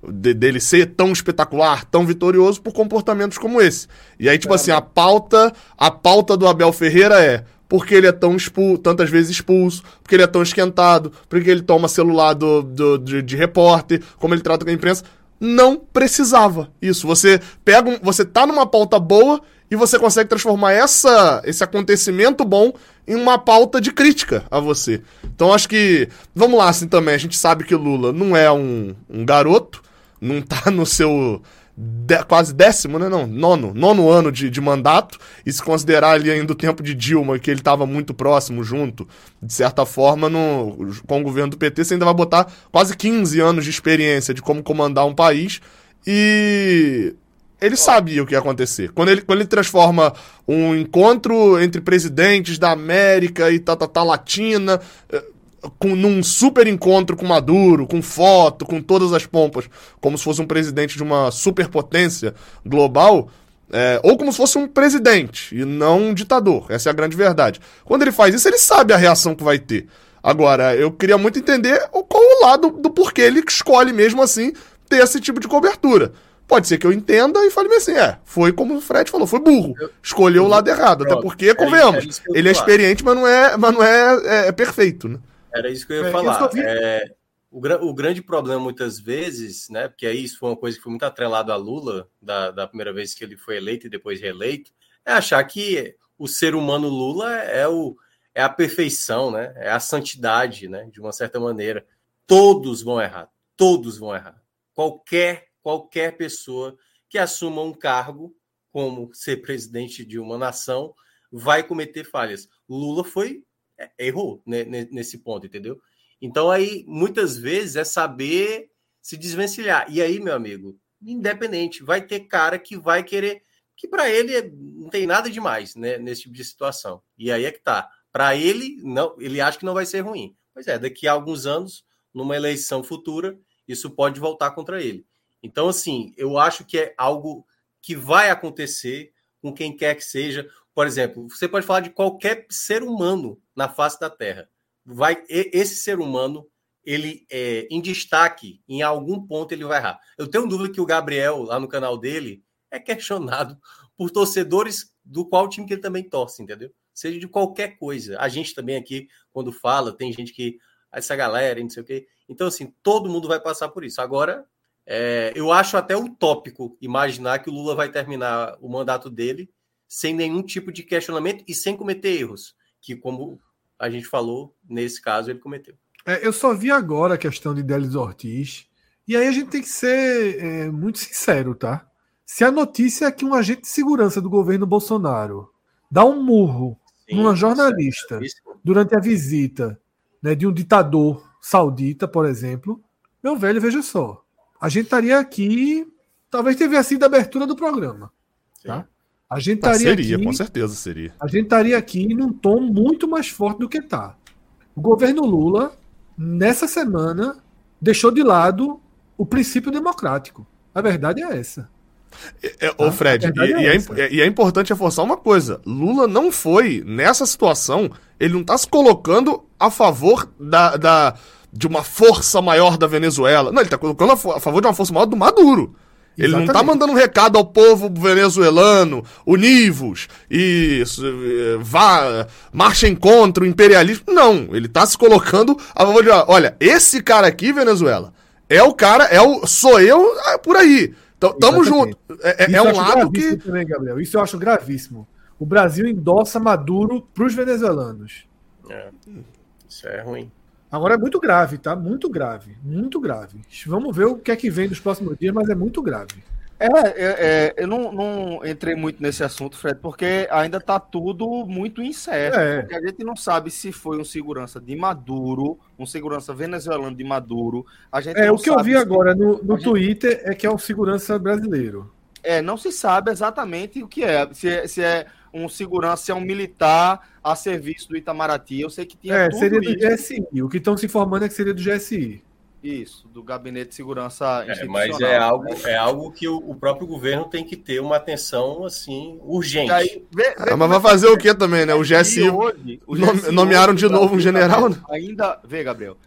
de- dele ser tão espetacular, tão vitorioso por comportamentos como esse. E aí, tipo assim, a pauta, a pauta do Abel Ferreira é porque ele é tão expulso, tantas vezes expulso, porque ele é tão esquentado, porque ele toma celular do, do- de, de repórter, como ele trata com a imprensa. Não precisava isso. Você pega, um, você tá numa pauta boa e você consegue transformar essa, esse acontecimento bom em uma pauta de crítica a você. Então acho que, vamos lá, assim também, a gente sabe que Lula não é um, um garoto, não tá no seu de- quase décimo, né? Não, nono, nono ano de, de mandato, e se considerar ali ainda o tempo de Dilma, que ele estava muito próximo junto, de certa forma, no, com o governo do PT, você ainda vai botar quase 15 anos de experiência de como comandar um país, e ele sabia o que ia acontecer. Quando ele, quando ele transforma um encontro entre presidentes da América e tá, tá, tá latina, eh, com, num super encontro com Maduro, com foto, com todas as pompas, como se fosse um presidente de uma superpotência global, é, ou como se fosse um presidente e não um ditador. Essa é a grande verdade. Quando ele faz isso, ele sabe a reação que vai ter. Agora, eu queria muito entender qual o lado do porquê ele escolhe mesmo assim ter esse tipo de cobertura. Pode ser que eu entenda e fale assim, é, foi como o Fred falou, foi burro. Escolheu o lado errado. Até Pronto. porque, Era isso- convenhamos, eu ia ele é experiente, mas não é, mas não é, é- é perfeito, né? Era isso que eu ia É, eu falar. É, o, o grande problema, muitas vezes, né? Porque aí isso foi uma coisa que foi muito atrelado a Lula, da, da primeira vez que ele foi eleito e depois reeleito, é achar que o ser humano Lula é, o, é a perfeição, né? É a santidade, né? De uma certa maneira. Todos vão errar. Todos vão errar. Qualquer, qualquer pessoa que assuma um cargo, como ser presidente de uma nação, vai cometer falhas. Lula foi é, errou né, ne- nesse ponto, entendeu? Então aí muitas vezes é saber se desvencilhar. E aí, meu amigo, independente, vai ter cara que vai querer que para ele é- não tem nada demais, né, nesse tipo de situação. E aí é que tá. Para ele não, ele acha que não vai ser ruim. Pois é, daqui a alguns anos, numa eleição futura, isso pode voltar contra ele. Então assim, eu acho que é algo que vai acontecer com quem quer que seja. Por exemplo, você pode falar de qualquer ser humano na face da Terra. Vai esse ser humano, ele é em destaque, em algum ponto ele vai errar. Eu tenho dúvida que o Gabriel lá no canal dele é questionado por torcedores do qual time que ele também torce, entendeu? Seja de qualquer coisa. A gente também aqui quando fala, tem gente que "Ah, essa galera, não sei o quê. Então assim, todo mundo vai passar por isso. Agora, é, eu acho até utópico imaginar que o Lula vai terminar o mandato dele sem nenhum tipo de questionamento e sem cometer erros, que, como a gente falou, nesse caso ele cometeu. É, eu só vi agora a questão de Delis Ortiz. E aí a gente tem que ser é, muito sincero, tá? Se a notícia é que um agente de segurança do governo Bolsonaro dá um murro Sim, numa jornalista é- isso- durante a visita né, de um ditador saudita, por exemplo, meu velho, veja só. A gente estaria aqui. Talvez tivesse sido a abertura do programa. sim. Tá? A gente Ah, estaria seria, aqui. com certeza seria. A gente estaria aqui num tom muito mais forte do que tá. O governo Lula, nessa semana, deixou de lado o princípio democrático. A verdade é essa. É, ô, Fred, e, é é, e é importante reforçar uma coisa: Lula não foi, nessa situação, ele não tá se colocando a favor da, da- de uma força maior da Venezuela. Não, ele tá colocando a, favor de uma força maior do Maduro. Ele não tá Exatamente. mandando um recado ao povo venezuelano, univos, e eh, vá, marchem contra o imperialismo. Não, ele tá se colocando a favor de, olha, esse cara aqui, Venezuela, é o cara, é o, sou eu ah, por aí. Então, tamo Exatamente. junto. É, é- é um lado que. Também, Gabriel. Isso eu acho gravíssimo. O Brasil endossa Maduro para os venezuelanos. É. Isso é ruim. Agora é muito grave, tá? Muito grave. Muito grave. Vamos ver o que é que vem nos próximos dias, mas é muito grave. É, é, é, eu não, não entrei muito nesse assunto, Fred, porque ainda tá tudo muito incerto. É. Porque a gente não sabe se foi um segurança de Maduro, um segurança venezuelano de Maduro. A gente É, o que eu vi se- agora no, no gente- Twitter é que é um segurança brasileiro. É, não se sabe exatamente o que é. Se é, se é um segurança, se é um militar a serviço do Itamaraty. Eu sei que tinha É, tudo seria do isso. GSI. O que estão se informando é que seria do GSI. Isso, do Gabinete de Segurança É, Institucional. mas é algo, é algo que o, o próprio governo tem que ter uma atenção assim urgente. Aí, vê- vê Ah, mas vai fazer o que também, né? O GSI. hoje- o nome- GSI nomearam hoje, de novo um general, Gabriel, Ainda, vê, Gabriel,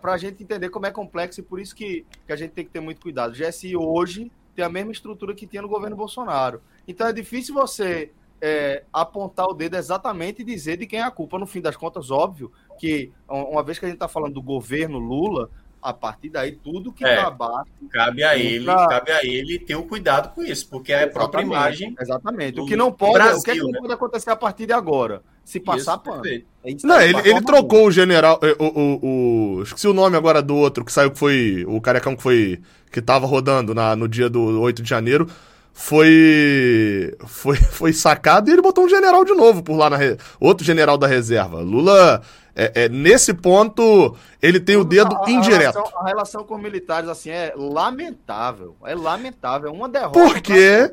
para a gente entender como é complexo e por isso que, que a gente tem que ter muito cuidado. O GSI hoje tem a mesma estrutura que tinha no governo Bolsonaro. Então é difícil você é, apontar o dedo exatamente e dizer de quem é a culpa. No fim das contas, óbvio que uma vez que a gente está falando do governo Lula, a partir daí tudo que É. está abaixo Cabe a ele, Pra- cabe a ele ter o cuidado com isso, porque é a própria imagem. Exatamente. do O que não pode, o que, é Brasil, que não né? pode acontecer a partir de agora? Se passar Isso, pano. É Não, ele, ele trocou o general. eh, O, o, o- Esqueci o nome agora do outro que saiu, que foi. O carecão que foi. Que tava rodando na, no dia do 8 de janeiro. Foi. Foi, foi sacado e ele botou um general de novo por lá na. re- Outro general da reserva. Lula. É, é, nesse ponto, ele tem o dedo A- a- indireto. A relação, a relação com militares, assim, é lamentável. É lamentável. É uma derrota. Porque,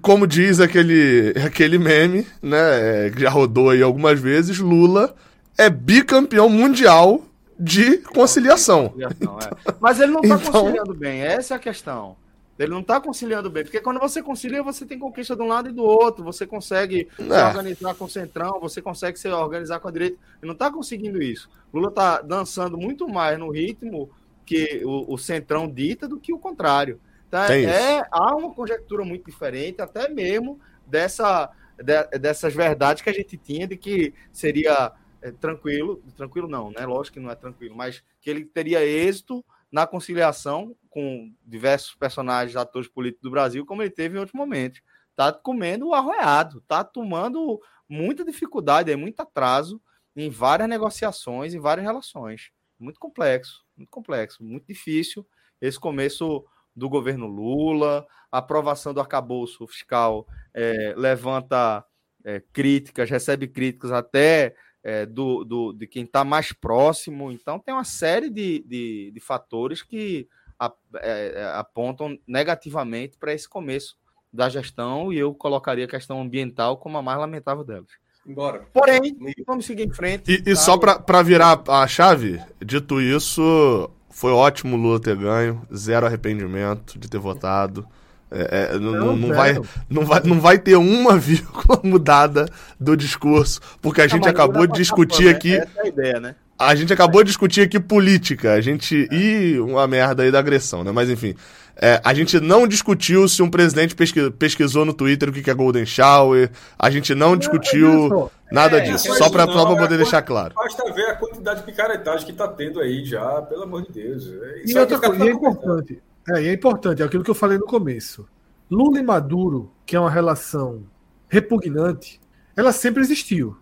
como diz aquele, aquele meme, né, é, que já rodou aí algumas vezes, Lula é bicampeão mundial de conciliação. É. Mas ele não tá Então- conciliando bem. Essa é a questão. Ele não tá conciliando bem. Porque quando você concilia, você tem conquista de um lado e do outro. Você consegue se É. organizar com o centrão, você consegue se organizar com a direita. Ele não tá conseguindo isso. Lula tá dançando muito mais no ritmo que o, o centrão dita do que o contrário. Tá? Isso. É, há uma conjectura muito diferente, até mesmo dessa, de- dessas verdades que a gente tinha de que seria é, tranquilo, tranquilo não, né? Lógico que não é tranquilo, mas que ele teria êxito na conciliação com diversos personagens, atores políticos do Brasil, como ele teve em outros momentos. Tá comendo arroiado, tá tomando muita dificuldade, é muito atraso em várias negociações, em várias relações. Muito complexo, muito complexo, muito difícil esse começo do governo Lula, a aprovação do arcabouço fiscal eh, levanta eh, críticas, recebe críticas até eh, do, do- de quem está mais próximo. Então, tem uma série de, de, de fatores que a- eh, apontam negativamente para esse começo da gestão e eu colocaria a questão ambiental como a mais lamentável delas. Embora. Porém, vamos seguir em frente. E, e tá? só pra, pra virar a chave, dito isso, foi ótimo o Lula ter ganho, zero arrependimento de ter votado. É, é, não, não, não vai, não, vai, não vai ter uma vírgula mudada do discurso, porque a Não, gente acabou de discutir tapar, né? aqui. Essa é a ideia, né? A gente acabou de discutir aqui política. A gente. E uma merda aí da agressão, né? Mas enfim. é, a gente não discutiu se um presidente pesqui- pesquisou no Twitter o que é Golden Shower. A gente não discutiu nada É, disso. Só pra, não, só pra é poder deixar claro. Basta ver a quantidade de picaretagem que tá tendo aí já, pelo amor de Deus. E outra coisa, e é importante, é, e é importante, é aquilo que eu falei no começo. Lula e Maduro, que é uma relação repugnante, ela sempre existiu.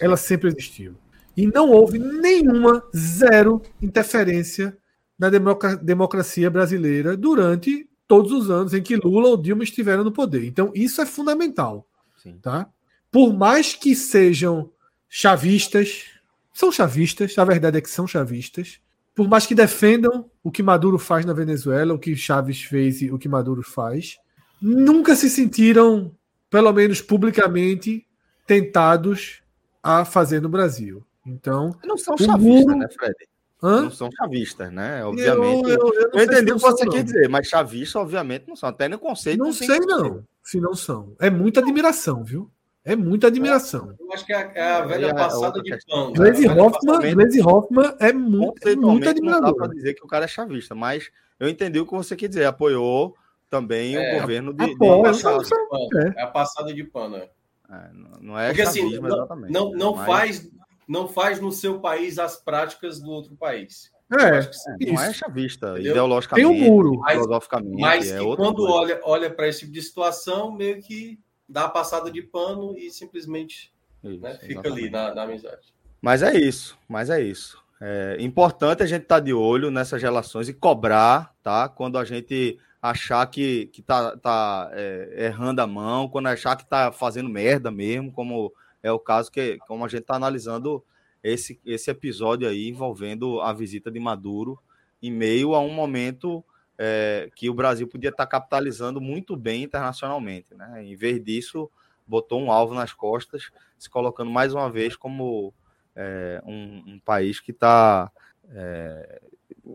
Ela sempre existiu. E não houve nenhuma, zero interferência na democra- democracia brasileira durante todos os anos em que Lula ou Dilma estiveram no poder. Então, isso é fundamental. Tá? Por mais que sejam chavistas, são chavistas, a verdade é que são chavistas, por mais que defendam o que Maduro faz na Venezuela, o que Chaves fez e o que Maduro faz, nunca se sentiram, pelo menos publicamente, tentados a fazer no Brasil. Então, Não são chavistas, muro- né, Fred? Hã? Não são chavistas, né? Eu, Obviamente. eu, eu não Eu se entendi o não que você quer não. dizer, mas chavistas, obviamente, não são. Até no conceito. Não tem sei, não. Se não são. É muita admiração, viu? É muita admiração. Eu acho que é a, é a velha é passada de pano. Glaze velha Hoffman. Glaze Hoffman é muito, muito Conceitualmente, não dá admirador. para dizer que o cara é chavista, mas eu entendi o que você quer dizer. Apoiou também É, o governo de. de apoia, não sei- pano. É. É a passada de pano. é. É, não- não é Porque assim, chavismo não, exatamente. não, não Mas- faz, não faz no seu país as práticas do outro país. É, acho que. Não é chavista, Entendeu? ideologicamente, Tem o muro. Mas- filosoficamente. Mas é que outra quando coisa. olha, olha para esse tipo de situação, meio que dá a passada de pano e simplesmente Isso, né, fica exatamente. ali na, na amizade. Mas é isso, mas é isso. É importante a gente estar de olho nessas relações e cobrar, tá? Quando a gente achar que, que tá, tá é, errando a mão, quando achar que tá fazendo merda mesmo, como é o caso que como a gente está analisando esse, esse episódio aí envolvendo a visita de Maduro em meio a um momento é, que o Brasil podia estar capitalizando muito bem internacionalmente, né? Em vez disso, botou um alvo nas costas, se colocando mais uma vez como é, um, um país que está,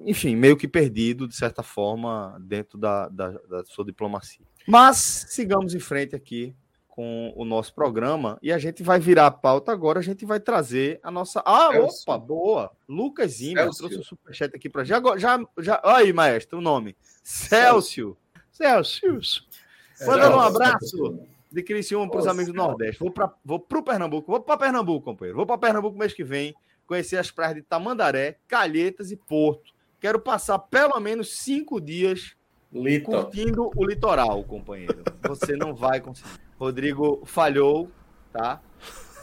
enfim, meio que perdido, de certa forma, dentro da, da, da sua diplomacia. Mas sigamos em frente aqui com o nosso programa e a gente vai virar a pauta agora, a gente vai trazer a nossa... Ah, Celso. opa, boa! Lucas Zima trouxe o superchat aqui para já, já, já... Aí, maestro, o nome. Celso. Celso. Mandando um abraço de Criciúma para os amigos do Nordeste. Vou para vou pro Pernambuco, vou para Pernambuco, companheiro. Vou para Pernambuco mês que vem, conhecer as praias de Tamandaré, Calhetas e Porto. Quero passar pelo menos cinco dias Lito. curtindo o litoral, companheiro. Você não vai conseguir. Rodrigo falhou, tá?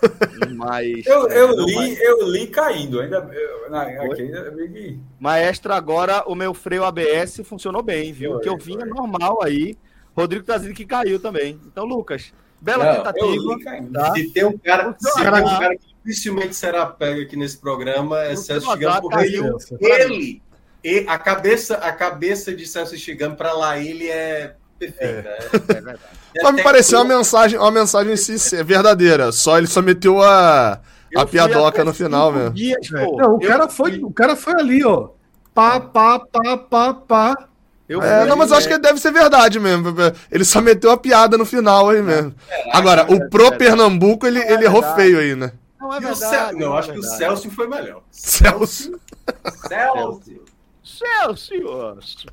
Mas. Eu, é, eu li, vai. eu li caindo. Ainda, eu, na, aqui, ainda bem que- Maestro, agora o meu freio ABS funcionou bem, viu? Foi, que eu vinha foi. normal aí. Rodrigo tá dizendo que caiu também. Então, Lucas, bela Não, tentativa. Tá? Se tem um cara, se tem Cara, um cara que dificilmente será pego aqui nesse programa, é Celso Chigami, porque caiu. ele, ele e a cabeça, a cabeça de Celso Chigami para lá ele é perfeita. É. É verdade. Mas me pareceu uma mensagem, uma mensagem em si é verdadeira. Só ele só meteu a, a piadoca no final mesmo. dias, É. Não, o cara, foi, o cara foi ali, ó. Pá, pá, pá, pá, pá. Eu É, fui não, mas eu acho que deve ser verdade mesmo. Ele só meteu a piada no final aí mesmo. Agora, o pro verdade. Pernambuco, ele, ele errou feio aí, né? Não é o verdade. Não, é acho que o. Celso foi melhor. Celso. Celso. Celsius.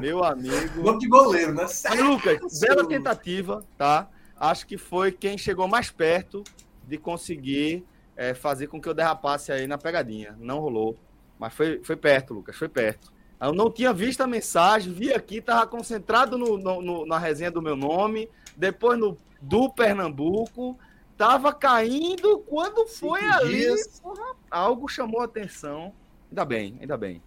Meu amigo. Nome de goleiro, né? Celso. Lucas, bela tentativa, tá? Acho que foi quem chegou mais perto de conseguir é, fazer com que eu derrapasse aí na pegadinha. Não rolou. Mas foi, foi perto, Lucas, foi perto. Eu não tinha visto a mensagem, vi aqui, tava concentrado no, no- no- na resenha do meu nome, depois no do Pernambuco, tava caindo quando foi Cinco ali. porra, algo chamou a atenção. Ainda bem, ainda bem.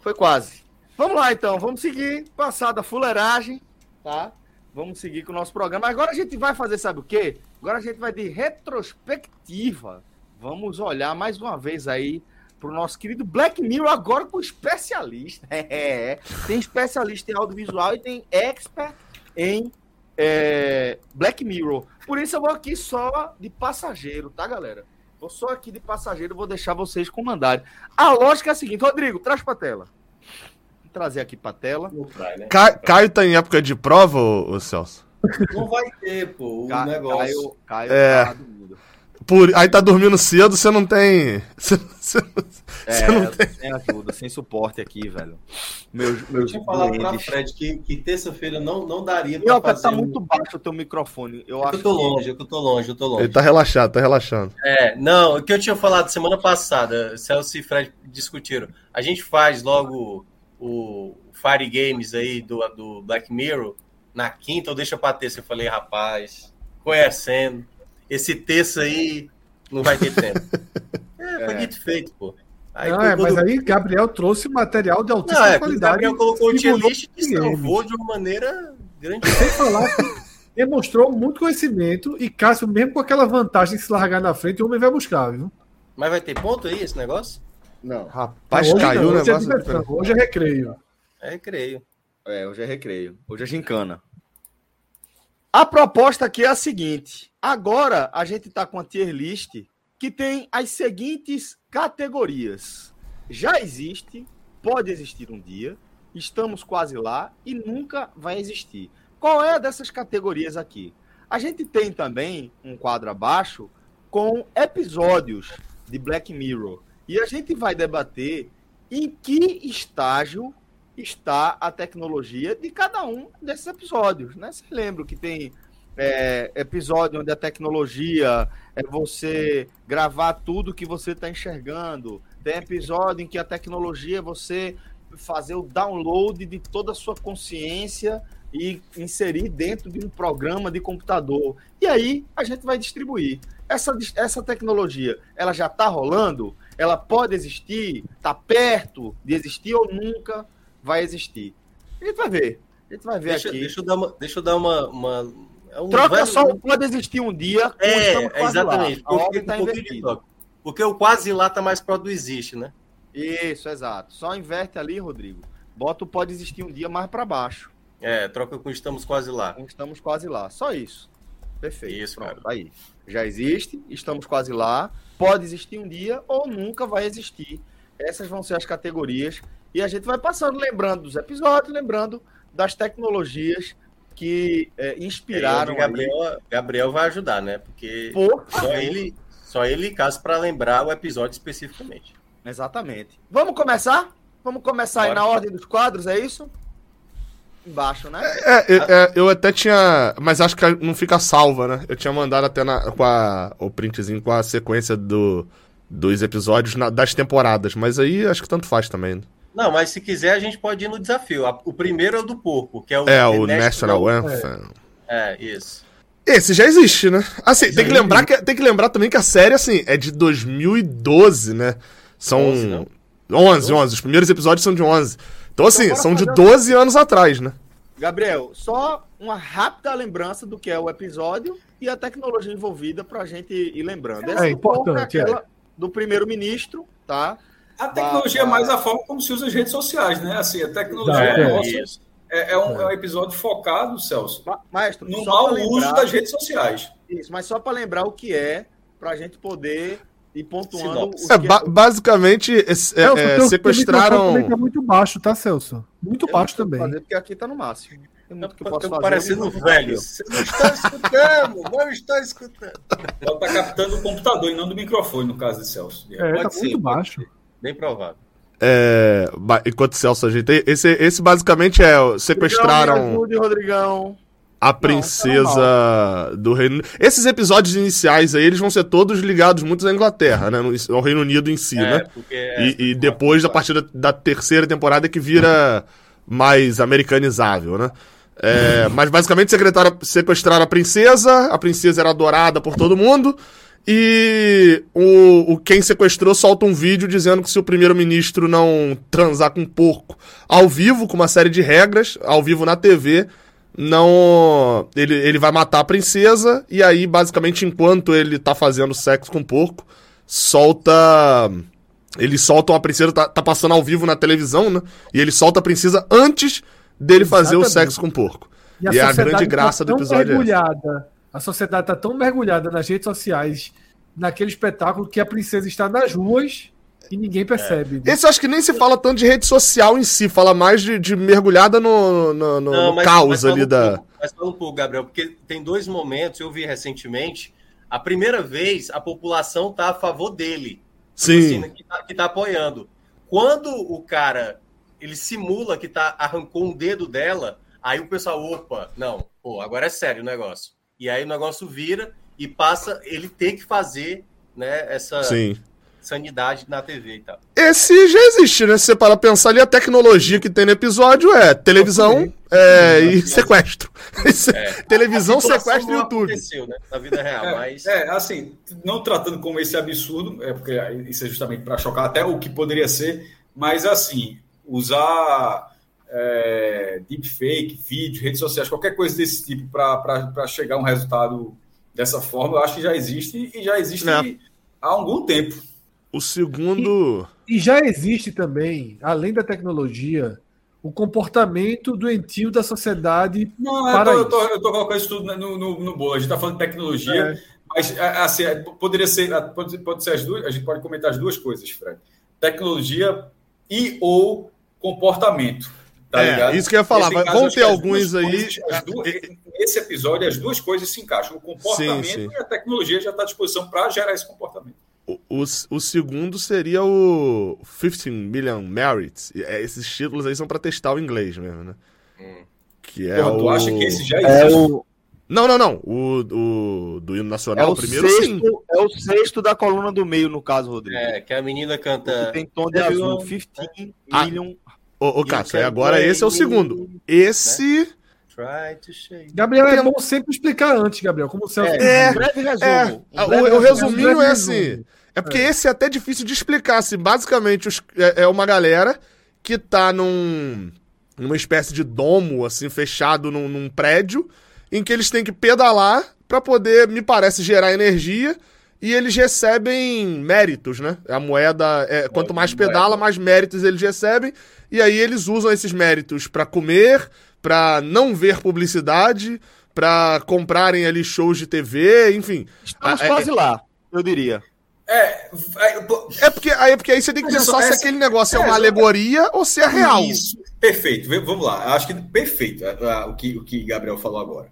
Foi quase. Vamos lá então, vamos seguir, passar da fuleiragem, tá? Vamos seguir com o nosso programa. Agora a gente vai fazer, sabe o quê? Agora a gente vai de retrospectiva. Vamos olhar mais uma vez aí pro nosso querido Black Mirror, agora com especialista. É, tem especialista em audiovisual e tem expert em é, Black Mirror. Por isso eu vou aqui só de passageiro, tá, galera? Vou só aqui de passageiro, vou deixar vocês comandarem. A lógica é a seguinte, Rodrigo, traz pra tela. Vou trazer aqui pra tela. Não vai, né? Ca- Caio tá em época de prova, ô, ô Celso? Não vai ter, pô, o Ca- negócio. Caio, Caio É. tá dormindo. Por... Aí tá dormindo cedo, você não tem. Você, você- você É, não eu tô sem ajuda, sem suporte aqui, velho. Meus, Eu meus tinha falado pra. Fred que, que terça-feira não, não daria pra Minhoca, fazer. tá um- muito baixo o teu microfone. Eu É acho eu tô que- longe, é eu tô longe, eu tô longe. Ele tá relaxado, tá relaxando. É, não, o que eu tinha falado semana passada, Celso e Fred discutiram. A gente faz logo o Fire Games aí do, do Black Mirror na quinta ou deixa pra terça? Eu falei, rapaz, conhecendo, esse terça aí não vai ter tempo. É, foi É. dito feito, pô. Aí, Não, é, quando- mas aí Gabriel trouxe material de não, altíssima é, quando o qualidade. Gabriel colocou o tier list e salvou de uma maneira grande. Sem falar que demonstrou muito conhecimento e Cássio, mesmo com aquela vantagem de se largar na frente, o homem vai buscar, viu? Mas vai ter ponto aí esse negócio? Não. Rapaz, Não, hoje caiu não, o hoje é negócio. diversão, hoje é recreio. É, creio. É, hoje é recreio. Hoje é gincana. A proposta aqui é a seguinte. Agora a gente tá com a tier list que tem as seguintes categorias. já existe, pode existir um dia, estamos quase lá e nunca vai existir. Qual é dessas categorias aqui? A gente tem também um quadro abaixo com episódios de Black Mirror. E a gente vai debater em que estágio está a tecnologia de cada um desses episódios. Né? Você lembra que tem é, episódio onde a tecnologia é você gravar tudo que você está enxergando. Tem episódio em que a tecnologia é você fazer o download de toda a sua consciência e inserir dentro de um programa de computador. E aí a gente vai distribuir. Essa, essa tecnologia, ela já está rolando? Ela pode existir? Está perto de existir ou nunca vai existir? A gente vai ver. A gente vai ver Deixa, aqui. deixa eu dar uma. Deixa eu dar uma. uma é um Troca velho- só o pode existir um dia. É, exatamente. Porque, tá um. Porque o quase lá tá mais pro do existe, né? Isso, exato. Só inverte ali, Rodrigo. Bota o pode existir um dia mais para baixo. É, troca com estamos quase lá. Estamos quase lá. Só isso. Perfeito. Isso, Pronto, cara. aí. Já existe, estamos quase lá. Pode existir um dia ou nunca vai existir. Essas vão ser as categorias. E a gente vai passando, lembrando dos episódios, lembrando das tecnologias que é, inspiraram. E aí, Gabriel, Gabriel vai ajudar, né? Porque. Por só ele, só ele caso para lembrar o episódio especificamente. Exatamente. Vamos começar? Vamos começar aí na ordem dos quadros, é isso? Embaixo, né? É, é, é, eu até tinha. Mas acho que não fica salva, né? Eu tinha mandado até na, com a, o printzinho com a sequência do, dos episódios na- das temporadas. Mas aí acho que tanto faz também. né? Não, mas se quiser a gente pode ir no desafio. O primeiro é o do porco, que é o É, o National Anthem. É, isso. Esse já existe, né? Assim, tem que, lembrar que, tem que lembrar também que a série, assim, é de 2012, né? São 11, não? 11, 11. Os primeiros episódios são de 11. Então, assim, bora são de fazer- 12 anos atrás, né? Gabriel, só uma rápida lembrança do que é o episódio e a tecnologia envolvida para a gente ir lembrando. Essa É importante, aquela do primeiro-ministro, tá? A tecnologia é Bah, mais a forma como se usa as redes sociais, né? Assim, a tecnologia é, é. nossa- é- é um, é um episódio focado, Celso, Ma- Maestro, no só mau pra uso lembrar- das redes sociais. Isso, mas só para lembrar o que é, para a gente poder ir pontuando É, que ba- basicamente, esse- é, Celso, é, sequestraram. também tá muito baixo, tá, Celso? Muito Eu baixo também. fazer, porque aqui tá no máximo. Tem muito que eu posso Tô fazer. parecendo velho. Você não está escutando, não está escutando. Ela está captando o computador e não do microfone, no caso de Celso. É, tá ser, muito baixo. Bem provável. É, enquanto o Celso ajeita. Esse, esse basicamente é. Rodrigão, me Sequestraram ajude, Rodrigão. A princesa do Reino Esses episódios iniciais aí, eles vão ser todos ligados muito à Inglaterra, né? Ao Reino Unido em si, né? porque é- E, e depois, a partir da, da terceira temporada, que vira mais americanizável, né? É, mas basicamente sequestraram a princesa, a princesa era adorada por todo mundo, e o, o quem sequestrou solta um vídeo dizendo que se o primeiro-ministro não transar com um porco ao vivo, com uma série de regras, ao vivo na TV, não. Ele, ele vai matar a princesa, e aí, basicamente, enquanto ele tá fazendo sexo com o porco, solta. Eles soltam a princesa, tá, tá passando ao vivo na televisão, né? E ele solta a princesa antes dele fazer o Exatamente. sexo com o porco. E a, E a sociedade grande graça do tão episódio é mergulhada, A sociedade tá tão mergulhada nas redes sociais, naquele espetáculo, que a princesa está nas ruas e ninguém percebe. né? Esse eu acho que nem se fala tanto de rede social em si, fala mais de, de mergulhada no, no, no- no caos fala ali um da. pouco, mas fala um pouco, Gabriel, porque tem dois momentos, eu vi recentemente, a primeira vez a população tá a favor dele. Sim. assim, que, tá, que tá apoiando. Quando o cara ele simula que tá, arrancou um dedo dela, aí o pessoal, opa, não, pô, agora é sério o negócio. E aí o negócio vira e passa ele ter que fazer né, essa Sim. Sanidade na TV e tal. Esse já existe, né? Se você parar pra pensar ali, a tecnologia que tem no episódio é televisão é, e sequestro. Isso é- Televisão, situação sequestro e YouTube. aconteceu, né, na vida real, É, mas é, assim, não tratando como esse absurdo, é porque isso é justamente para chocar até o que poderia ser, mas assim, usar é, deepfake, vídeo, redes sociais, qualquer coisa desse tipo para chegar a um resultado dessa forma, eu acho que já existe e já existe É. há algum tempo. O segundo. E já existe também, além da tecnologia, o comportamento doentio da sociedade. Não, eu Para tô, eu, tô, eu tô colocando isso tudo no, no, no bolo. A gente está falando de tecnologia, É. mas é, assim, é, poderia ser, pode, pode ser as duas, a gente pode comentar as duas coisas, Fred. tecnologia e ou comportamento. Tá É, ligado? isso que eu ia falar, caso, vão ter alguns aí- coisas- as duas- nesse episódio, as duas coisas se encaixam. O comportamento Sim, sim. e a tecnologia já está à disposição para gerar esse comportamento. O, o, o segundo seria o 15 Million Merits. E, é, Esses títulos aí são pra testar o inglês mesmo, né? Que é Porra, o... tu acha que esse já É existe? o, Não, não, não. O, o do hino é nacional, o o primeiro sim. sexto, é o sexto da coluna do meio, no caso, Rodrigo. É, que a menina O que canta. tem tom de azul. 15 Ah. million. Ô, ô Cássio, agora esse é o segundo. Esse... Try to shake. Gabriel, é bom sempre explicar antes, Gabriel, como o Celso. É, um breve resumo. É, um o, breve o resumo. resuminho é resumo. assim. É porque esse é até difícil de explicar. Assim, basicamente, os- é, é uma galera que tá num, numa espécie de domo, assim, fechado num, num prédio, em que eles têm que pedalar pra poder, me parece, gerar energia. E eles recebem méritos, né? A moeda, é, quanto mais pedala, mais méritos eles recebem. E aí eles usam esses méritos pra comer, pra não ver publicidade, pra comprarem ali shows de TV, enfim. Estamos Ah, é- quase lá, eu diria. É, é, pô, É porque aí, porque aí você tem que pensar essa- se aquele negócio é, é, uma essa- alegoria ou se é real. Isso, perfeito. Vamos lá. Acho que perfeito é, é, o que o que Gabriel falou agora.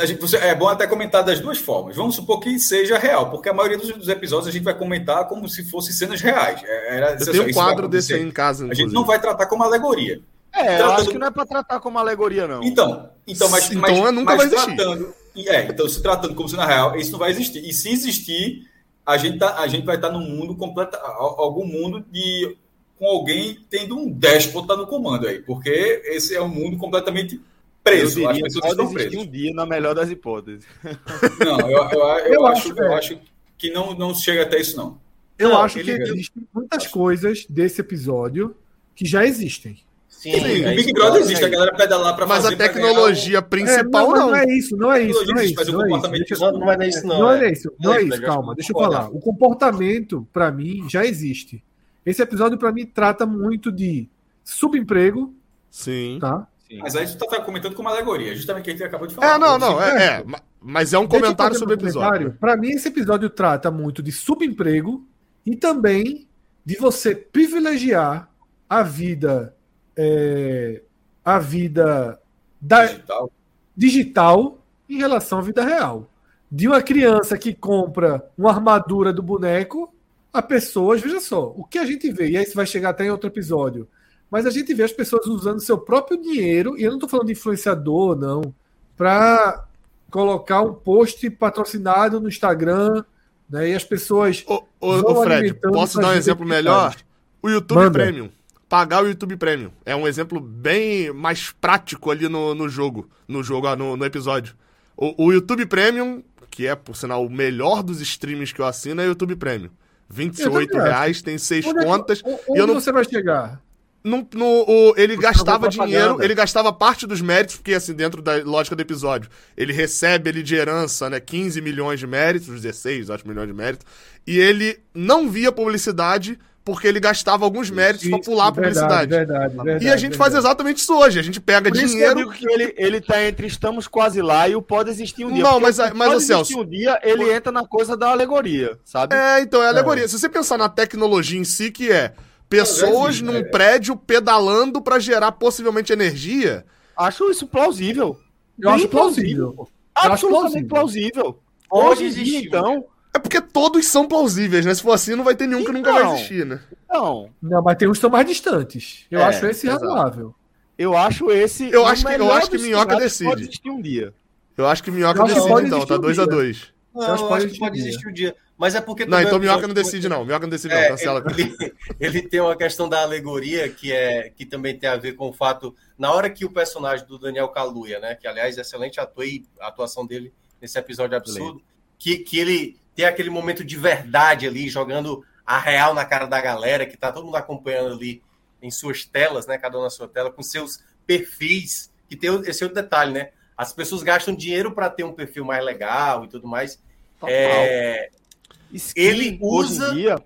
A gente- você- é bom até comentar das duas formas. Vamos supor que seja real, porque a maioria dos, dos episódios a gente vai comentar como se fossem cenas reais. É, Era, Eu tenho um quadro desse aí em casa, A gente não vai tratar como alegoria. É, eu Tratando- acho que não é pra tratar como alegoria, não. Então, então mas, Então, mas, nunca mas vai existir. tratando, é, então se tratando como se na real, isso não vai existir. E se existir, a gente, tá, a gente vai estar num mundo completa, al- algum mundo de com alguém tendo um déspota no comando aí, porque esse é um mundo completamente preso. eu As diria, pessoas pode estão existir presas. um dia, na melhor das hipóteses. Não, eu, eu, eu, Eu acho, acho, eu é. acho que não, não chega até isso, não. Eu Não, acho que ele- existem muitas coisas desse episódio que já existem. Sim, Sim, é o isso Big Brother eu existe, a galera pedalar para Mas fazer a pra ganhar tecnologia É, principal, mas não. não é isso, não é isso, não é isso. Mas o Não é isso, Não, dar isso, não. Não é. é isso, não é É, isso, calma, deixa eu falar. O comportamento, pra mim, já existe. Esse episódio, pra mim, trata muito de subemprego, Sim. tá? o- Mas aí você tá comentando como alegoria, justamente o que a gente acabou de falar. É, não, não, Sim, é, é. é, ma- Mas é um comentário sobre o episódio. Pra mim, esse episódio trata muito de subemprego e também de você privilegiar a vida, é, a vida da, Digital. digital em relação à vida real. De uma criança que compra uma armadura do boneco a pessoas, veja só, o que a gente vê, e aí isso vai chegar até em outro episódio, mas a gente vê as pessoas usando seu próprio dinheiro, e eu não estou falando de influenciador, não, para colocar um post patrocinado no Instagram, né, e as pessoas. Ô, ô, ô, Fred, posso dar um exemplo melhor? O YouTube Manda. Premium. Pagar o YouTube Premium. É um exemplo bem mais prático ali no, no jogo, no jogo, ah, no, no episódio. O, o YouTube Premium, que é, por sinal, o melhor dos streams que eu assino, é o YouTube Premium. R$ 28 também acho. reais, tem seis Onde é contas. o- e Onde eu não- você vai chegar? No, no- o- ele gastava dinheiro, ele gastava parte dos méritos, porque assim, dentro da lógica do episódio, ele recebe ele de herança, né, 15 milhões de méritos, 16, acho, milhões de méritos, e ele não via publicidade porque ele gastava alguns méritos pra Isso, pular a publicidade. Verdade, verdade, e a gente faz verdade. exatamente isso hoje, a gente pega Por isso que eu dinheiro... digo que ele, ele tá entre estamos quase lá e o pode existir um dia. Não, mas- o mas, pode ô, Celso, existir um dia, ele entra na coisa da alegoria, sabe? É, então, é alegoria. Se você pensar na tecnologia em si, que é pessoas existe, num né? prédio pedalando pra gerar possivelmente energia, Acho isso plausível. Eu acho Bem plausível. Eu acho Absolutamente plausível. Pode Hoje existir, dia, então, é porque todos são plausíveis, né? Se for assim, não vai ter nenhum que nunca vai Então. existir, né? não. Não, mas tem uns que estão mais distantes. Eu É, acho esse exato. razoável. Eu acho esse. Eu acho que- eu acho que Minhoca decide. Pode existir um dia. Eu acho que Minhoca que decide, pode então. Tá um 2 a dia. 2 Não, Eu acho eu que acho pode que pode existir. um dia. Mas é porque Não, então Minhoca não decide, não. Minhoca não decide, não. É, Cancela. ele, ele tem uma questão da alegoria que é que também tem a ver com o fato na hora que o personagem do Daniel Kaluuya, né, que aliás é excelente ator e a atuação dele nesse episódio absurdo, que, que ele tem aquele momento de verdade ali jogando a real na cara da galera que tá todo mundo acompanhando ali em suas telas, né, cada um na sua tela com seus perfis, que tem esse outro detalhe, né? As pessoas gastam dinheiro para ter um perfil mais legal e tudo mais. É, ele usa- dia,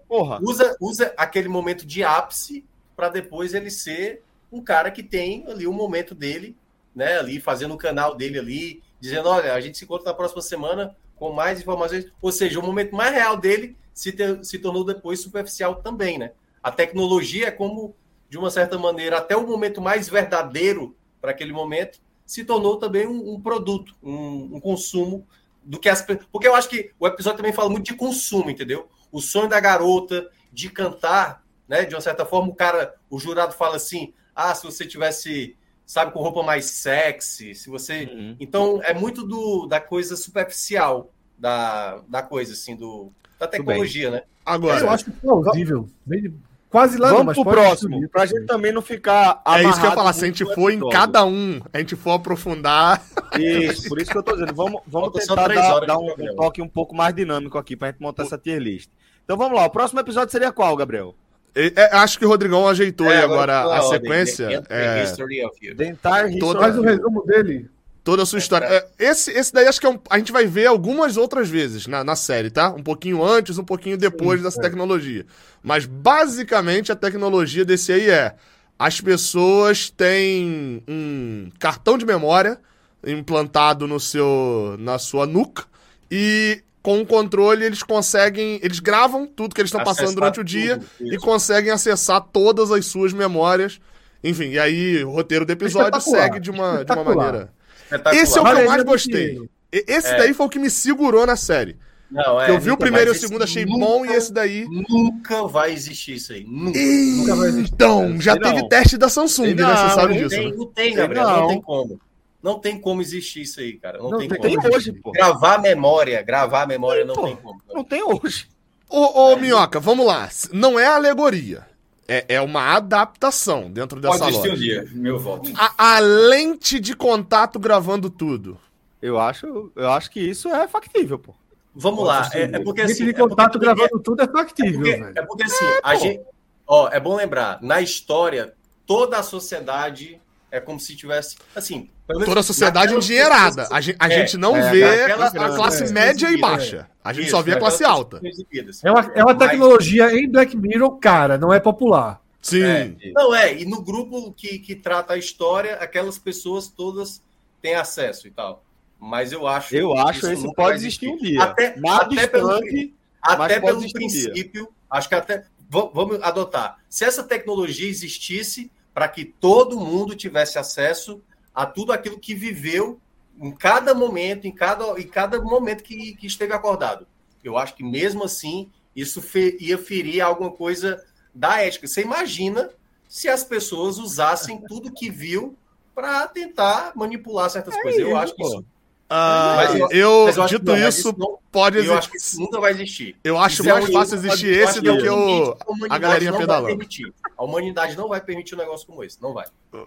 usa, usa aquele momento de ápice para depois ele ser um cara que tem ali o momento dele, né? Ali fazendo o canal dele ali, dizendo: olha, a gente se encontra na próxima semana com mais informações. Ou seja, o momento mais real dele se, te- se tornou depois superficial também, né? A tecnologia é como, de uma certa maneira, até o momento mais verdadeiro para aquele momento, se tornou também um, um produto, um, um, consumo do que as Porque eu acho que o episódio também fala muito de consumo, entendeu? O sonho da garota de cantar, né? De uma certa forma, o cara, o jurado fala assim: ah, se você tivesse, sabe, com roupa mais sexy, se você. Uhum. Então, é muito do, da coisa superficial da, da coisa, assim, do, da tecnologia, né? Agora, eu acho plausível. Quase lá, Vamos não, pro próximo, para a gente também não ficar. É isso que eu ia falar. Se a gente for em cada um, a gente for aprofundar. Isso, por isso que eu tô dizendo. Vamos, vamos tentar dar, dar um, um, toque um pouco mais dinâmico aqui para a gente montar essa tier list. Então vamos lá. O próximo episódio seria qual, Gabriel? É, acho que o Rodrigão ajeitou é, agora, agora a, sequência. The, é, the Toda... Faz o resumo dele. Toda a sua história. É, esse, esse daí acho que é um, a gente vai ver algumas outras vezes na, na série, tá? Um pouquinho antes, um pouquinho depois Sim, dessa é. tecnologia. Mas basicamente a tecnologia desse aí é: as pessoas têm um cartão de memória implantado no seu, na sua nuca e com o controle eles conseguem, eles gravam tudo que eles estão passando durante o dia tudo, e conseguem acessar todas as suas memórias. Enfim, e aí o roteiro do episódio segue de uma, de uma maneira esse é o que eu mais gostei. Esse é. daí foi o que me segurou na série. Não, é, eu vi o primeiro e o segundo, achei nunca, bom, e esse daí. Nunca vai existir isso aí. Nunca, e... nunca vai existir. Então, já teve teste da Samsung, não, né? Você sabe não disso. Tem, né? Não tem, Gabriel. Não. não. tem como. Não tem como existir isso aí, cara. Não, não tem, tem, como. hoje, pô. Gravar a memória, gravar a memória não, tem como. Não tem hoje. Ô, ô é. Minhoca, vamos lá. Não é alegoria. É, é uma adaptação dentro dessa Pode existir um dia, meu voto. A, a, lente de contato gravando tudo. Eu acho, eu acho que isso é factível, pô. Vamos lá. É, é, porque assim. Lente de é contato é gravando tudo é factível. É porque, é porque assim, a gente. Ó, é bom lembrar, na história, toda a sociedade é como se tivesse. Assim. Toda a sociedade endinheirada. A gente, a é, gente não é, vê a, a classe média e baixa. A gente Isso, só vê a classe alta. É uma, é uma tecnologia Mas... em Black Mirror, cara, não é popular. Sim. É, não é, e no grupo que, que trata a história, aquelas pessoas todas têm acesso e tal. Mas eu acho. Eu acho isso, isso pode existir um dia. Até, até pelo, até pelo princípio, acho que até. Vamos adotar. Se essa tecnologia existisse, para que todo mundo tivesse acesso a tudo aquilo que viveu em cada momento, em cada, em cada momento que, que esteve acordado. Eu acho que mesmo assim isso fe, ia ferir alguma coisa da ética. Você imagina se as pessoas usassem tudo que viu para tentar manipular certas é coisas. Eu acho que isso ah, mas eu, eu, mas eu dito não, isso, não, pode existir. Eu acho que isso nunca vai existir. Eu acho isso mais é fácil existir esse do que o, a galerinha pedalando. A humanidade não vai permitir um negócio como esse, não vai.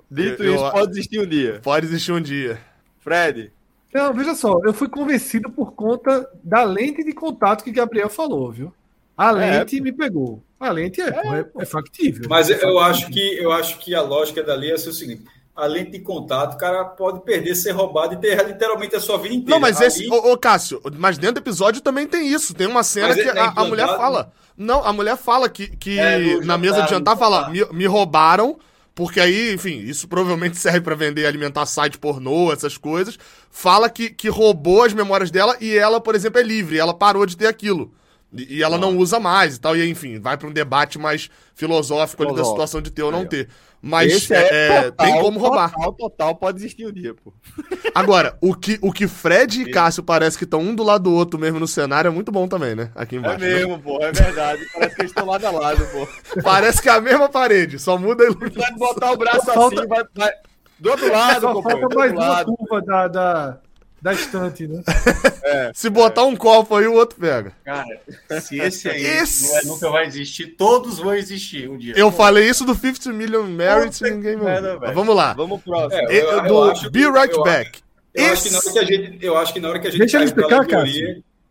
Dito eu, isso, pode existir um dia. Pode existir um dia. Fred. Não, veja só, eu fui convencido por conta da lente de contato que Gabriel falou, viu? A é. lente é. me pegou. A lente é, é, é factível. Mas é eu factível. acho que eu acho que a lógica dali é o seguinte a lente de contato, o cara pode perder, ser roubado e ter literalmente a sua vida inteira. Não, mas Ali... esse. Ô, ô, Cássio, mas dentro do episódio também tem isso. Tem uma cena mas que a, a, mulher fala. Não, a mulher fala que, que é, na mesa de jantar fala: me, me roubaram. Porque aí, enfim, isso provavelmente serve para vender, alimentar site pornô, essas coisas. Fala que, que roubou as memórias dela e ela, por exemplo, é livre. Ela parou de ter aquilo. E, e ela não usa mais e tal. E enfim, vai para um debate mais filosófico ali da situação de ter ou não ter. Mas é, é, total, tem como roubar. Total, total, pode existir um dia, pô. Agora, o que, o que Fred e Cássio parece que estão um do lado do outro mesmo no cenário é muito bom também, né? Aqui embaixo. É mesmo, né? pô, é verdade. Parece que eles estão lado a lado, pô. Parece que é a mesma parede, só muda a iluminação. Vai botar o braço assim, vai, vai. Do outro lado, só falta mais uma curva da, da, da estante, né? É, se botar é. um copo aí, o outro pega. Cara, se esse aí esse... É, nunca vai existir, todos vão existir um dia. Eu falei isso do 50 Million Merits e ninguém ouviu. Vamos lá. Vamos pro próximo. É, eu, eu, do Be Right eu Back. Eu, esse... acho que na hora que a gente, eu acho que na hora que a gente Deixa ele explicar, cara.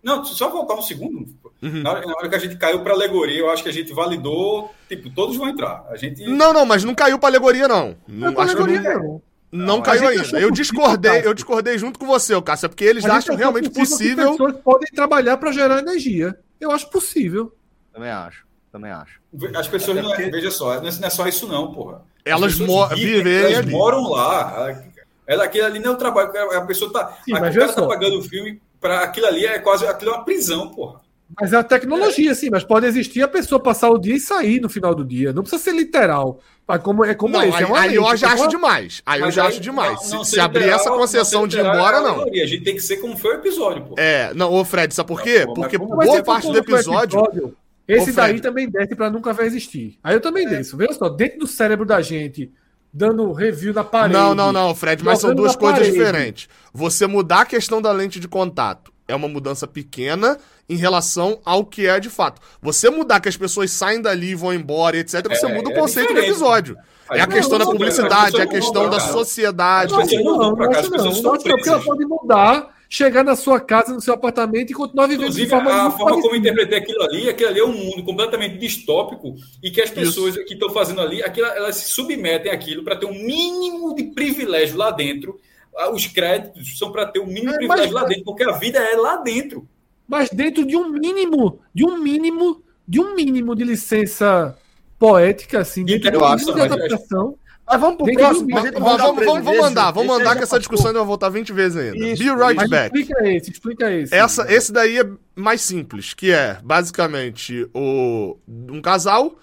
Não, só voltar um segundo. Uhum. Na, hora, na, hora, que a gente caiu para alegoria, eu acho que a gente validou. Tipo, todos vão entrar. A gente... Não, não, mas não caiu para alegoria, não. não, não acho alegoria, que não. Não. Não, caiu ainda. Eu discordei, eu discordei junto com você, Cássio, porque eles acham realmente possível. Que pessoas podem trabalhar para gerar energia. Eu acho possível. Também acho. Também acho. As pessoas não, porque... veja só, não é só isso não, porra. elas mo vivem elas ali. moram lá. Ela, aquilo ali não é o trabalho. A pessoa tá. Sim, a, o cara tá pagando o filme para aquilo ali é quase aquilo é uma prisão, porra. Mas é a tecnologia, sim, mas pode existir a pessoa passar o dia e sair no final do dia. Não precisa ser literal. Mas como, é como Não, esse, aí, é uma aí lente, eu já é acho uma- demais. Aí eu Mas já aí, acho demais. não- Se, não se ser abrir literal, essa concessão de ir embora, é não. A gente tem que ser como foi o episódio, pô. É, não, ô Fred, sabe por quê? Não, Porque mas Mas boa se parte do pro episódio. esse daí também desce pra nunca vai existir. Aí eu também desço. Veja só, dentro do cérebro da gente, dando review na parede. Não, não, não, Fred, mas são duas coisas parede. diferentes. Você mudar a questão da lente de contato é uma mudança pequena em relação ao que é de fato. Você mudar que as pessoas saem dali e vão embora, etc., você É, muda o é conceito do diferente. episódio. É a Não, questão da não, publicidade, as é a questão da sociedade. Não, não, não acho não. acho não, porque ela pode mudar, chegar na sua casa, no seu apartamento e continuar vivendo Inclusive, de forma a forma como eu parecida. interpretei aquilo ali, aquilo ali é um mundo completamente distópico e que as pessoas que estão fazendo ali, aquilo, elas se submetem àquilo para ter um mínimo de privilégio lá dentro. Ah, Os créditos são para ter um mínimo É, de privilégio mas- lá dentro, porque a vida é lá dentro. Mas dentro de um mínimo, de um mínimo, de um mínimo de licença poética, assim, dentro de um mas- adaptação. Mas vamos pro Dentro próximo. gente Vamos, vamos, vamos, vamos Esse mandar que essa discussão ainda vai voltar 20 vezes ainda. Isso, Be right Mas back. explica esse, explica esse. Essa, esse daí é mais simples, que é basicamente o, um casal,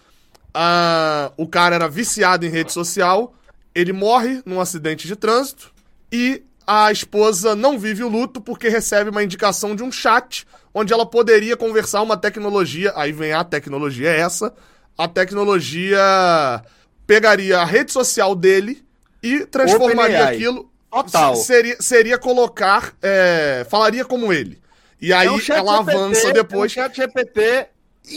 ah, o cara era viciado em rede social, ele morre num acidente de trânsito e a esposa não vive o luto porque recebe uma indicação de um chat onde ela poderia conversar uma tecnologia, aí vem a tecnologia é essa, a tecnologia pegaria a rede social dele e transformaria OpenAI. aquilo Total. seria, seria colocar. é, falaria como ele. E aí É um ela GPT, avança depois. É um chat GPT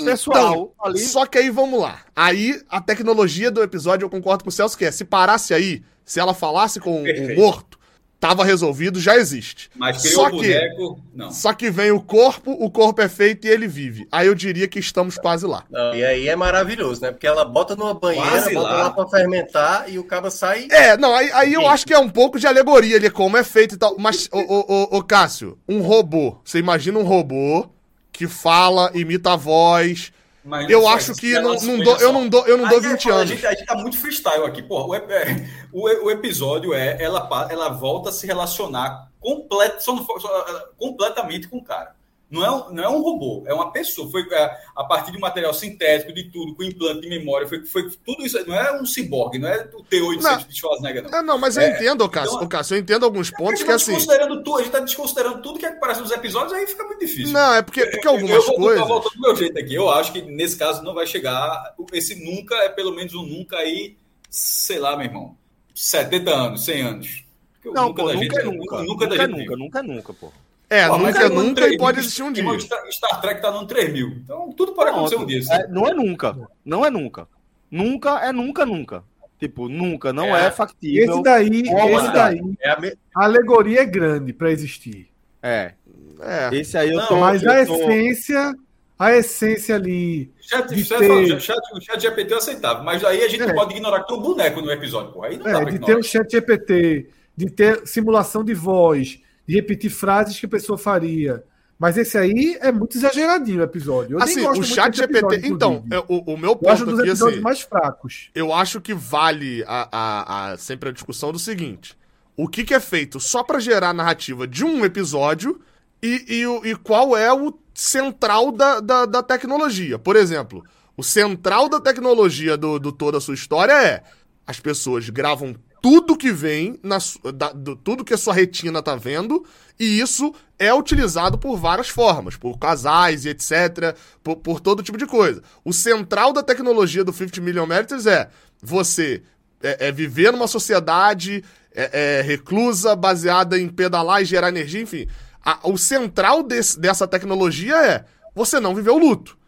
pessoal ali. Só que aí vamos lá. Aí a tecnologia do episódio, eu concordo com o Celso, que é: se parasse aí, se ela falasse com o Perfeito. morto, tava resolvido, já existe. Mas criou Só o que- boneco, não. Só que vem o corpo, o corpo é feito e ele vive. Aí eu diria que estamos quase lá. Não, e aí é maravilhoso, né? Porque ela bota numa banheira, Quase bota lá. lá pra fermentar e o cabo sai. É, não, aí, aí eu acho que é um pouco de alegoria ali, como é feito e tal. Mas, ô, ô, ô, ô, Cássio, um robô. Você imagina um robô que fala, imita a voz. Mas Eu não acho que ela não, não eu não dou, eu não dou Aí é 20 foda, anos. A gente, a gente tá muito freestyle aqui. Porra, o, é, o, o episódio é ela, ela volta a se relacionar complet, só só- completamente com o cara. Não é, um, não é um robô, é uma pessoa. Foi é, a partir de um material sintético, de tudo, com implante de memória. Foi, foi tudo isso. Não é um ciborgue, não é o T800 Não. de Schwarzenegger, não. Ah, não, mas eu É, entendo, Cássio, então- Cássio, eu entendo alguns a pontos gente que tá assim. desconsiderando tudo, a gente tá desconsiderando tudo que aparece nos episódios, aí fica muito difícil. Não, é porque, porque Eu- algumas eu vou coisas. voltar do meu jeito aqui. Eu acho que nesse caso não vai chegar. Esse nunca é pelo menos um nunca aí, sei lá, meu irmão. 70 anos, 100 anos. Não, pô, da nunca gente é nunca. Nunca da é gente nunca, nunca é nunca, pô. É, Pô, nunca, nunca e 3000, pode existir um dia. Star, Star Trek tá no 3000. Então tudo pode acontecer um dia. assim. É, não é nunca. Não é nunca. Nunca é nunca, nunca. Tipo, nunca. Não é, É. factível. Esse daí, Com a esse daí, É a a alegoria é grande pra existir. É. É. Esse aí eu Não, tô. Mas eu a tô- essência, a essência ali. Chat, de chat, ter- o chat, o chat GPT é aceitável, mas aí a gente É. pode ignorar que tem um boneco no episódio. Pô. Aí não dá É, pra de ter ignorar. um chat GPT, de ter simulação de voz, de repetir frases que a pessoa faria. Mas esse aí é muito exageradinho o episódio. Eu Assim, o chat GPT. Então, é, o, o meu eu acho ponto dos aqui, episódios assim. mais fracos. eu acho que vale a, a- a- sempre a discussão do seguinte: o que, que é feito só pra gerar narrativa de um episódio e, e, e qual é o central da, da, da tecnologia. Por exemplo, o central da tecnologia do, do toda a sua história é as pessoas gravam tudo que vem, na, da- do- tudo que a sua retina tá vendo, e isso é utilizado por várias formas, por casais e etc, por, por todo tipo de coisa. O central da tecnologia do 50 Million Meters é você é, é viver numa sociedade é, é, reclusa, baseada em pedalar e gerar energia, enfim. A- o central desse- dessa tecnologia é você não viver o luto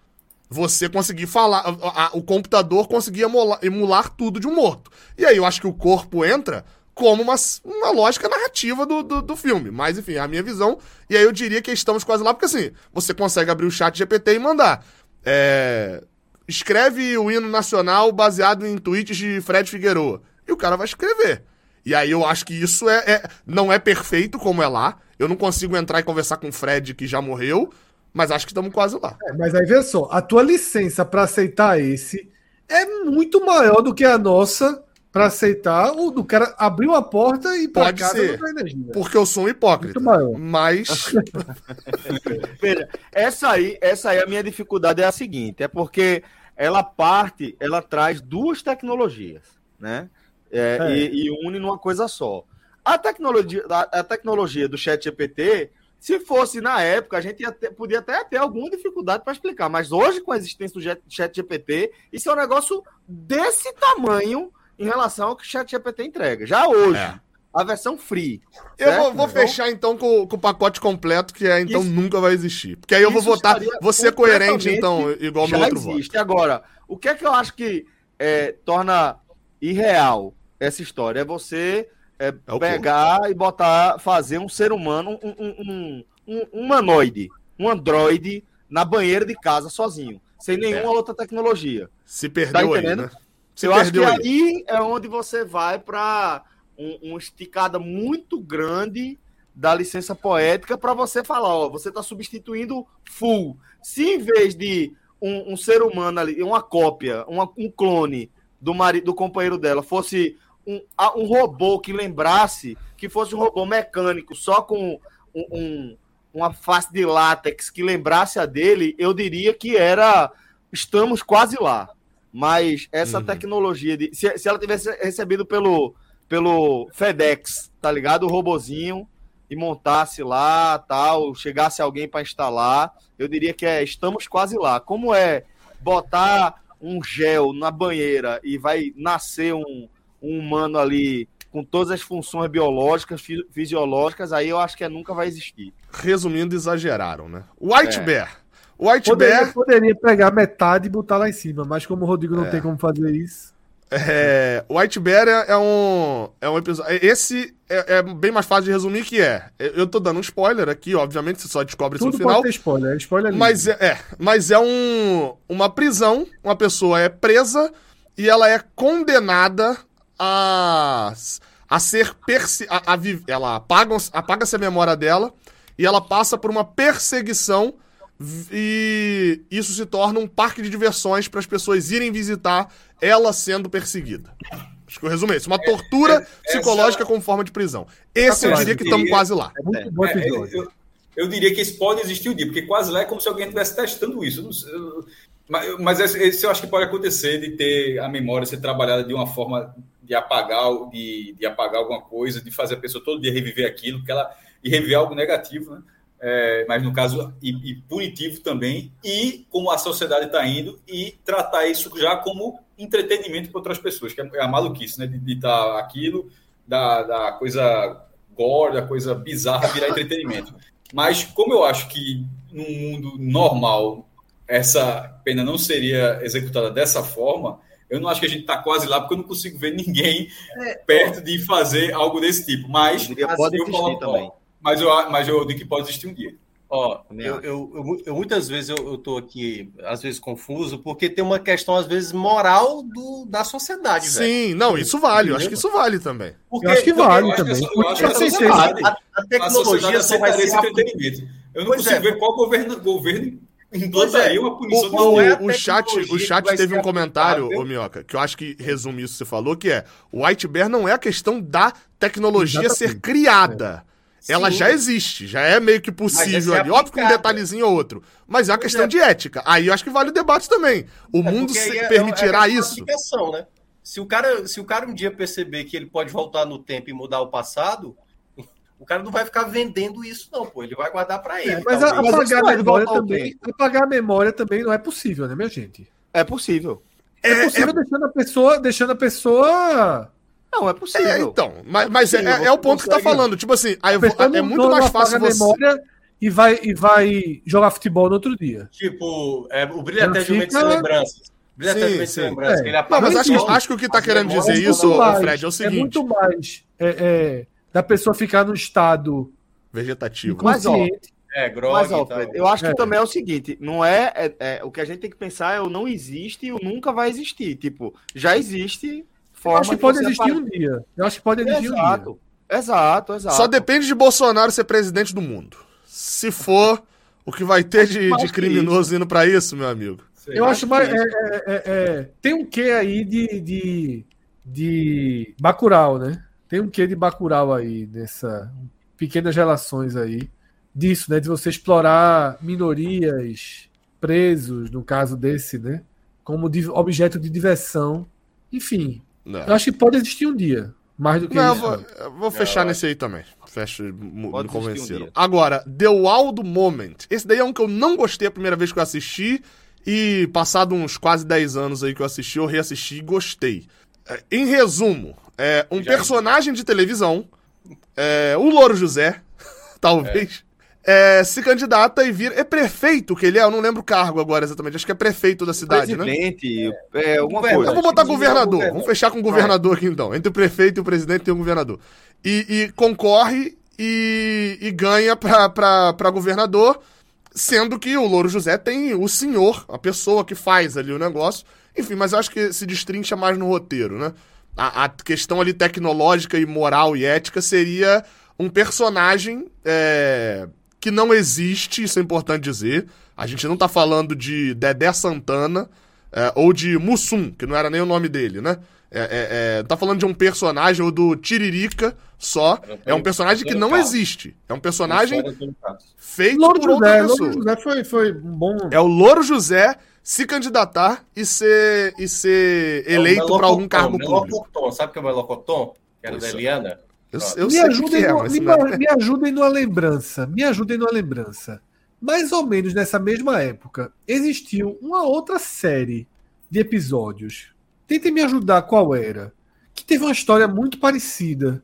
você conseguir falar, a- a- o computador conseguir emular, emular tudo de um morto. E aí eu acho que o corpo entra como uma, uma lógica narrativa do, do, do filme. Mas, enfim, é a minha visão. E aí eu diria que estamos quase lá, porque assim, você consegue abrir o chat GPT e mandar. é, escreve o hino nacional baseado em tweets de Fred Figueroa. E o cara vai escrever. E aí eu acho que isso é, é- não é perfeito como é lá. Eu não consigo entrar e conversar com o Fred que já morreu, mas acho que estamos quase lá. É, mas aí vê só, a tua licença para aceitar esse é muito maior do que a nossa pra aceitar o do cara abriu a porta e pra Pode casa ser. não dá energia. Porque eu sou um hipócrita. Muito maior. Mas. Veja, essa aí, essa aí a minha dificuldade é a seguinte, é porque ela parte, ela traz duas tecnologias, né? É, É. E, e une numa coisa só. A tecnologia, a, a tecnologia do Chat GPT, se fosse na época, a gente ter- podia até ter alguma dificuldade para explicar, mas hoje, com a existência do Chat GPT, isso é um negócio desse tamanho em relação ao que o Chat GPT entrega. Já hoje, É. a versão free. Eu vou, certo? vou Então, fechar então com, com o pacote completo, que é então Isso- nunca vai existir. Porque aí eu vou votar. Vou ser coerente, então, igual meu outro voto. existe. Agora, o que é que eu acho que é, torna irreal essa história? É você é, É pegar e botar, fazer um ser humano, um, um, um, um humanoide, um androide na banheira de casa sozinho, sem nenhuma É. outra tecnologia. Se perdeu aí, entendendo? né? Se eu acho que aí. aí é onde você vai para um, uma esticada muito grande da licença poética para você falar, ó, você está substituindo full. Se em vez de um, um ser humano ali, uma cópia, uma- um clone do marido, do companheiro dela, fosse um, um robô que lembrasse, que fosse um robô mecânico só com um- um- uma face de látex que lembrasse a dele, eu diria que era estamos quase lá. Mas essa Uhum. tecnologia de. Se, se ela tivesse recebido pelo, pelo FedEx, tá ligado? O robozinho e montasse lá, tal, chegasse alguém para instalar, eu diria que é estamos quase lá. Como é botar um gel na banheira e vai nascer um, um humano ali com todas as funções biológicas, fi- fisiológicas, aí eu acho que é, nunca vai existir. Resumindo, exageraram, né? White É. Bear. White Poderia, Bear, poderia pegar metade e botar lá em cima, mas como o Rodrigo não tem como fazer isso. é, White Bear é, é um, é um episódio. Esse é, é bem mais fácil de resumir que é. Eu tô dando um spoiler aqui, obviamente, você só descobre isso Tudo no final. pode ter spoiler, é spoiler livre. Mas é, é, mas é um, uma prisão, uma pessoa é presa e ela é condenada a, a ser perse a, a ela apaga apaga-se a memória dela e ela passa por uma perseguição e isso se torna um parque de diversões para as pessoas irem visitar ela sendo perseguida. Acho que eu resumi isso. Uma tortura essa- psicológica com forma de prisão. Esse eu Essa diria que eu estamos diria- quase lá. É muito bom É, episódio. eu, eu- eu diria que esse pode existir um dia, porque quase lá é como se alguém estivesse testando isso. Eu não sei, eu- mas, mas esse eu acho que pode acontecer de ter a memória ser trabalhada de uma forma de apagar, de, de apagar alguma coisa, de fazer a pessoa todo dia reviver aquilo, porque ela, e reviver algo negativo, né? É, mas no caso, e, e punitivo também, e como a sociedade está indo, e tratar isso já como entretenimento para outras pessoas, que é a maluquice, né? De estar aquilo, da, da coisa gore, da coisa bizarra virar entretenimento. Mas como eu acho que num mundo normal essa pena não seria executada dessa forma, eu não acho que a gente está quase lá, porque eu não consigo ver ninguém perto de fazer algo desse tipo. Mas Eu diria, pode eu existir coloco- também. Mas eu, mas eu digo que pode existir um dia. Ó, eu, eu, eu, mu- eu muitas vezes eu, tô aqui, às vezes, confuso, porque tem uma questão, às vezes, moral do, da sociedade, velho. Sim, não, isso vale. Eu acho que isso vale também. Porque, Eu acho que vale eu acho que também. essa- acho que Com a tecnologia só vai ser esse entretenimento. Eu não Pois consigo é. ver qual governo, governo implantaria uma punição O, é o chat, o chat teve um comentário, ô Minhoca, que eu acho que resume isso que você falou, que é o White Bear não é a questão da tecnologia Exatamente. ser criada. Ela Sim. já existe, já é meio que possível é ali. Óbvio que um detalhezinho ou outro. Mas é uma questão é. de ética. Aí eu acho que vale o debate também. O É, mundo é- permitirá é isso? aplicação, né? Se o, cara, se o cara um dia perceber que ele pode voltar no tempo e mudar o passado, o cara não vai ficar vendendo isso, não, pô. Ele vai guardar pra ele. É, mas talvez. Apagar a memória também. Apagar a memória também não é possível, né, minha gente? É possível. É, possível deixando a pessoa, deixando a pessoa. Não, é possível. É, então. Mas, mas é, é- é o ponto que tá falando. Tipo assim, aí é muito mais apaga fácil você. memória e vai, e vai jogar futebol no outro dia. Tipo, é, o brilho Não eternamente fica- sem lembranças. Brilho sim. sem lembranças. É. que ele Não, mas acho, acho que o que tá as querendo dizer isso, mais- Fred, é o É seguinte: muito mais é, é, da pessoa ficar no estado vegetativo. Mas, ó. É, grog Mas, ó, eu acho que É. também é o seguinte: não é, é- é- O que a gente tem que pensar é o não existe e o nunca vai existir. Tipo, já existe Eu forma acho que de pode existir um dia. Eu acho que pode existir um dia. Exato. Exato, exato. Só depende de Bolsonaro ser presidente do mundo. Se for, o que vai ter de, de criminoso indo pra isso, meu amigo? Eu acho mais. é, é, é, é, tem um quê aí de, de, de Bacurau, né? Tem um quê de Bacurau aí nessa pequenas relações aí disso, né? De você explorar minorias, presos, no caso desse, né? Como di- objeto de diversão. Enfim, Não. eu acho que pode existir um dia. Mais do que Não, eu isso. vou, eu vou fechar Não, nesse aí também. Fecho, me um convenceram. dia. Agora, The Waldo Moment. Esse daí é um que eu não gostei a primeira vez que eu assisti. E passado uns quase 10 anos aí que eu assisti, eu reassisti e gostei. É, Em resumo, é um Já- personagem de televisão, é, o Louro José, talvez, é, se candidata e vira. É prefeito que ele é, eu não lembro o cargo agora exatamente, acho que é prefeito da cidade, né? Presidente, é, alguma coisa. Eu vou botar Sim, governador. governador. Vamos fechar com o governador aqui então. Entre o prefeito e o presidente tem o governador. E, e concorre e, e ganha pra, pra, pra governador, sendo que o Louro José tem o senhor, a pessoa que faz ali o negócio. Enfim, mas eu acho que se destrincha mais no roteiro, né? A, a questão ali tecnológica e moral e ética seria um personagem é, que não existe, isso é importante dizer. A gente não tá falando de Dedé Santana é, ou de Mussum, que não era nem o nome dele, né? É, é, é, tá falando de um personagem, ou do Tiririca só. É um personagem que não existe. É um personagem feito Louro por outra José, pessoa. Louro José foi, foi um bom. É o Louro José se candidatar e ser, e ser eleito para algum cargo público. Melocoton, sabe o que é o Melocoton? Que era da Pois é. Eliana? Eu, eu me, ajudem que é, no- mas me, é- me ajudem numa lembrança. Me ajudem numa lembrança. Mais ou menos nessa mesma época, existiu uma outra série de episódios. Tentem me ajudar qual era. Que teve uma história muito parecida.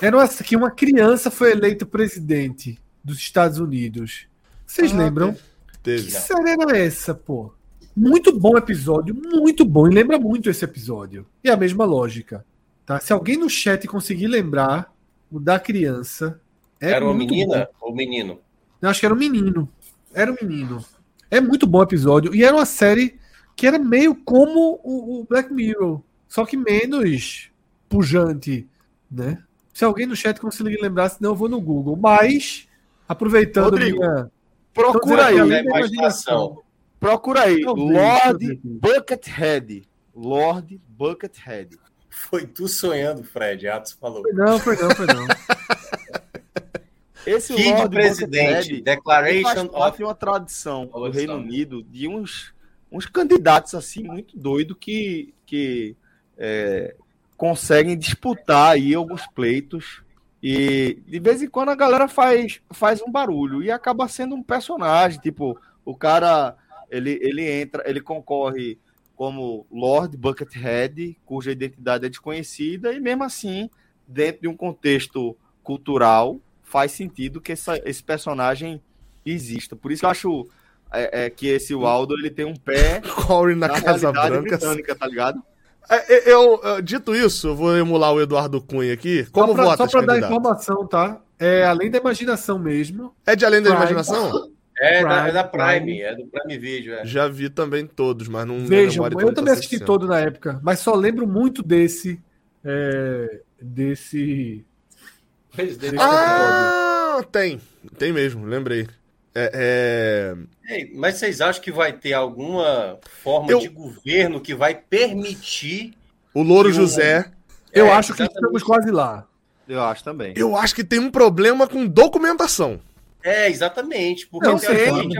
Era uma, que uma criança foi eleita presidente dos Estados Unidos. Vocês Ah, lembram? Teve. Que série era essa, pô? Muito bom episódio, muito bom. E lembra muito esse episódio. E a mesma lógica. Tá? Se alguém no chat conseguir lembrar o da criança. É era uma menina bom. ou menino? Eu acho que era um menino. Era um menino. É muito bom episódio. E era uma série que era meio como o, o Black Mirror. Só que menos pujante, né? Se alguém no chat conseguir lembrar, senão eu vou no Google. Mas, aproveitando Rodrigo, minha. Procura aí, né? da Imaginação. procura aí. Lord. Buckethead. Lord Buckethead. Foi tu sonhando, Fred. Atos falou. Foi não, foi não, foi não. Esse Kid Lord presidente. Declaration faz parte of. de uma tradição do. Reino Unido de uns, uns candidatos assim muito doidos que, que é, conseguem disputar aí alguns pleitos e de vez em quando a galera faz, faz um barulho e acaba sendo um personagem tipo o cara ele, ele entra ele concorre como Lord Buckethead cuja identidade é desconhecida e mesmo assim dentro de um contexto cultural faz sentido que essa- esse personagem exista. Por isso que eu acho é, é, que esse Waldo ele tem um pé Corey na, na, Casa Branca. britânica, tá ligado? É, Eu, eu- dito isso, eu vou emular o Eduardo Cunha aqui. Como só pra, vota só pra dar informação, tá? É além da imaginação mesmo. É de Além da Prime. Imaginação? É, da, Prime, é da Prime, Prime. é do Prime Video. É. Já vi também todos, mas não Vejam, eu também assisti assistindo. todo na época, mas só lembro muito desse. é, desse. Presidente. Ah, tem. Tem mesmo, lembrei. É, é, Ei, mas vocês acham que vai ter alguma forma Eu- de governo que vai permitir. o Louro o- José. Eu É, acho que exatamente. estamos quase lá. Eu acho também. Eu acho que tem um problema com documentação. É, exatamente. Porque Não, sei, que é o que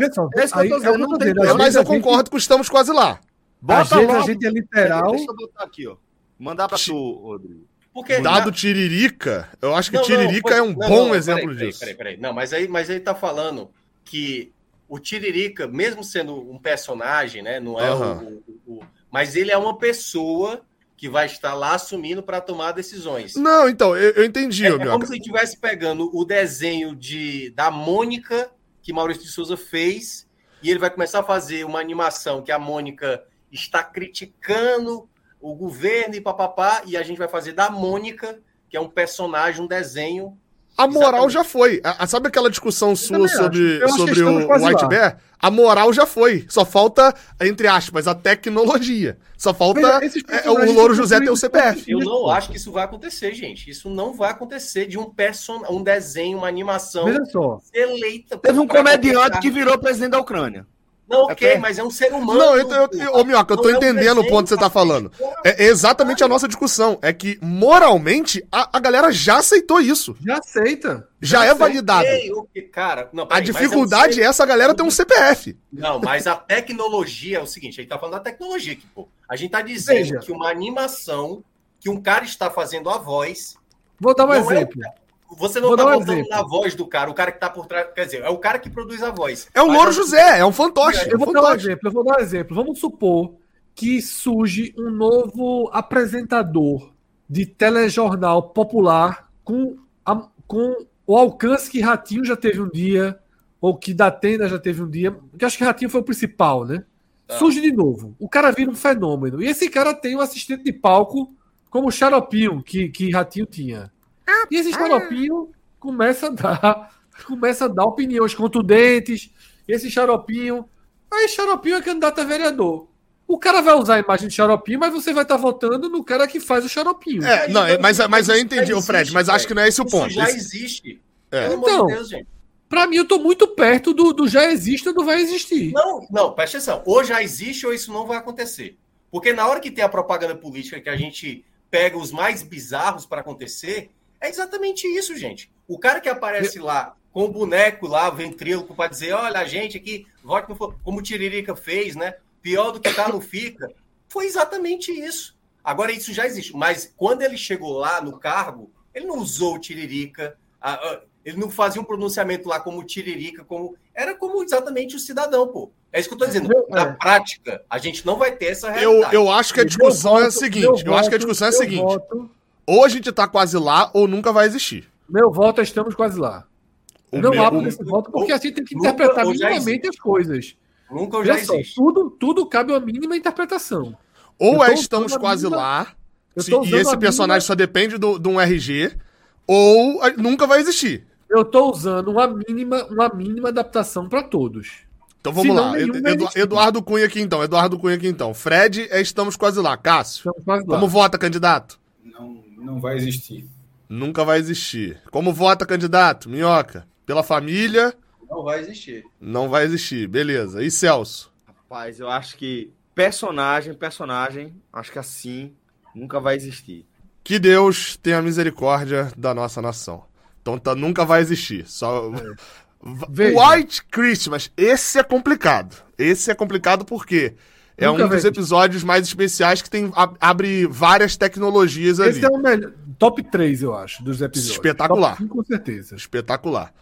não às É, mas eu a gente- concordo que estamos quase lá. Vezes a logo. gente é literal. Deixa eu botar aqui, ó. Mandar pra tu, Rodrigo. porque Dado Tiririca, eu acho que Não, não, Tiririca foi- é um não, bom não, exemplo peraí, peraí, disso. Peraí, peraí, Não, mas aí, mas aí tá falando que o Tiririca, mesmo sendo um personagem, né? Não é o- Aham. o, o- Mas ele é uma pessoa que vai estar lá assumindo para tomar decisões. Não, então, eu, eu entendi, É, é como se estivesse pegando o desenho de, da Mônica que Maurício de Souza fez e ele vai começar a fazer uma animação que a Mônica está criticando o governo e papapá, e a gente vai fazer da Mônica, que é um personagem, um desenho. A moral Exatamente. já foi. A- a- sabe aquela discussão sua sobre, sobre o quase White lá. Bear? A moral já foi. Só falta, entre aspas, a tecnologia. Só falta Veja, é, personagens o Louro José ter o CPF. Eu não acho que isso vai acontecer, gente. Isso não vai acontecer de um person... um desenho, uma animação Veja só. eleita. Teve um comediante que virou presidente da Ucrânia. Não, ok, Até- mas é um ser humano. Não, eu, eu, eu, ô, Minhoca, eu tô Não é um entendendo o ponto que você tá falando. É exatamente a nossa discussão. É que, moralmente, a, a galera já aceitou isso. Já aceita. Já é validado. Cara, não, A mas é um dificuldade ser- é essa galera ter um CPF. Não, mas a tecnologia é o seguinte, a gente tá falando da tecnologia aqui, pô. A gente tá dizendo Veja. que uma animação que um cara está fazendo a voz, Vou dar um é exemplo. Você não Vou tá um botando exemplo. na voz do cara, o cara que tá por trás, quer dizer, é o cara que produz a voz. É o Louro José, é um fantoche. é Eu um vou dar um exemplo, eu vou dar um exemplo. Vamos supor que surge um novo apresentador de telejornal popular com, a- com o alcance que Ratinho já teve um dia, ou que Datena já teve um dia, que acho que Ratinho foi o principal, né? Tá. Surge de novo. O cara vira um fenômeno. E esse cara tem um assistente de palco como o Xaropinho, que, que Ratinho tinha. E esse Xaropinho começa a dar, começa a dar opiniões contundentes. Esse Xaropinho Aí Xaropinho é candidato a vereador. O cara vai usar a imagem de Xaropinho, mas você vai estar votando no cara que faz o Xaropinho. É, não, é, mas, mas eu entendi, Isso Fred, mas acho que não é esse o Isso ponto. já Esse- existe. É. Então, Deus, gente. Pra mim, eu tô muito perto do, do já existe ou do vai existir. Não, não, presta atenção. Ou já existe ou isso não vai acontecer. Porque na hora que tem a propaganda política que a gente pega os mais bizarros para acontecer, é exatamente isso, gente. O cara que aparece lá com o boneco lá, ventríloco, para dizer, olha, a gente aqui, vote no Fla-", como o Tiririca fez, né? Pior do que tá, não fica. Foi exatamente isso. Agora, isso já existe. Mas quando ele chegou lá no cargo, ele não usou o Tiririca, a- a- ele não fazia um pronunciamento lá como Tiririca, como. Era como exatamente o cidadão, pô. É isso que eu tô dizendo. Meu- Na é. prática, a gente não vai ter essa Eu, realidade. eu acho que a discussão Meu é a voto- seguinte: eu acho que a voto- discussão é a seguinte: voto- ou a gente tá quase lá, ou nunca vai existir. meu voto é estamos quase lá. O não meu- abro o- esse voto porque a gente tem que nunca interpretar minimamente as coisas. Nunca ou já existe. tudo, tudo cabe uma mínima interpretação. Ou é estamos a quase mínima- lá, se- e esse a personagem mínima- só depende do- de um RG, ou a- nunca vai existir. Eu tô usando uma mínima, uma mínima adaptação para todos. Então vamos Senão lá. Edu-. Eduardo Cunha aqui então. Eduardo Cunha aqui então. Fred é estamos quase lá. Cássio, Estamos quase lá. como vota, candidato? Não, vai existir. Nunca vai existir. Como vota, candidato? Minhoca. Pela família, Não vai existir. não vai existir. Beleza. E Celso? Rapaz, eu acho que personagem, personagem, acho que assim nunca vai existir. Que Deus tenha misericórdia da nossa nação. Então tá- nunca vai existir. Só. Veja. White Christmas, esse é complicado. Esse é complicado porque é Nunca um dos existir. episódios mais especiais que tem ab- abre várias tecnologias ali. Esse é o melhor. Top 3, eu acho, dos episódios. Espetacular. Top 5, com certeza. Espetacular.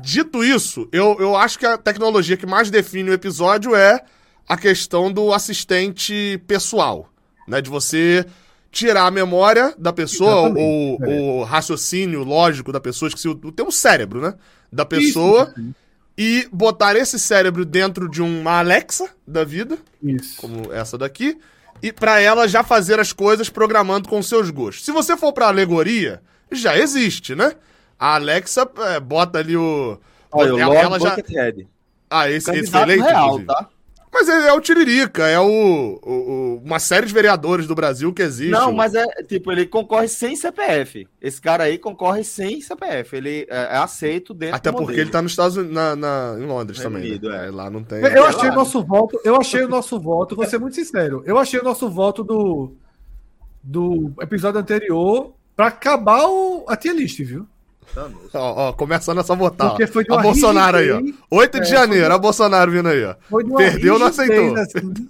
Dito isso, eu, eu acho que a tecnologia que mais define o episódio é a questão do assistente pessoal, né? De você tirar a memória da pessoa, Exatamente, o, é. o raciocínio lógico da pessoa, esqueci o, o termo cérebro, né? Da pessoa, Isso, e botar esse cérebro dentro de uma Alexa da vida, Isso. como essa daqui, e pra ela já fazer as coisas programando com seus gostos. Se você for pra alegoria, já existe, né? A Alexa é, bota ali o. Olha, o ela, Lord ela já. Buckethead. Ah, esse, esse foi eleito, real, inclusive. tá? Mas é, é o Tiririca, é o, o- o- uma série de vereadores do Brasil que existe. Não, mas é tipo, ele concorre sem CPF. Esse cara aí concorre sem CPF. Ele é, é aceito dentro Até do porque ele tá nos Estados Unidos, na, na- em Londres Reino também. Unido, né? é. Aí Lá não tem. Eu É achei lá. o nosso voto, eu achei o nosso voto, vou ser muito sincero. Eu achei o nosso voto do do episódio anterior pra acabar o, a tier list, viu? Ó, ó, começando essa votar. Porque foi de uma Bolsonaro aí, ó. rigidez- 8 de É, janeiro, de- ó, Bolsonaro vindo aí, ó. Perdeu, não rigidez, aceitou. assim.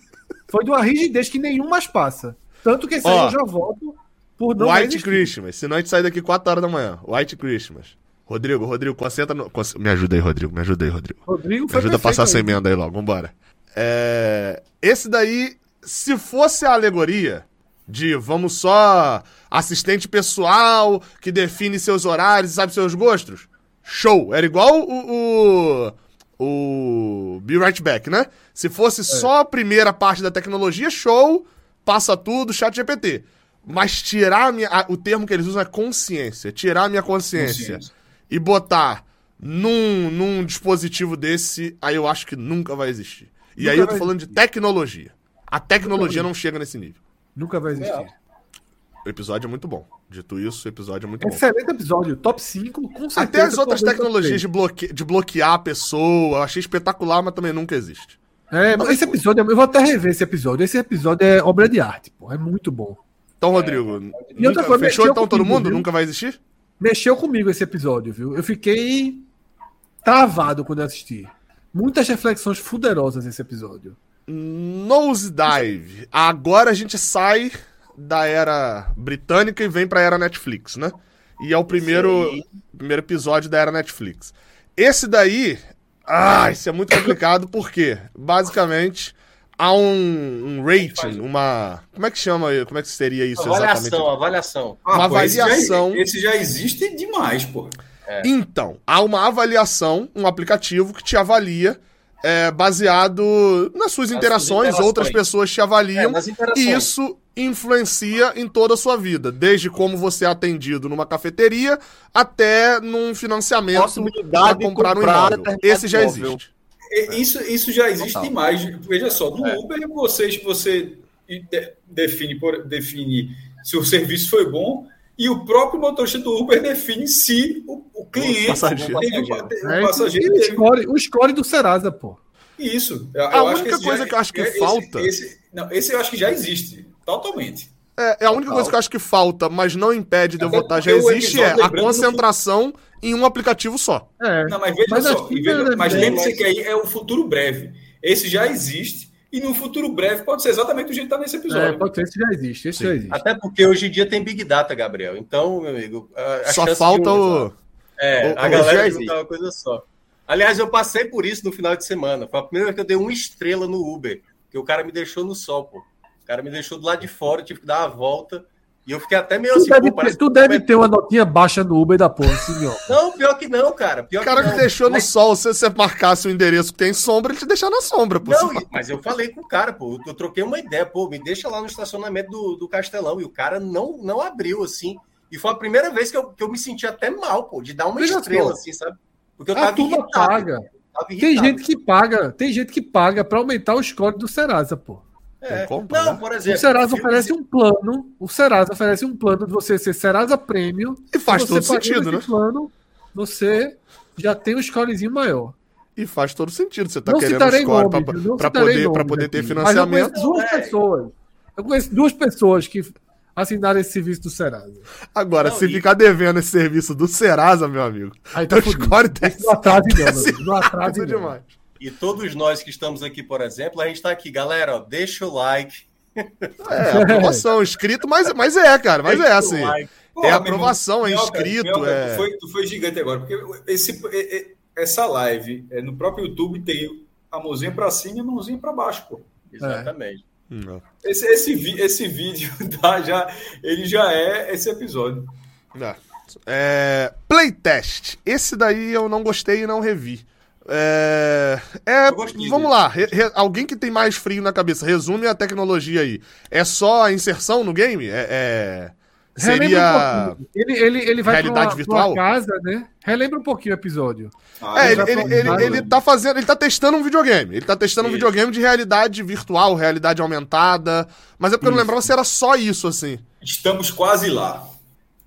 foi de uma rigidez que nenhum mais passa. Tanto que esse aí Ó, eu já voto por não White. Christmas. Senão a gente sai daqui 4 horas da manhã. White Christmas. Rodrigo, Rodrigo, concentra no. Me ajuda aí, Rodrigo. Me ajuda aí, Rodrigo. Rodrigo Me ajuda a passar essa aí. emenda aí logo. Vambora. É, Esse daí, se fosse a alegoria de vamos só assistente pessoal que define seus horários e sabe seus gostos, show. Era igual o. o... o Be Right Back, né? Se fosse só a primeira parte da tecnologia, show, passa tudo, chat GPT. Mas tirar a minha, a- o termo que eles usam é consciência. Tirar a minha consciência Consciência. e botar num, num dispositivo desse, aí eu acho que nunca vai existir. E Nunca aí eu tô falando de tecnologia. A tecnologia não chega nesse nível. Nunca vai existir. O episódio é muito bom. Dito isso, o episódio é muito bom. Excelente episódio, top 5, com certeza. Até as outras tecnologias de, bloque... de bloquear a pessoa, eu achei espetacular, mas também nunca existe. É, mas esse episódio, eu vou até rever esse episódio. Esse episódio é obra de arte, pô. É muito bom. Então, Rodrigo, E outra nunca- coisa, fechou mexeu então todo comigo, mundo? viu? Nunca vai existir? Mexeu comigo esse episódio, viu? Eu fiquei travado quando eu assisti. Muitas reflexões fuderosas nesse episódio. Nosedive. Agora a gente sai da era britânica e vem pra era Netflix, né? E é o primeiro, primeiro episódio da era Netflix. Esse daí. Ah, isso é muito complicado porque, basicamente, há um, um rating, uma. Como é que chama? Como é que seria isso Avaliação, exatamente? avaliação. Uma Ah, pô, esse já- avaliação. Esse já, existe demais, pô. Então, há uma avaliação, um aplicativo que te avalia é, baseado nas suas interações, interações. outras pessoas te avaliam, É, nas e isso influencia em toda a sua vida, desde como você é atendido numa cafeteria até num financiamento para de comprar um comprar imóvel. Esse já existe. E- Isso, isso já existe Total. demais. Veja só, no Uber você, você de- define, por- define se o serviço foi bom e o próprio motorista do Uber define se o, o cliente, passageiro. teve, o, o É, passageiro o teve score, o score do Serasa, pô. isso. Eu- A eu acho única esse coisa já- que eu acho que esse- falta- Esse, não, esse eu acho que já existe, totalmente. É, é a única coisa que eu acho que falta, mas não impede de eu Até votar, já existe, é a do- concentração em um aplicativo só. É. Não, mas veja Mas só, veja- é mas lembre-se que aí é o futuro breve. Esse já existe e no futuro breve pode ser exatamente o jeito que está nesse É, episódio. pode ser, esse já existe, esse já existe. Até porque hoje em dia tem Big Data, Gabriel. Então, meu amigo. Só falta de um- o. É, o- a o- galera juntar uma coisa só. Aliás, eu passei por isso no final de semana. Foi a primeira vez que eu dei uma estrela no Uber. Que o cara me deixou no sol, pô. O cara me deixou do lado de fora, tive que dar uma volta. E eu fiquei até meio Tu assim, deve, pô, ter, tu deve ter uma notinha baixa no Uber da porra, senhor. Não, pior que não, cara. Pior O cara que deixou no Mas- sol, se você marcasse o endereço que tem sombra, ele te deixar na sombra, pô. Não, mas eu falei com o cara, pô. Eu troquei uma ideia, pô, me deixa lá no estacionamento do, do Castelão. E o cara não, não abriu, assim. E foi a primeira vez que eu, que eu me senti até mal, pô, de dar uma Veja estrela, assim, sabe? Porque eu A tava turma irritado. paga. tava Tem irritado. gente que paga, tem gente que paga pra aumentar o score do Serasa, pô. É. Compra, Não, né? por O exemplo. Serasa filmes- oferece um plano, o Serasa oferece um plano de você ser Serasa Premium. E faz todo sentido, né? plano, você já tem um scorezinho maior. E faz todo sentido. Você tá não querendo citarei score citarei poder, pra nomes poder ter aqui. Mas eu conheço financiamento. duas É. pessoas. Eu conheço duas pessoas que assinaram esse serviço do Serasa. Agora, Não, se e- ficar devendo esse serviço do Serasa, meu amigo, Aí tá teu fudido. score desce. Não desce amigo. Não não. demais. E todos nós que estamos aqui, por exemplo, a gente tá aqui, galera, ó, deixa o like. É, aprovação, escrito, mas, mas é, cara, mas é assim. like. Pô, É aprovação, é irmão, inscrito, é- Tu, foi, tu foi gigante agora, porque esse, é- é- essa live é, no próprio YouTube tem a mãozinha para cima e a mãozinha para baixo, pô. Exatamente. Não. Esse, esse, esse vídeo tá, já, ele já é esse episódio. É. É, playtest. Esse daí eu não gostei e não revi. É, é, vamos lá, re- re- alguém que tem mais frio na cabeça, resume a tecnologia aí. É só a inserção no game? É, é- um seria. pouquinho. ele, ele, ele vai realidade pra uma, virtual? pra casa, né? Relembra um pouquinho o episódio. Ah, É, Ele ele, ele, ele, um tá fazendo, ele tá testando um videogame. Ele tá testando um Isso. videogame de realidade virtual, realidade aumentada. Mas é porque eu não Isso. lembrava se era só isso, assim. Estamos quase lá.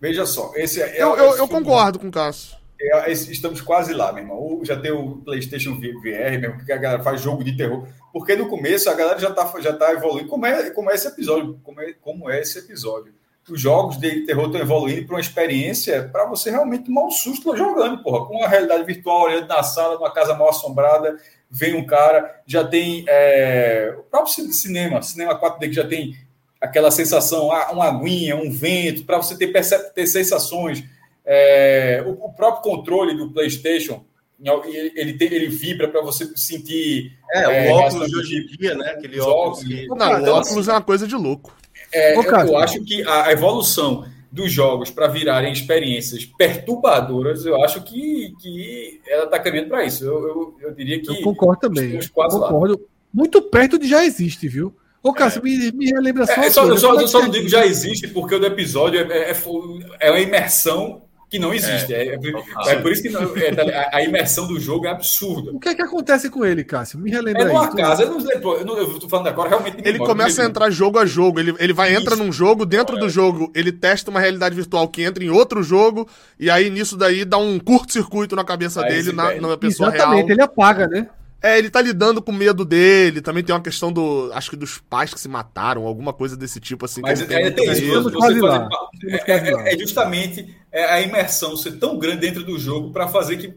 Veja só, esse é, Eu, é- eu, esse- eu concordo com o Cássio. É- esse- estamos quase lá, meu irmão. Já tem o PlayStation VR, mesmo, que a galera faz jogo de terror. Porque no começo a galera já tá, já tá evoluindo, como é, como é esse episódio. Como é, como é esse episódio. Os jogos de terror estão evoluindo para uma experiência para você realmente tomar um susto jogando, porra. Com a realidade virtual, olhando na sala, numa casa mal assombrada, vem um cara, já tem é, o próprio ci- cinema, cinema 4D que já tem aquela sensação, ah, uma aguinha, um vento, para você ter, ter sensações. É, o, o próprio controle do PlayStation, ele, ele, tem- ele vibra para você sentir. É, É, o óculos de hoje em dia, né? Aquele os óculos óculos. que... Não, então, óculos é uma coisa de louco. É, Ô, eu, acho que a, evolução dos jogos para virarem experiências perturbadoras, eu acho que, que ela está caminhando para isso. Eu, eu, eu diria que. Eu concordo também. quase lá. Concordo. Muito perto de já existe, viu? Ô, Cássio, me, me relembra só. É, é só, eu só, é eu que só é não digo que já existe, porque o do episódio é, é, é uma imersão que não existe. É, é, é por isso que não- é, tá- a, a imersão do jogo é absurda. O que é que acontece com ele, Cássio? Me relembra É numa aí. Tu- casa, eu não pô, eu não eu tô falando agora, realmente. Ele embora, começa a não entrar jogo a jogo. Ele, ele vai, entra Isso. num jogo, dentro do jogo, ele testa uma realidade virtual que entra em outro jogo, e aí nisso daí dá um curto-circuito na cabeça Aí dele, na, na pessoa Exatamente, real. ele apaga, né? É, ele tá lidando com o medo dele, também tem uma questão do. Acho que dos pais que se mataram, alguma coisa desse tipo, assim. Mas ainda ele tem isso. fazer- é, é- é justamente é, a imersão ser tão grande dentro do jogo para fazer que,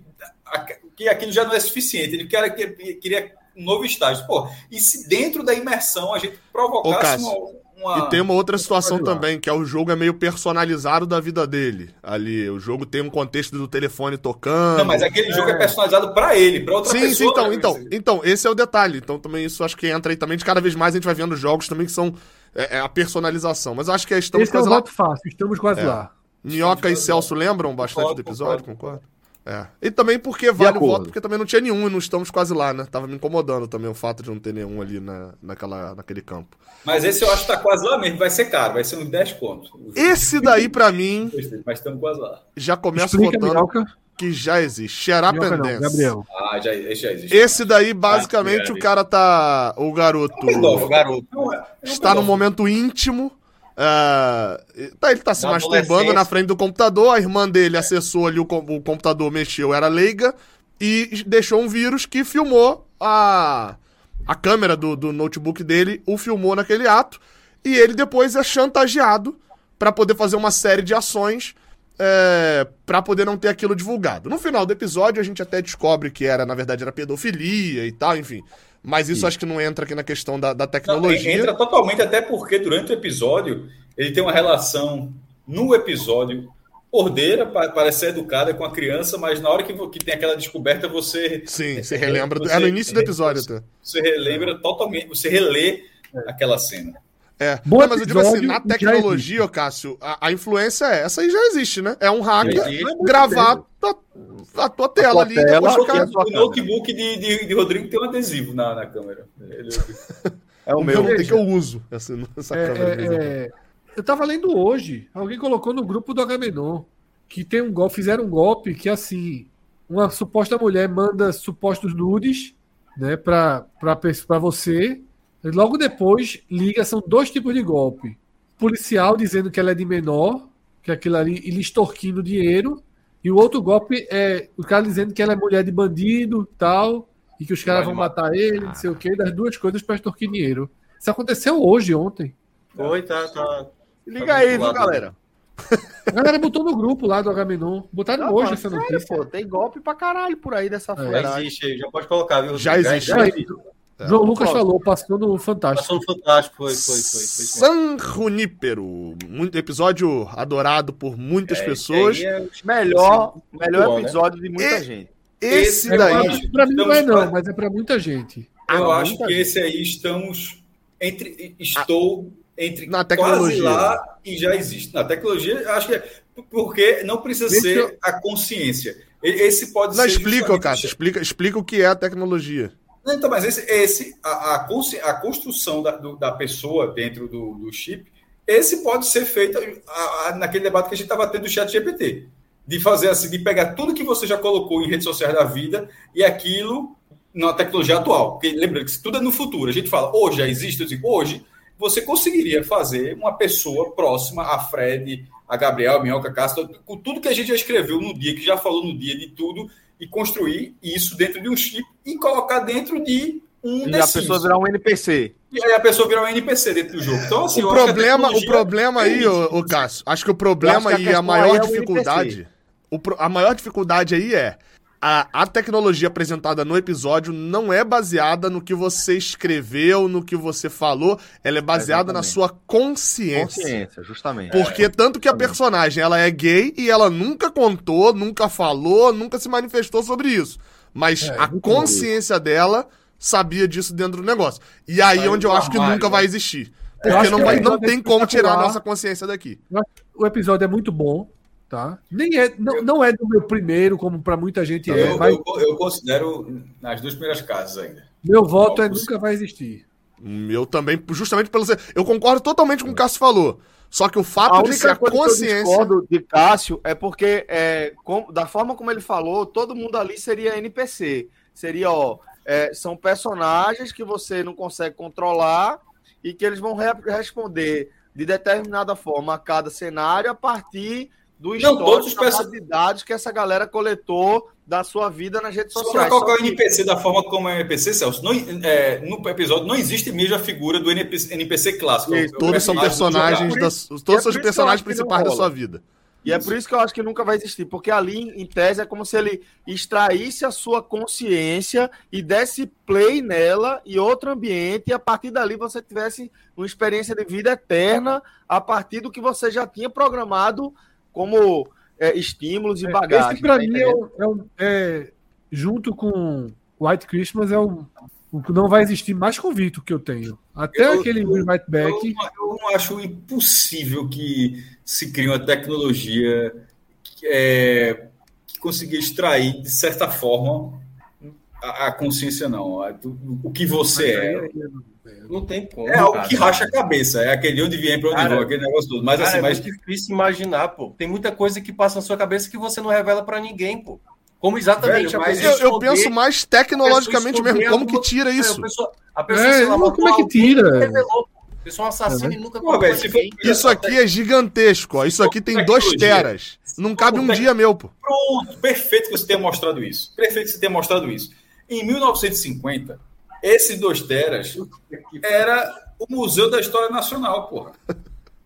a- que aquilo já não é suficiente. Ele quer, quer- queria um novo estágio. Pô, e se dentro da imersão a gente Ô, provocasse Cássio, uma, uma- E tem uma outra situação também, que é o jogo é meio personalizado da vida dele. Ali, o jogo tem um contexto do telefone tocando. Não, mas aquele jogo é personalizado para ele, para outra Sim, pessoa. sim, então, né? então, então, esse é o detalhe. Então, também isso acho que entra aí também. De cada vez mais a gente vai vendo jogos também que são é, é a personalização. Mas acho que estamos Esse é o quase lá. voto fácil, estamos quase É. lá. Minhoca e Celso lembram bastante Concordo, do episódio, concordo? É. E também porque vale o voto, porque também não tinha nenhum e não estamos quase lá, né? Tava me incomodando também o fato de não ter nenhum ali na, naquela, naquele campo. Mas esse eu acho que tá quase lá mesmo. Vai ser caro, vai ser uns 10 contos. Esse daí, pra mim, Mas estamos quase lá. já começa votando que já existe. Dance. Gabriel. Ah, já, esse já existe. Esse daí, basicamente, Ah, o cara tá. O garoto. Pedófilo. O garoto. Não, é- é um está num pedófilo. momento íntimo. Ah, tá, ele tá se Na masturbando na frente do computador. A irmã dele acessou ali o, com- o computador, mexeu, era leiga. E deixou um vírus que filmou a, a câmera do, do notebook dele, o filmou naquele ato. E ele depois é chantageado pra poder fazer uma série de ações é, para poder não ter aquilo divulgado. No final do episódio, a gente até descobre que era, na verdade, era pedofilia e tal, enfim. Mas isso acho que não entra aqui na questão da, da Não, tecnologia. entra totalmente, até porque durante o episódio ele tem uma relação no episódio ordeira, pa- parece ser educada com a criança, mas na hora que, que tem aquela descoberta, você, Sim, você relembra. do- Você- é no início do episódio até. você relembra totalmente, você relê aquela cena. É. Bom Não, mas eu digo assim, na tecnologia, Cássio, a, a influência é essa e já existe, né? É um hacker gravar a, a tua tela tua ali tela e o a notebook de, de, de Rodrigo tem um adesivo na, na câmera. Ele- É o O meu. meu tem que eu uso essa, essa É, câmera. é, quando. é, eu tava lendo hoje, alguém colocou no grupo do Agamenon que tem um golpe, fizeram um golpe que assim, uma suposta mulher manda supostos nudes, né, pra, pra, pe- pra você, logo depois liga, são dois tipos de golpe. Policial dizendo que ela é de menor, que aquilo ali, e lhe extorquindo dinheiro, e o outro golpe é o cara dizendo que ela é mulher de bandido, tal, e que os caras vão matar ele, não sei o quê, das duas coisas pra extorquir dinheiro. Isso aconteceu hoje, ontem. Foi, tá, tá. Liga aí, viu, galera? A galera botou no grupo lá do Agamenon. Botaram Não, hoje mano, essa sério, notícia. pô, tem golpe pra caralho por aí dessa Já fuleiragem. existe aí, já pode colocar, viu? Já existe. Já existe. João Lucas falou, passou no Fantástico. Passou no Fantástico, foi, foi, foi. foi. San Junípero. Muito episódio adorado por muitas É, pessoas. esse é- Melhor, melhor bom, né? episódio de muita E- gente. Esse É, daí. acho- pra mim não é não, mas é pra muita gente. Eu Ah, acho que gente. esse aí estamos entre. Estou entre Na quase tecnologia. lá e já existe. Na tecnologia, acho que é porque não precisa Deixa ser eu- a consciência. Esse pode Não, ser. explica, justamente- Cássio. Explica, explica o que é a tecnologia. Então, mas esse, esse a, a, a construção da, do- da pessoa dentro do, do chip, esse pode ser feito a- a- naquele debate que a gente estava tendo do chat GPT. De fazer assim, de pegar tudo que você já colocou em redes sociais da vida e aquilo na tecnologia atual. Porque lembrando que tudo é no futuro. A gente fala, hoje já existe, eu digo, hoje você conseguiria fazer uma pessoa próxima a Fred, a Gabriel, a Minhoca Castro, com tudo que a gente já escreveu no dia, que já falou no dia de tudo, e construir isso dentro de um chip e colocar dentro de um E a pessoa virar um NPC. E aí a pessoa virar um NPC dentro do jogo. Então, assim, o problema, o problema aí, permite. ô, ô Cássio, acho que o problema que a aí, maior aí é o dificuldade, o pro- a maior dificuldade aí é a, a tecnologia apresentada no episódio não é baseada no que você escreveu, no que você falou, ela é baseada na sua consciência. Consciência, justamente. Porque tanto que a personagem ela é gay e ela nunca contou, nunca falou, nunca se manifestou sobre isso. Mas É, a muito consciência dela sabia disso dentro do negócio. E aí Saiu onde eu acho que nunca né? vai existir. Porque não, vai, não tem é como tirar a nossa consciência daqui. O episódio é muito bom, tá? Nem é, não, não é do meu primeiro, como pra muita gente é, Eu, mas eu, eu considero nas duas primeiras casas ainda. meu voto é nunca vai existir. Eu também, justamente pelo. Eu concordo totalmente com o que o Cássio falou. Só que o fato A de ser a coisa que eu consciência. discordo de Cássio é porque, é, com- da forma como ele falou, todo mundo ali seria NPC. Seria, ó, é, são personagens que você não consegue controlar e que eles vão re- responder de determinada forma a cada cenário a partir do Não, histórico todos os das perso- dados que essa galera coletou da sua vida nas redes Só sociais. para colocar Só o NPC da forma como é o NPC, Celso, não, é, no episódio não existe mesmo a figura do NPC, NPC clássico. E o- o Todos são personagens, E é todos por são os isso personagens principais da sua vida. E é por isso que eu acho que nunca vai existir, porque ali, em tese, é como se ele extraísse a sua consciência e desse play nela e outro ambiente, e a partir dali você tivesse uma experiência de vida eterna a partir do que você já tinha programado como é, estímulos e bagagem. Esse, pra tá mim, é, é o- é, junto com White Christmas, é o, o que não vai existir mais convicto que eu tenho. Até Eu- aquele eu- Eu, Back. não- eu não acho impossível que se crie uma tecnologia que, é, que consiga extrair, de certa forma, a, a consciência, não. O que você é. Não tem como. É algo cara. que racha a cabeça. É aquele de onde vier para onde Cara, vou, aquele negócio todo. Mas Cara, assim, é mas muito difícil imaginar, pô. Tem muita coisa que passa na sua cabeça que você não revela pra ninguém, pô. Como exatamente Velho, Eu, eu penso mais tecnologicamente mesmo. Como que tira É, isso? a pessoa, a pessoa É, lá, como é que tira? revelou, pessoa é um assassino e nunca Pô, ninguém. Isso aqui é gigantesco, ó. Isso aqui tem dois teras. Não cabe um dia meu, pô. Pronto, perfeito que você tenha mostrado isso. Perfeito que você tenha mostrado isso. Em 1950, esse dois teras era o Museu da História Nacional, porra.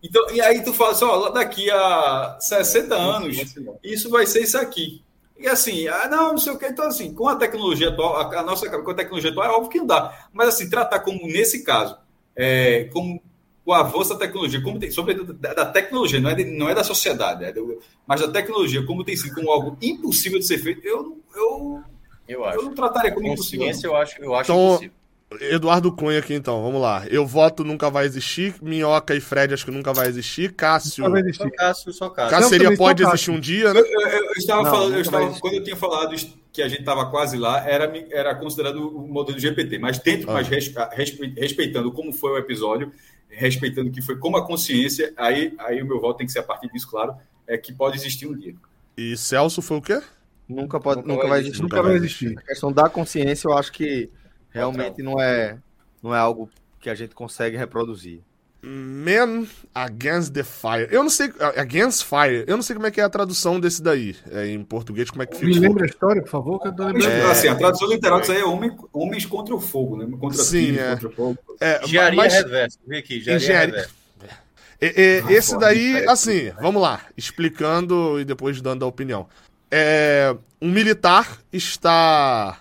Então, e aí tu fala assim, ó, daqui a 60 anos, isso vai ser isso aqui. E assim, ah, não, não sei o que. Então, assim, com a tecnologia atual, a, nossa com a tecnologia atual, é óbvio que não dá. Mas, assim, tratar como, nesse caso, é, como o avanço da tecnologia, como tem, sobretudo da, da tecnologia, não é, de- não é da sociedade, é do- mas da tecnologia, como tem sido como algo impossível de ser feito, eu, eu, Eu eu acho. não trataria como impossível. Consciência, eu acho, eu acho Então, impossível. Eduardo Cunha aqui, então. Vamos lá. Eu voto nunca vai existir. Minhoca e Fred acho que nunca vai existir. Cássio. Só vai Só existir. Cássio, só Cássio. Cássio só pode Cássio. existir um dia, né? Eu, eu- eu estava Não, falando, eu nunca estava, quando eu tinha falado que a gente estava quase lá, era, era considerado o modelo GPT, mas dentro, Ah. mas res- respe- respeitando como foi o episódio, respeitando que foi como a consciência, aí, aí o meu voto tem que ser a partir disso, claro, é que pode existir um dia. E Celso foi o quê? Nunca, pode, Nunca nunca, vai existir. Nunca vai existir. A questão da consciência, eu acho que realmente não é, não é algo que a gente consegue reproduzir. Man Against the Fire. Eu não sei. Against Fire. Eu não sei como é que é a tradução desse daí. É, em português, como é que Me fica. lembra a história, por favor, que eu tô. Mas, Assim, a tradução literal disso aí é homem, homens contra o fogo, né? Contra Sim, filhos, é. contra o fogo. É, Engenharia mas- reversa. Vê aqui, engenharia, Engenharia- reversa. É, é, Ah, esse porra, daí, parece- assim, vamos lá, explicando e depois dando a opinião. É, um militar está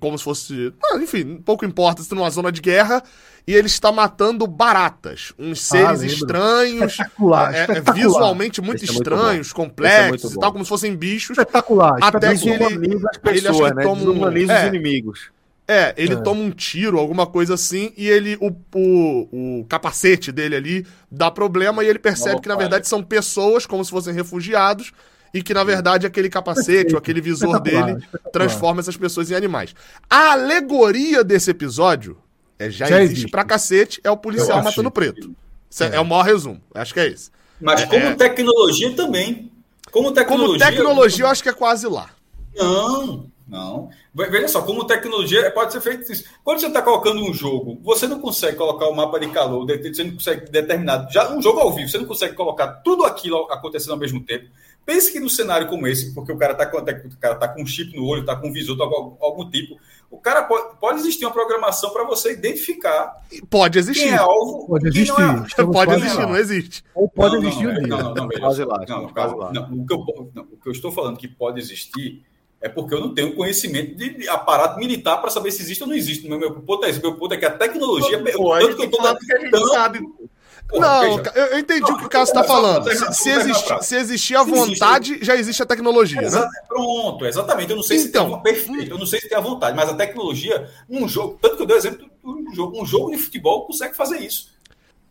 como se fosse, ah, enfim, pouco importa, está numa zona de guerra e ele está matando baratas, uns seres Ah, estranhos, Espetacular, é, é, espetacular. visualmente muito Esse é muito estranhos, é complexos muito e tal, como se fossem bichos. Espetacular. Até espetacular. que ele- Desumaniza as ele pessoas, que né? toma um- Desumaniza é. os inimigos. É, ele É. toma um tiro, alguma coisa assim, e ele o, o, o capacete dele ali dá problema e ele percebe que na verdade são pessoas como se fossem refugiados e que na verdade aquele capacete ou aquele visor dele transforma essas pessoas em animais. A alegoria desse episódio é, já, Já existe, existe. pra cacete, é o policial matando preto. É, é o maior resumo, acho que é esse. Mas É, como é. tecnologia também. Como Como tecnologia. tecnologia, eu acho que é quase lá. Não, não. Ve- Veja só, como tecnologia pode ser feito isso. Quando você está colocando um jogo, você não consegue colocar o mapa de calor, você não consegue determinar. Já um jogo ao vivo, você não consegue colocar tudo aquilo acontecendo ao mesmo tempo. Pense que no cenário como esse, porque o cara está com, o cara tá com um chip no olho, está com um visor, com algum, algum tipo, o cara pode, pode existir uma programação para você identificar Pode existir. quem é alvo Pode quem existir. não é. Pode existir, não existe. Ou pode Não, existir um não. Não, não, não, lá, Não, calma. lá. Não, o, que eu, não, o que eu estou falando que pode existir é porque eu não tenho conhecimento de de aparato militar para saber se existe ou não existe. Meu, meu ponto é esse. Meu ponto é que a tecnologia. Pô, tanto que eu que tô porque a gente tanto- sabe. Porra, não, veja. eu, entendi Não, o que o Cássio está falando. Se, só- se, existir, se a Se existe- vontade, já existe a tecnologia, né? Pronto, exatamente. Eu não sei se Então, tem uma perfeito, eu não sei se tem a vontade, mas a tecnologia, um jogo, tanto que eu dei o exemplo do jogo, um jogo de futebol consegue fazer isso.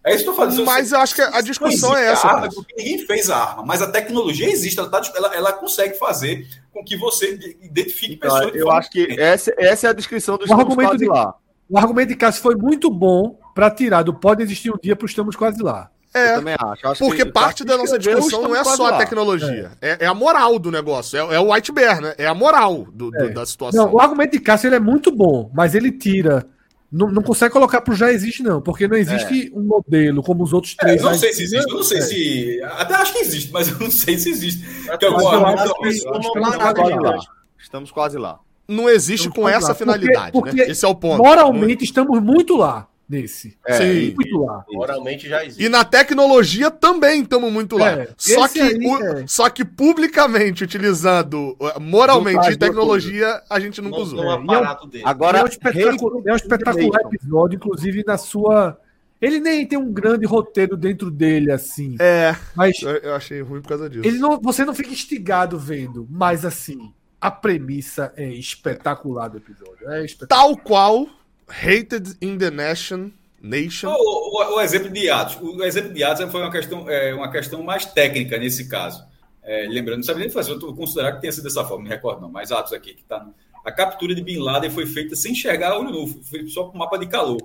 É isso que eu estou falando. Mas eu acho que a discussão é existe essa. arma, porque ninguém fez a arma, mas a tecnologia existe, ela, tá, ela, ela consegue fazer com que você identifique Então, pessoas. eu acho que essa, essa é a descrição do O Estamos argumento de- Lá. O argumento de Cássio foi muito bom para tirar do pode existir um dia para estamos quase lá. Eu É, também acho. Acho porque que- parte da nossa discussão não é estamos só a tecnologia. É, é a moral do negócio. É, é o White Bear, né? É a moral do- do- É. da situação. Não, o argumento de Cássio ele é muito bom, mas ele tira Não, não consegue colocar pro já existe, não, porque não existe um modelo como os outros É, três. eu não sei se existe, eu não sei É. se. Até acho que existe, mas eu não sei se existe. Eu acho que- Estamos quase tá lá. lá. Estamos quase lá. Não existe Então, com essa lá, finalidade, porque- né? porque Esse é o ponto. Moralmente estamos muito lá nesse. É, Sim. Muito lá. Moralmente já existe. E na tecnologia também estamos muito lá. É, só, que, aí o- é. só que publicamente, utilizando uh, moralmente e tecnologia, a gente nunca Não, usou. não É, é um aparato dele. Agora, é um espetacular, é um espetacular episódio, inclusive na sua. Ele nem tem um grande roteiro dentro dele, assim. É, Mas eu, eu achei ruim por causa disso. ele não, você não fica instigado vendo. Mas assim, a premissa é espetacular do episódio. É espetacular. Tal qual Hated in the Nation. Nation. O, o- o exemplo de Atos. O exemplo de Atos foi uma questão, é, uma questão mais técnica nesse caso. É, lembrando, não sabia nem fazer, eu estou considerar que tenha sido dessa forma, não me recordo não, mas Atos aqui, que tá. A captura de Bin Laden foi feita sem enxergar olho nu, foi só com mapa de calor.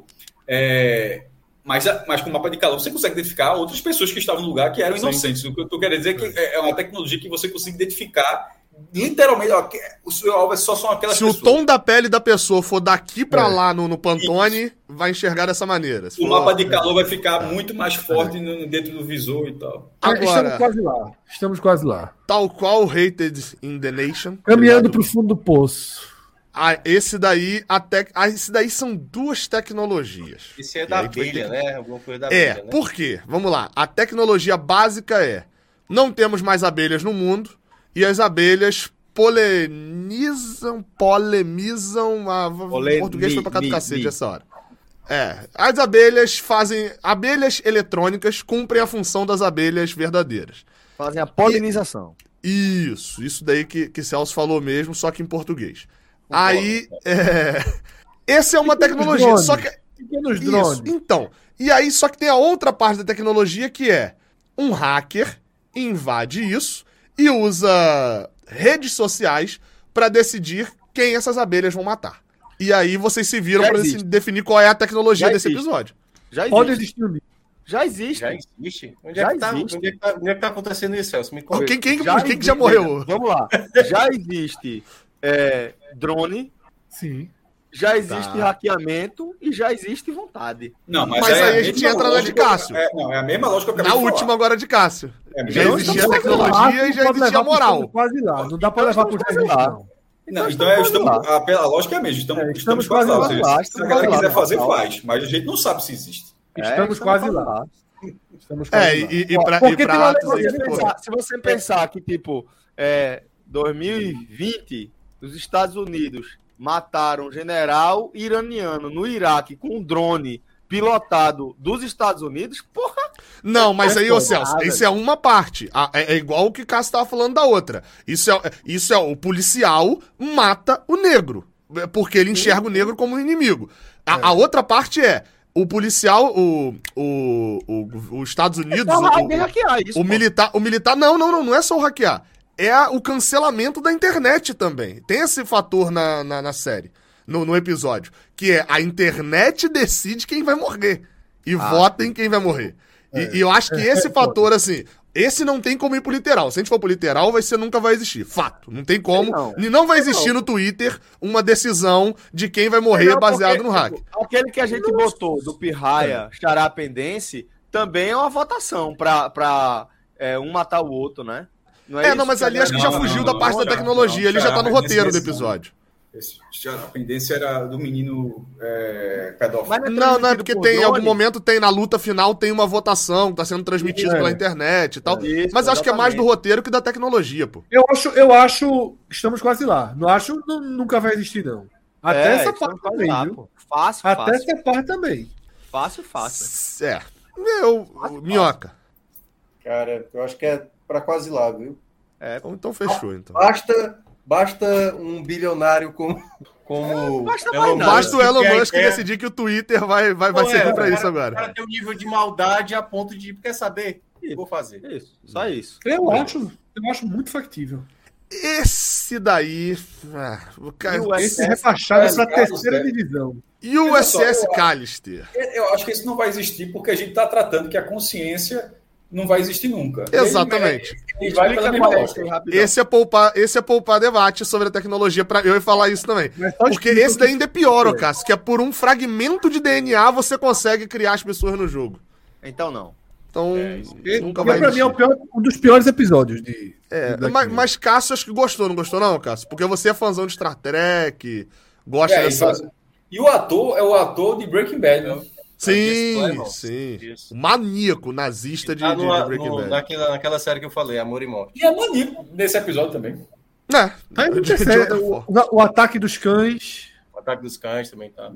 É, mas, mas com mapa de calor você consegue identificar outras pessoas que estavam no lugar que eram Sim. inocentes. O que eu tô querendo dizer é que é uma tecnologia que você consegue identificar literalmente, ó, o seu alvo é só são aquelas Se o pessoas. tom da pele da pessoa for daqui pra É. lá no, no Pantone, vai enxergar dessa maneira. Se O mapa de calor vai ficar muito mais forte no- dentro do visor e tal. É, Estamos Agora, quase lá. Estamos quase lá. tal qual Hated in the Nation. Caminhando Obrigado. pro fundo do poço. Ah, esse daí, até, ah, esse daí são duas tecnologias. Esse é da abelha, ter né? Alguma coisa da É, abelha, né? por quê? Vamos lá. A tecnologia básica é: não temos mais abelhas no mundo e as abelhas polinizam, polemizam. A... O Poleni- português foi pra cá do cacete essa hora. É, as abelhas fazem. Abelhas eletrônicas cumprem a função das abelhas verdadeiras. Fazem a polinização. Isso, isso daí que, que Celso falou mesmo, só que em português. Aí, é, essa é uma tecnologia, drones. só que Pequenos isso, drones. então. E aí, só que tem a outra parte da tecnologia que é um hacker invade isso e usa redes sociais pra decidir quem essas abelhas vão matar. E aí vocês se viram Já deci- definir qual é a tecnologia Já desse episódio. Já existe. Pode existir um. Já existe. Já existe? Onde, Já é que tá, existe. onde, é que tá, onde é que tá acontecendo isso, Celso? Me conta. Quem, quem, quem, Já quem que já morreu? Vamos lá. Já existe é, drone, Sim. Já existe Tá. hackeamento e já existe vontade. Não, Mas aí é a a gente entra na de Cássio. É, não, é a mesma lógica que eu Na acabei última agora de Cássio. É Já existia lógica. tecnologia e já existia levar moral. estamos Quase lá. Não dá pra levar pro Estamos já existe, quase lá. não. Não, então é, estamos, a, a lógica é a mesma. Estamos, É, estamos, estamos quase lá. quase ou seja, lá, se a galera quase quiser lá. fazer, faz. Mas a gente não sabe se existe. Estamos É, quase estamos lá. Estamos quase É, lá. e, e Ó, pra, porque e pra tem uma atos aí Se você, pensar, se você pensar que, tipo, é, 2020, os Estados Unidos mataram um general iraniano no Iraque com um drone pilotado dos Estados Unidos, porra, Não, mas aí, ô Celso, isso é uma parte. É, é igual o que o Cássio tava falando da outra. Isso é, isso é o policial mata o negro. é, Porque ele enxerga o negro como um inimigo. A, a outra parte é. O policial, o, o, o, os Estados Unidos, só o, alguém hackear isso. o pô. militar, o militar, não, não, não, não é só o hackear. É o cancelamento da internet também. Tem esse fator na, na, na série, no, no episódio. Que é a internet decide quem vai morrer. E vota em quem vai morrer. E, e eu acho que esse fator, assim, esse não tem como ir pro literal. Se a gente for pro literal, vai ser nunca vai existir. Fato. Não tem como. Não. E não vai existir no Twitter uma decisão de quem vai morrer Não, baseado porque, no hack. tipo, Aquele que a gente botou do Pirraia, Xarapendense, também é uma votação pra, pra é, um matar o outro, né? Não É, isso não, mas ali acho que já Não, fugiu não, da não, parte não, da não, tecnologia. não, ele já tá no não, roteiro do episódio. Esse, a pendência era do menino é, pedófilo. Mas Não, não é porque por tem, em algum momento tem, na luta final, tem uma votação que tá sendo transmitida É. pela internet e tal. Isso, Mas acho que é mais do roteiro que da tecnologia, pô. Eu acho, eu acho. Estamos quase lá. Não acho nu- nunca vai existir, não. Até É, essa parte também, lá, viu? Fácil, Até fácil. essa parte também. Fácil, fácil. É. Meu, minhoca. Cara, eu acho que é pra quase lá, viu? Então, então fechou, então. Basta, basta um bilionário como, como basta Elon nada. Basta o Elon que Musk quer- decidir que o Twitter vai, vai, vai servir é, pra o isso cara- O agora. cara tem um nível de maldade a ponto de, quer saber? Vou fazer. Isso, só isso. Eu acho, eu acho muito factível. Esse daí. Ah, o ca- E o Esse SS, rebaixado é, para a terceira divisão. E o Olha só, SS eu- Callister? Eu acho que isso não vai existir porque a gente está tratando que a consciência não vai existir nunca. Exatamente. Ele, ele qual é lógica. esse é poupar, esse é poupar debate sobre a tecnologia para eu ia falar isso também. Porque esse daí ainda é pior, ô Cássio, que é por um fragmento de DNA você consegue criar as pessoas no jogo. Então não. Então, nunca E vai pra mim é pior- um dos piores episódios de. É, de mas, mas Cássio acho que gostou, não gostou não, Cássio? Porque você é fãzão de Star Trek, gosta É, e, dessa... faz- e o ator é o ator de Breaking Bad, né? Sim, Plemons. sim. Isso. O maníaco nazista de, Tá de- no- de Breaking no- Bad. naquela, naquela série que eu falei, Amor e Morte. E é maníaco nesse episódio também. É, Tá de, de outra o, forma. o ataque dos cães. O Ataque dos Cães também tá.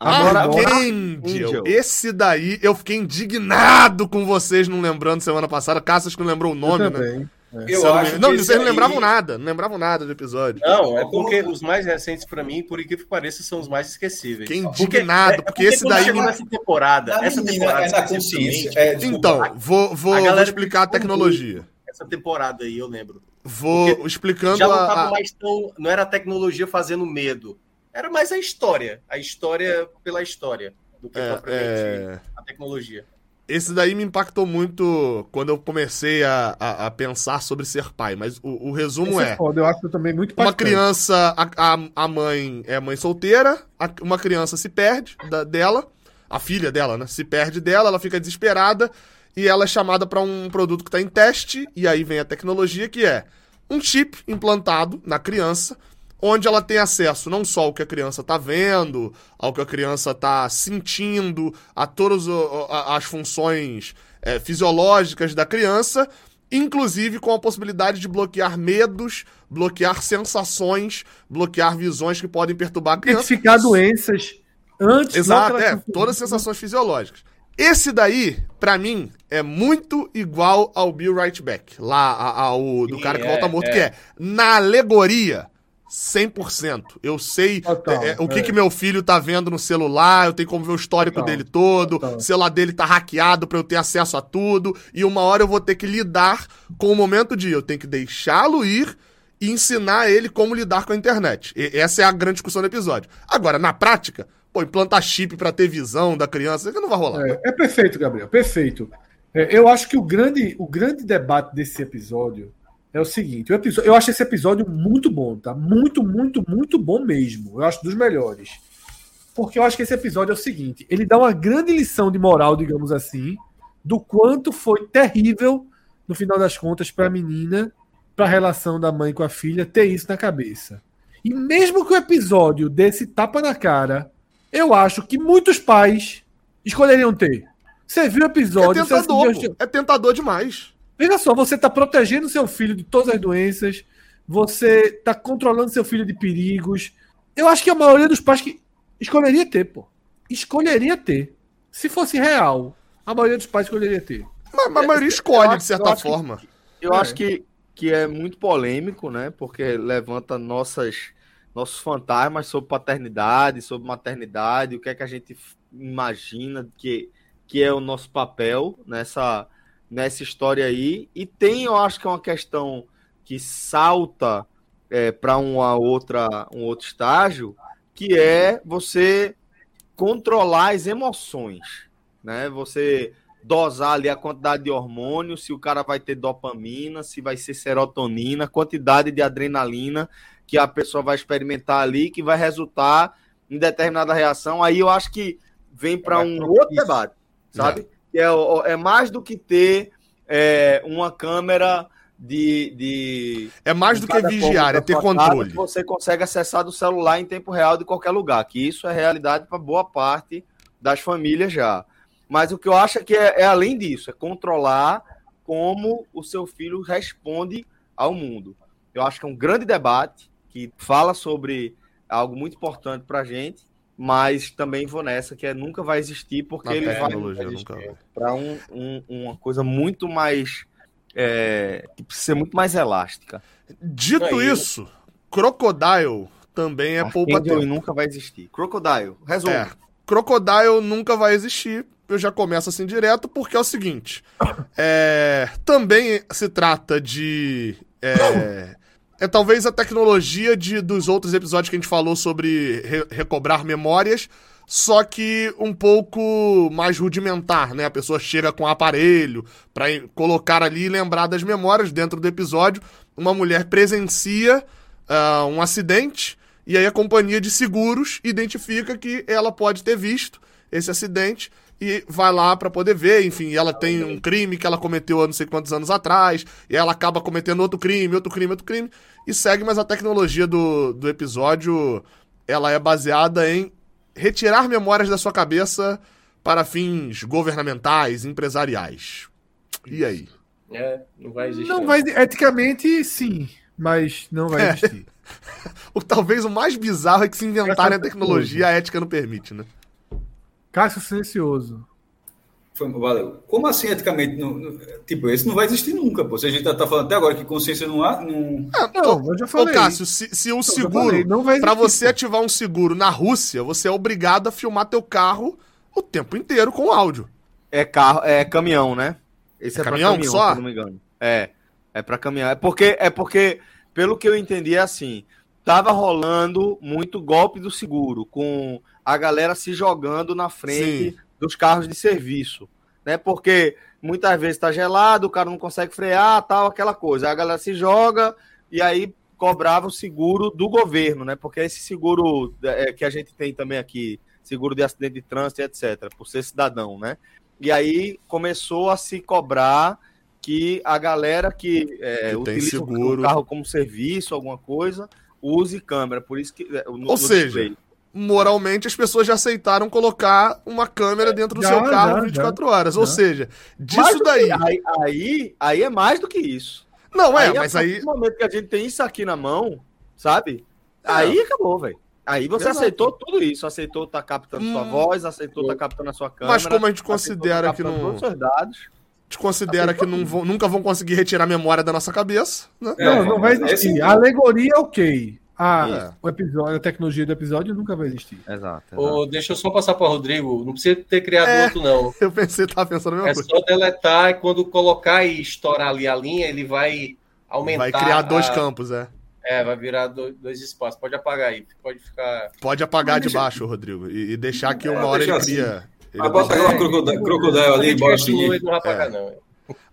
Agora, Archangel. Angel. Esse daí eu fiquei indignado com vocês não lembrando semana passada. Caças que não lembrou o nome, eu né? Também. Eu não, acho não, que vocês esse não aí- lembravam nada. Não lembravam nada do episódio. Não, é É porque os mais recentes pra mim, por incrível que pareça, são os mais esquecíveis. Fiquei indignado, porque esse quando daí chegou me- nessa temporada, Na essa menina, temporada é na consciência. É, Então, vou, vou, A vou explicar a tecnologia. essa temporada aí, eu lembro. Vou Porque explicando Já não a, tava a- mais tão. Não era a tecnologia fazendo medo. Era mais a história. A história pela história. Do que é, propriamente é, a tecnologia. Esse daí me impactou muito quando eu comecei a, a, a pensar sobre ser pai. Mas o, o resumo Esse é: foda, eu acho também muito uma impactante. criança, a, a, a mãe é mãe solteira, a- uma criança se perde da- dela, a filha dela, né? Se perde dela, ela fica desesperada e ela é chamada para um produto que está em teste. E aí vem a tecnologia que é um chip implantado na criança, onde ela tem acesso não só ao que a criança está vendo, ao que a criança está sentindo, a todas as funções é, fisiológicas da criança, inclusive com a possibilidade de bloquear medos, bloquear sensações, bloquear visões que podem perturbar a criança. Identificar doenças antes. Exato, é, todas as sensações fisiológicas. Esse daí, pra mim, é muito igual ao Bill Right Back, lá a- ao do Sim, cara que é, volta morto, é. que é na alegoria 100%. Eu sei Total, é, é, o que, é. que meu filho tá vendo no celular, eu tenho como ver o histórico Total, dele todo, total. o celular dele tá hackeado pra eu ter acesso a tudo, e uma hora eu vou ter que lidar com o momento de eu tenho que deixá-lo ir e ensinar ele como lidar com a internet. E- essa é a grande discussão do episódio. Agora, na prática, pô, implantar chip pra ter visão da criança, isso não vai rolar. É, é perfeito, Gabriel, perfeito. É, eu acho que o grande, o grande debate desse episódio é o seguinte: o episódio, eu acho esse episódio muito bom, tá? Muito, muito, muito bom mesmo. Eu acho dos melhores. Porque eu acho que esse episódio é o seguinte: ele dá uma grande lição de moral, digamos assim, do quanto foi terrível, no final das contas, para a menina, para a relação da mãe com a filha, ter isso na cabeça. E mesmo que o episódio desse tapa na cara, eu acho que muitos pais escolheriam ter. Você viu o É episódio, você tentador, assistiu-. É tentador demais. Veja só, você está protegendo seu filho de todas as doenças, você está controlando seu filho de perigos. Eu acho que a maioria dos pais que escolheria ter, pô. Escolheria ter. Se fosse real, a maioria dos pais escolheria ter. Mas, mas a maioria Eu escolhe, acho- de certa eu acho que- forma. Eu É. acho que, que é muito polêmico, né? Porque levanta nossas, nossos fantasmas sobre paternidade, sobre maternidade, o que é que a gente imagina que, que é o nosso papel nessa, nessa história aí. E tem, eu acho que é uma questão que salta para uma outra, um outro estágio, que é você controlar as emoções, né? Você dosar ali a quantidade de hormônio, se o cara vai ter dopamina, se vai ser serotonina, quantidade de adrenalina que a pessoa vai experimentar ali, que vai resultar em determinada reação. Aí eu acho que vem para mais um outro debate, sabe? Que é, é mais do que ter é, uma câmera de, de É mais do que vigiar, é ter controle. que Você consegue acessar do celular em tempo real de qualquer lugar, que isso é realidade para boa parte das famílias já. Mas o que eu acho é que é, é além disso, é controlar como o seu filho responde ao mundo. Eu acho que é um grande debate que fala sobre algo muito importante para a gente, mas também vou nessa que é nunca vai existir porque Na ele vai tecnologia, nunca vai. para um, um- uma coisa muito mais é, que precisa ser muito mais elástica. Dito Aí- isso, Crocodile também é poupa Archangel tempo. nunca vai existir. Crocodile, resumo. É, Crocodile nunca vai existir. Eu já começo assim direto, porque é o seguinte: é, também se trata de. É, é talvez a tecnologia de, dos outros episódios que a gente falou sobre re- recobrar memórias. só que um pouco mais rudimentar, né? A pessoa chega com o aparelho pra colocar ali e lembrar das memórias dentro do episódio. Uma mulher presencia ah, um acidente e aí a companhia de seguros identifica que ela pode ter visto esse acidente e vai lá pra poder ver, enfim, ela tem um crime que ela cometeu há não sei quantos anos atrás, e ela acaba cometendo outro crime, outro crime, outro crime, e segue, mas a tecnologia do, do episódio, ela é baseada em retirar memórias da sua cabeça para fins governamentais, empresariais. E aí? É, não vai existir. Não vai, eticamente, sim, mas não vai É. existir. O, talvez o mais bizarro é que se inventarem a tecnologia, a ética não permite, né? Cássio Silencioso. Foi- valeu. Como assim, eticamente? não- não- tipo, esse não vai existir nunca, pô. Se a gente tá, tá falando até agora que consciência não há. Não... Não, eu já Ô, falei. Cássio, se, se já seguro, falei, não vai pra existir, você ativar um seguro na Rússia, você é obrigado a filmar teu carro o tempo inteiro com áudio. É carro, é caminhão, né? Esse É é, pra caminhão caminhão, só? não me engano. É, é para caminhão. É porque, é porque, pelo que eu entendi, é assim, tava rolando muito golpe do seguro, com a galera se jogando na frente dos carros de serviço, né? Porque muitas vezes tá gelado, o cara não consegue frear, tal, aquela coisa. Aí a galera se joga e aí cobrava o seguro do governo, né? Porque esse seguro é, que a gente tem também aqui, seguro de acidente de trânsito, etc., por ser cidadão, né? E aí começou a se cobrar que a galera que, é, Que utiliza o- seguro. o carro como serviço, alguma coisa, use câmera. Por isso que. é, no- Ou no seja, display. Moralmente, as pessoas já aceitaram colocar uma câmera dentro do já, seu carro já, 24 horas. Ou já. seja, disso daí. aí, aí, aí é mais do que isso. Não, é, a mas partir aí. do momento que a gente tem isso aqui na mão, sabe? É. Aí acabou, velho. Aí você Exato. aceitou tudo isso. Aceitou tá captando sua Hum. voz, aceitou tá captando a sua câmera. Mas como a gente aceitou considera tá que não. todos os dados. A gente considera que não vão- nunca vão conseguir retirar a memória da nossa cabeça, né? É, Não, não vai existir. A alegoria, ok. A, É. o episódio, a tecnologia do episódio nunca vai existir. Exato. Ô, deixa eu só passar para Rodrigo. Não precisa ter criado É. outro, não. Eu pensei, tava pensando a mesma É coisa. só deletar e quando colocar e estourar ali a linha, ele vai aumentar. Vai criar dois a- campos, é. É, vai virar do- dois espaços. Pode apagar aí. Pode ficar. Pode apagar de deixa- baixo, Rodrigo, e, e deixar que É, uma hora ele assim. cria. ele Ah, bota aquela crocodile, ali, Fluid seguir. não vai apagar, É. não.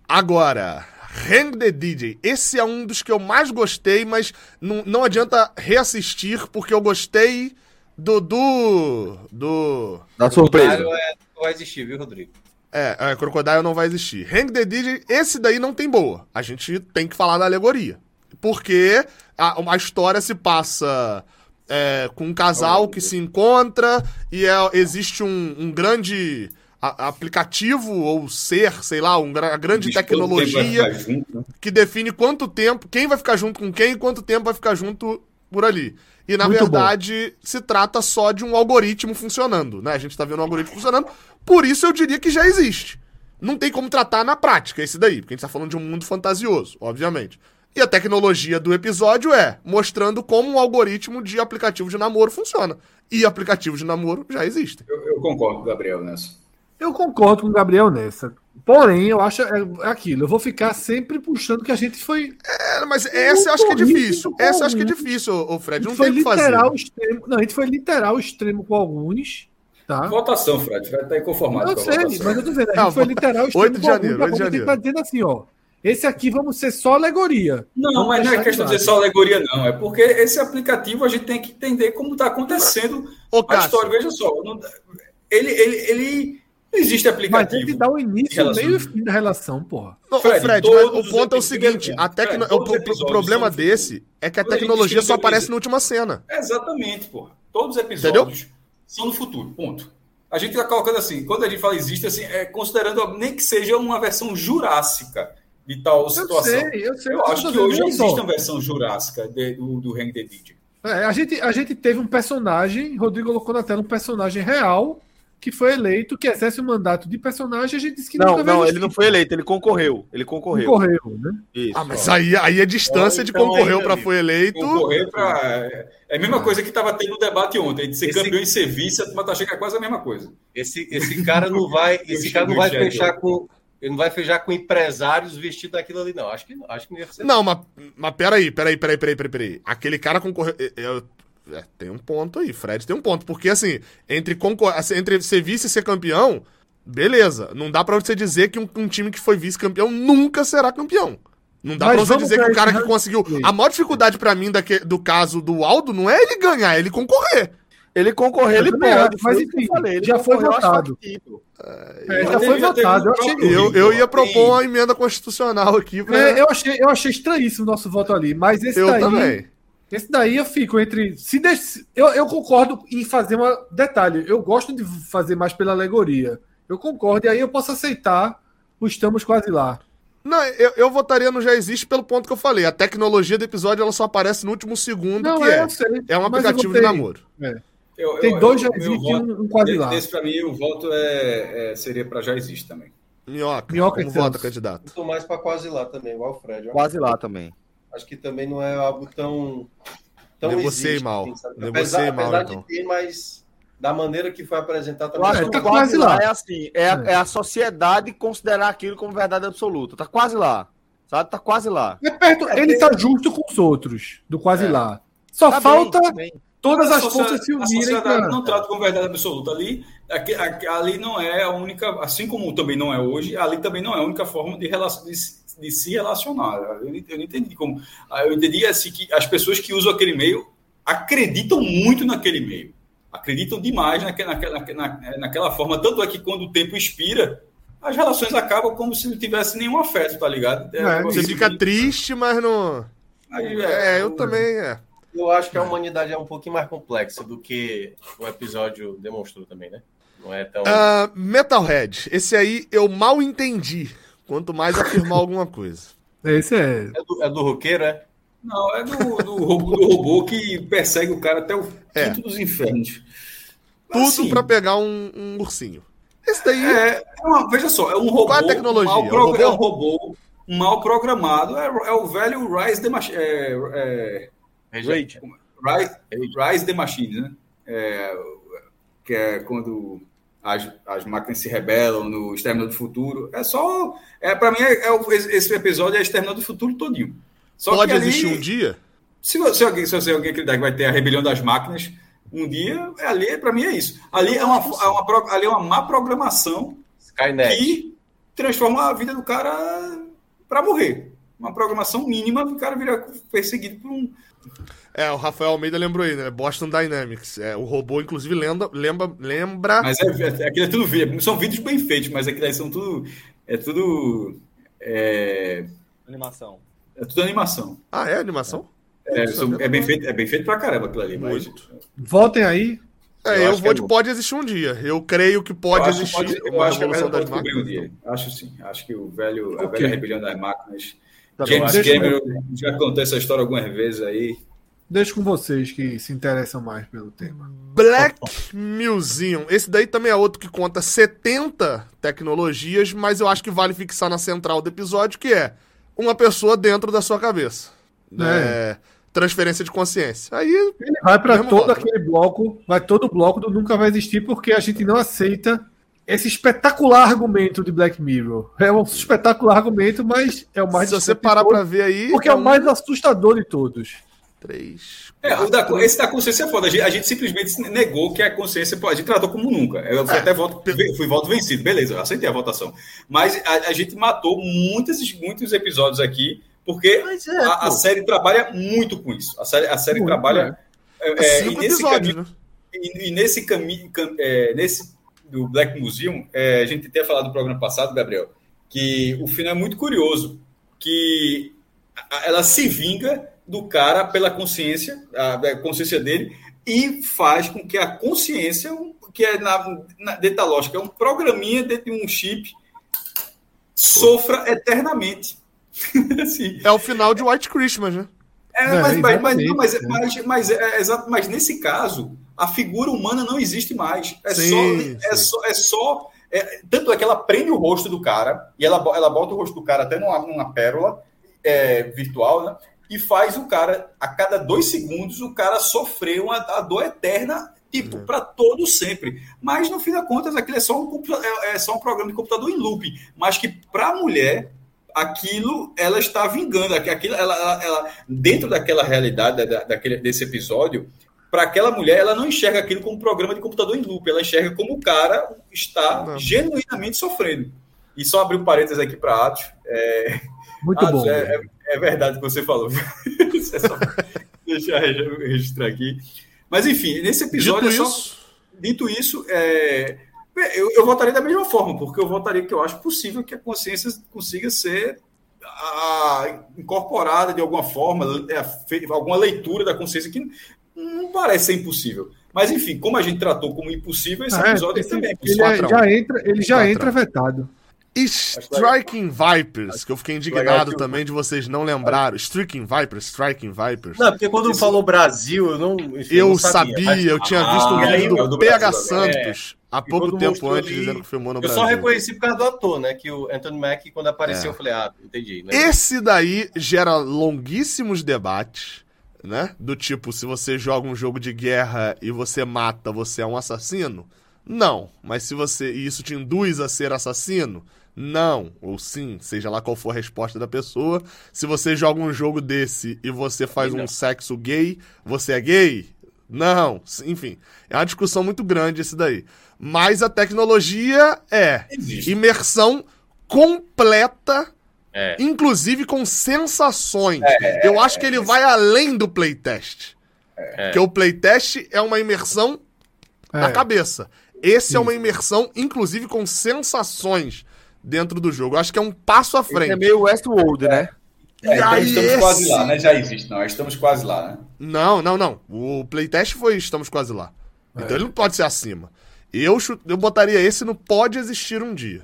Agora, Hang the DJ. Esse é um dos que eu mais gostei, mas não, não adianta reassistir, porque eu gostei do. do. do. Da surpresa. Crocodile é- não vai existir, viu, Rodrigo? É, é, Crocodile não vai existir. Hang the DJ, esse daí não tem boa. A gente tem que falar da alegoria. Porque a, a história se passa é, com um casal que se encontra e é- existe um, um grande a- aplicativo ou ser, sei lá, um, gra- grande Diz tecnologia junto, né? que define quanto tempo, quem vai ficar junto com quem e quanto tempo vai ficar junto por ali. E na Muito verdade se trata só de um algoritmo funcionando, né? A gente tá vendo um algoritmo funcionando, por isso eu diria que já existe. Não tem como tratar na prática esse daí, porque a gente tá falando de um mundo fantasioso, obviamente. E a tecnologia do episódio é mostrando como um algoritmo de aplicativo de namoro funciona. E aplicativos de namoro já existem. Eu, eu concordo Gabriel nessa. Eu concordo com o Gabriel nessa. Porém, eu acho é, é aquilo. Eu vou ficar sempre puxando que a gente foi. É, mas essa eu acho que é difícil. Essa eu acho que é muito. difícil, A Fred. Não foi tem o que fazer. literal extremo. Não, a gente foi literal extremo com alguns. Tá? Votação, Fred. Fred tá inconformado Eu com a sei, votação. mas eu tô dizendo, a gente Ah, foi literal extremo 8 de com janeiro, alguns. 8 de A gente janeiro. tá dizendo assim, ó. Esse aqui vamos ser só alegoria. Não, Vamos mas não é questão de ser só alegoria, não. É porque esse aplicativo a gente tem que entender como está acontecendo Ô, a Cássio, história. Veja só, não- ele, ele, ele não existe Mas aplicativo. tem que dar o início, meio e fim da relação, porra. Não, Fred, Fred, mas o ponto é o seguinte: a tecno... Fred, o, problema desse é que a tecnologia só no aparece na última cena. Exatamente, porra. Todos os episódios são no futuro, ponto. A gente está colocando assim, quando a gente fala existe, assim, é considerando nem que seja uma versão jurássica de tal Eu situação. sei, eu sei. Eu mas acho que hoje existe uma versão jurássica de- do, do Hang the DJ. É, a, gente, a gente teve um personagem, Rodrigo colocou na tela um personagem real que foi eleito, que exerce o mandato de personagem, a gente disse que Não, não, ele não foi eleito, ele concorreu. Ele concorreu. Concorreu, né? Isso. Ah, mas aí, aí a distância de Então, concorreu pra amigo, foi eleito. Concorrer para. É a mesma coisa que estava tendo no debate ontem, de ser Esse- campeão em serviço, a turma tá achando que é quase a mesma coisa. Esse, esse cara não vai. Esse Eu cara não vai fechar com. Ele não vai fechar com empresários vestidos daquilo ali, não. Acho que, acho que não ia ser. Não, mas, mas peraí, peraí, peraí, peraí, peraí, peraí. Aquele cara concorreu. é, é, é, tem um ponto aí. Fred tem um ponto. Porque, assim, entre, concor assim, entre ser vice e ser campeão, beleza. Não dá pra você dizer que um, um time que foi vice-campeão nunca será campeão. Não dá Mas pra você dizer que o cara que conseguiu. ranking. A maior dificuldade pra mim daque- do caso do Aldo não é ele ganhar, é ele concorrer. Ele concorrer, ele pode. mas foi o que eu enfim, falei, ele já foi votado. factível. É, já foi votado. Eu achei, Eu, eu ia propor uma emenda constitucional aqui pra. é, eu achei, eu achei estranhíssimo o nosso voto ali, mas esse eu daí. também. Esse daí eu fico entre. Se eu, eu concordo em fazer uma. Detalhe, eu gosto de fazer mais pela alegoria. Eu concordo, e aí eu posso aceitar o estamos quase lá. Não, eu, eu votaria no Já Existe pelo ponto que eu falei. A tecnologia do episódio ela só aparece no último segundo, Não, que é, é. eu sei. É um eu aplicativo de namoro. Eu- Tem eu- dois eu- já existe e um, um quase lá. Esse, pra mim, o voto é, é- seria para já existe também. Minhoca, Minhoca como vota, candidato? Tô mais pra quase lá também, igual o Fred. ó. Quase lá também. Acho que também não é algo tão. tão Negociei existe, mal. assim? Negociei apesar, mal, apesar então. de ter, mas da maneira que foi apresentado Eu também. acho É, que tá quase lá lá. é assim, é, a- É. é a sociedade considerar aquilo como verdade absoluta. Tá quase lá. Sabe? Tá quase lá. É perto, ele tá justo com os outros, do quase É. lá. Só Tá falta bem, tá bem. todas A as forças se A unirem. sociedade pra- não trata como verdade absoluta. Ali, aqui- aqui- ali não é a única, assim como também não é hoje, ali também não é a única forma de, relacion, de, de se relacionar. Eu, não- eu não entendi como. ah, Eu entendi assim que as pessoas que usam aquele meio acreditam muito naquele meio. Acreditam demais naquela, naquela, na- naquela forma. Tanto é que quando o tempo expira, as relações acabam como se não tivesse nenhum afeto, tá ligado? É, negócio Você fica de- triste, mas não. Aí, É, eu também, é. Eu acho que a humanidade é um pouquinho mais complexa do que o episódio demonstrou também, né? Não é tão. Ah, Metalhead, esse aí eu mal entendi. Quanto mais afirmar alguma coisa. Esse é. É do, é do roqueiro, é? Não, é do, do, robô, do robô que persegue o cara até o É. quinto dos infernos. Tudo Assim, pra pegar um, um ursinho. Esse daí. É, é uma- veja só, é um robô. Qual é a tecnologia? Mal É um pro- robô? é um robô mal programado. É, é o velho Rise the Machine. É, é, Rage. Rise, Rise the Machine, né? É, que é quando as, as máquinas se rebelam no Exterminador do Futuro. É só. É, pra mim, é, é esse episódio é Exterminador do Futuro todinho. Só Pode que ali- existir um dia? se você, alguém, se você alguém acreditar que vai ter a rebelião das máquinas um dia, é ali, para mim é isso. Ali é uma, é uma, ali é uma má programação Skynet. que transforma a vida do cara para morrer. Uma programação mínima, o cara vira perseguido por um. É, o Rafael Almeida lembrou aí, né? Boston Dynamics. É, o robô, inclusive, lembra. Lembra. lembra... Mas é, é, aquilo é tudo vídeo. São vídeos bem feitos, mas aquilo aí são tudo. É tudo. É, Animação. é tudo animação. Ah, é animação? É, são- é bem feito, é bem feito pra caramba aquilo ali. Mas, Muito. Votem aí. É, Eu eu, vou é de pode existir um dia. Eu creio que pode acho, existir pode- uma acho a das cobrir um máquinas. dia. Acho sim. Acho que o velho, a Ok. velha rebelião das máquinas. Tá James Cameron já contou essa história algumas vezes aí. Deixo com vocês que se interessam mais pelo tema. Black Museum. Esse daí também é outro que conta 70 tecnologias, mas eu acho que vale fixar na central do episódio, que é uma pessoa dentro da sua cabeça. É, transferência de consciência. Aí, Ele vai para todo aquele bloco, vai todo o bloco do Nunca Vai Existir, porque a gente não aceita esse espetacular argumento de Black Mirror. É um espetacular argumento, mas é o mais se você parar todos, ver aí. Porque é o mais assustador de todos. Três. É, o da, esse da consciência é foda. A gente, a gente simplesmente negou que a consciência. A gente tratou como nunca. Eu fui até voto, fui voto vencido, beleza, eu aceitei a votação. Mas a, a gente matou muitos, muitos episódios aqui, porque é, a, a série trabalha muito com isso. A série, a série Muito, trabalha. é, é, Cinco e nesse caminho, né? E, e nesse caminho, cam- é, nesse do Black Museum, é, a gente tinha falado no programa passado, Gabriel, que o final é muito curioso, que ela se vinga do cara pela consciência, a, consciência dele, e faz com que a consciência, que é na, na dentro da lógica, é um programinha dentro de um chip, sofra eternamente. assim, É o final de White Christmas, né? é, É, mas, mas, mas, mas, é. mas, mas, é, exato, mas nesse caso, a figura humana não existe mais. É Sim, só. É sim. só, é só é, tanto é que ela prende o rosto do cara, e ela, ela bota o rosto do cara até numa, numa pérola é, virtual, né? E faz o cara, a cada dois segundos, o cara sofrer uma a dor eterna, tipo, para todo sempre. Mas, no fim das contas, aquilo é só um, é, é só um programa de computador em loop. Mas que, para a mulher, aquilo ela está vingando aquilo ela, ela, ela- dentro daquela realidade da, daquele, desse episódio para aquela mulher, ela não enxerga aquilo como um programa de computador em loop, ela enxerga como o cara está Não. genuinamente sofrendo. E só abrir um parênteses aqui para Atos. É... Muito Atos, bom. É, é- é verdade o que você falou. Isso é só- Deixa eu registrar aqui. Mas enfim, nesse episódio Dito é só- isso, Dito isso, é, eu, eu votaria da mesma forma, porque eu votaria que eu acho possível que a consciência consiga ser ah, incorporada de alguma forma, é, fe- alguma leitura da consciência que não parece ser impossível. Mas, enfim, como a gente tratou como impossível, esse Ah, é, episódio também é ele, possível. é- Patrão. já entra, ele já entra vetado. Striking Vipers, que eu fiquei indignado também de vocês não lembraram. Striking Vipers, Striking Vipers. Não, porque quando falou Brasil, eu não. enfim, Eu não sabia, mas- eu tinha Ah, visto um e aí, vídeo o do do PH Brasil, Santos há E pouco tempo antes ali, dizendo que filmou no Eu Brasil. só reconheci por causa do ator, né? Que o Anthony Mack, quando apareceu, É. eu falei, ah, entendi. Né? Esse daí gera longuíssimos debates, né? Do tipo, se você joga um jogo de guerra e você mata, você é um assassino? Não. Mas se você. E isso te induz a ser assassino? Não. Ou sim, seja lá qual for a resposta da pessoa. Se você joga um jogo desse e você faz um sexo gay, você é gay? Não. Enfim, é uma discussão muito grande esse daí. Mas a tecnologia é Existe. imersão completa É. inclusive com sensações. Eu acho que ele vai além do playtest. Porque o playtest é uma imersão na É. cabeça. Esse é uma imersão, inclusive, com sensações dentro do jogo. Eu acho que é um passo à frente. É meio Westworld, né? É, então estamos esse- quase lá, né? Já existe, não. Estamos quase lá, né? Não, não, não. O playtest foi Estamos Quase Lá. Então ele não pode ser acima. Eu, eu botaria esse no Pode Existir um Dia.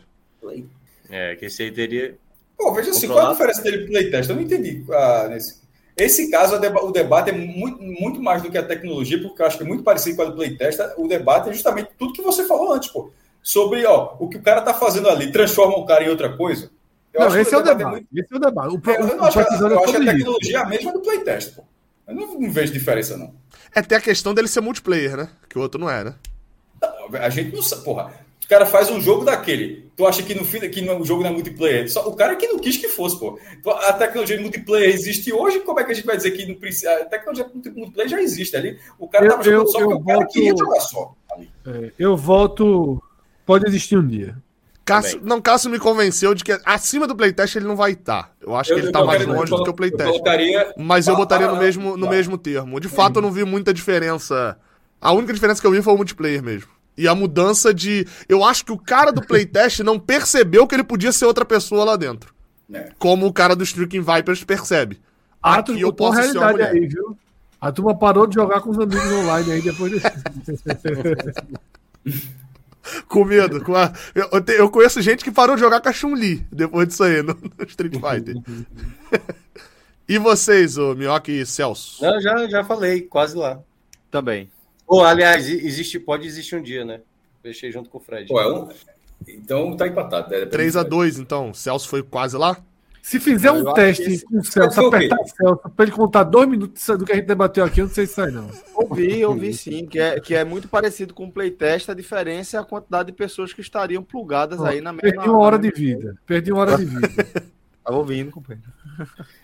É, que esse aí teria. Pô, veja assim, qual a Controlado. diferença dele pro playtest? Eu não entendi. ah, nesse... Esse caso, o debate é muito, muito mais do que a tecnologia, porque eu acho que é muito parecido com a do playtest. O debate é justamente tudo que você falou antes, pô. Sobre ó, o que o cara tá fazendo ali, transforma o cara em outra coisa. Eu não, acho que esse é o debate. muito- Esse é o debate. O, pro- eu o acho, episódio eu é acho que a tecnologia é a mesma do playtest, pô. Eu não, não vejo diferença, não. É até a questão dele ser multiplayer, né? Que o outro não é, né? A gente não sabe, porra. O cara faz um jogo daquele. Tu acha que no fim que no, o jogo não é multiplayer? Só, o cara que não quis que fosse, pô. Então, A tecnologia de multiplayer existe hoje, como é que a gente vai dizer que não precisa? A tecnologia de multiplayer já existe ali. O cara Eu- tava jogando eu- só eu porque o cara volto- queria jogar só. ali. É, eu voto. Pode existir um dia. Cássio, não, Cássio me convenceu de que acima do playtest ele não vai estar. Eu acho que ele tá mais longe do que o Eu playtest. colocaria. Mas eu botaria no para- mesmo, no para- mesmo termo. De fato, eu não vi muita diferença. A única diferença que eu vi foi o multiplayer mesmo. E a mudança de. Eu acho que o cara do playtest não percebeu que ele podia ser outra pessoa lá dentro. É. Como o cara do Striking Vipers percebe. Atos Aqui eu posso ser uma realidade mulher. aí, viu? A turma parou de jogar com os amigos online aí depois desse. Com medo. Com a... eu, eu te- eu conheço gente que parou de jogar com a Chun-Li depois disso aí no, no Street Fighter. e vocês, ô Minhoca e Celso? Não, já, já falei, quase lá. Também. Ou, aliás, existe, pode existir um dia, né? Fechei junto com o Fred. É um... Então tá empatado. É, 3x2, então. Celso foi quase lá? Se fizer Eu um teste esse- com o Celso, apertar o Celso, pra ele contar dois minutos do que a gente debateu aqui, eu não sei se sai, não. Ouvi, ouvi sim, que é, que é muito parecido com o playtest, a diferença é a quantidade de pessoas que estariam plugadas aí na mesma... Perdi uma hora de vida. Perdi uma hora de vida. Tava ouvindo, companheiro.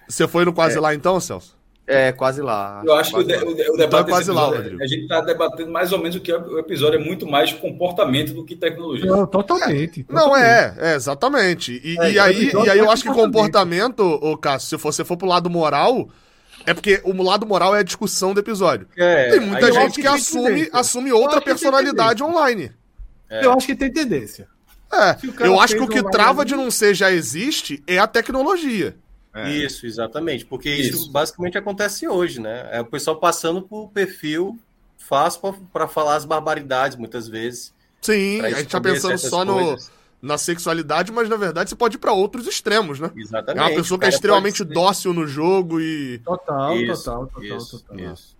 Você foi no quase lá então, Celso? É, quase lá. Eu acho que o, de- o de- o Então é debate lá, episódio, Rodrigo. a gente está debatendo mais ou menos o que é o episódio é muito mais comportamento do que tecnologia. Não, totalmente. Não, totalmente. é, é, exatamente. E, É, e aí, episódio e aí eu é acho que comportamento, ô Cássio, se você for pro lado moral, é porque o lado moral é a discussão do episódio. É, tem muita gente que, que assume, assume outra personalidade online. É. Eu acho que tem tendência. É, o eu acho que o que trava de não ser já existe é a tecnologia. Isso, exatamente. Porque isso, Isso. basicamente acontece hoje, né? É o pessoal passando por perfil fácil para falar as barbaridades, muitas vezes. Sim, a gente tá pensando só no, na sexualidade, mas na verdade você pode ir pra outros extremos, né? Exatamente. É uma pessoa que é extremamente dócil no jogo e. Total, Isso, total, total, isso, total. isso.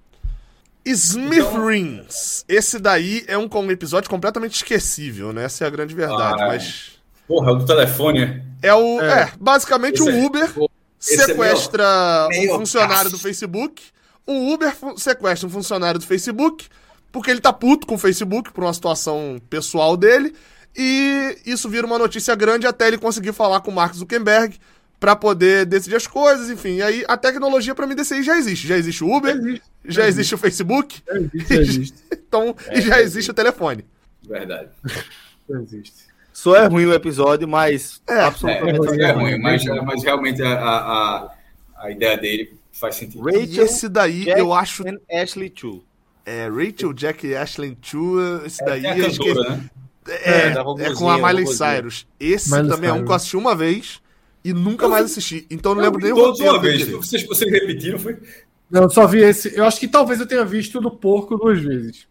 Smith Então- Rings. Esse daí é um episódio completamente esquecível, né? Essa é a grande verdade. Ah, mas. Porra, o do telefone, né? É o. É. É, basicamente o é- Uber é sequestra meio- um funcionário caço. do Facebook. Um Uber sequestra um funcionário do Facebook, porque ele tá puto com o Facebook por uma situação pessoal dele. E isso vira uma notícia grande até ele conseguir falar com o Mark Zuckerberg pra poder decidir as coisas, enfim. E aí a tecnologia pra mim desse aí já existe. Já existe o Uber, Existe. já existe o Facebook, Já existe, já existe. então, e já existe o telefone. Verdade. Já existe. Só é ruim o episódio, mas É, É, absolutamente. é ruim, mas, mas realmente a, a, a- ideia dele faz sentido. E Rachel, esse daí Jack eu acho. and Ashley Chu. É, Rachel, Jack e Ashley Chu, esse daí a acho que- cantora, né? é, É, é com a Miley. Cyrus. Esse Miley também é um que eu Cyrus. assisti uma vez e nunca mais assisti. Então eu não lembro nem o Todos uma vez. dele. Vocês, vocês repetiram, foi? Não, eu só vi esse. Eu acho que talvez eu tenha visto o do porco duas vezes.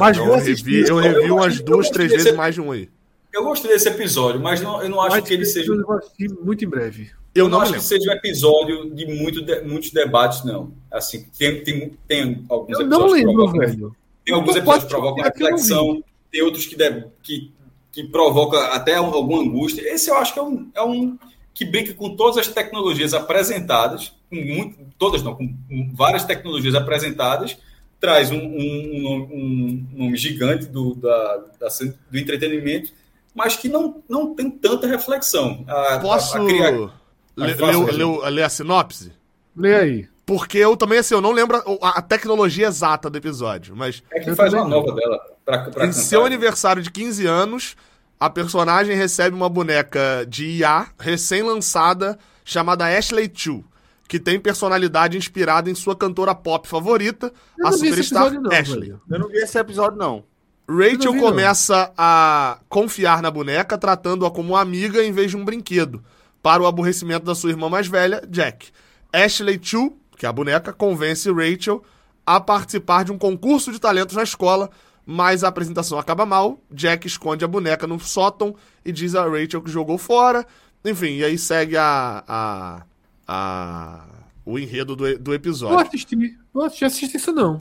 Mas Não, vou eu assistir. revi, eu Eu revi umas eu duas, três vezes esse- mais de um aí. Eu gostei desse episódio, mas não, eu não acho Mas que ele seja. eu vou assistir muito em breve. Eu Eu não acho que seja um episódio de, muito de- muitos debates, não. Assim, tem, tem, tem alguns Eu episódios não que lembro, provocam, velho. tem alguns episódios que provocam reflexão, tem outros que, deve, que, que provocam até um- alguma angústia. Esse eu acho que é um, é um que brinca com todas as tecnologias apresentadas, com muito, todas não, com várias tecnologias apresentadas, traz um, um, um- um nome gigante do, da, da- do entretenimento, mas que não, não tem tanta reflexão. A- a- Posso a criar- ler a sinopse? Lê aí. Porque eu também, assim, eu não lembro a, a tecnologia exata do episódio, mas É que faz uma nova dela pra, pra em cantar. seu aniversário de 15 anos, a personagem recebe uma boneca de IA recém-lançada chamada Ashley Chu, que tem personalidade inspirada em sua cantora pop favorita, Eu a superstar episódio, não, Ashley. velho. Eu não vi esse episódio, não. Rachel Eu começa a confiar na boneca, tratando-a como uma amiga em vez de um brinquedo, para o aborrecimento da sua irmã mais velha, Jack. Ashley Chu, que é a boneca, convence Rachel a participar de um concurso de talentos na escola, mas a apresentação acaba mal. Jack esconde a boneca no sótão e diz a Rachel que jogou fora. Enfim, e aí segue a, a, a- o enredo do, do episódio. assistir. Vou assistir, assisti isso não.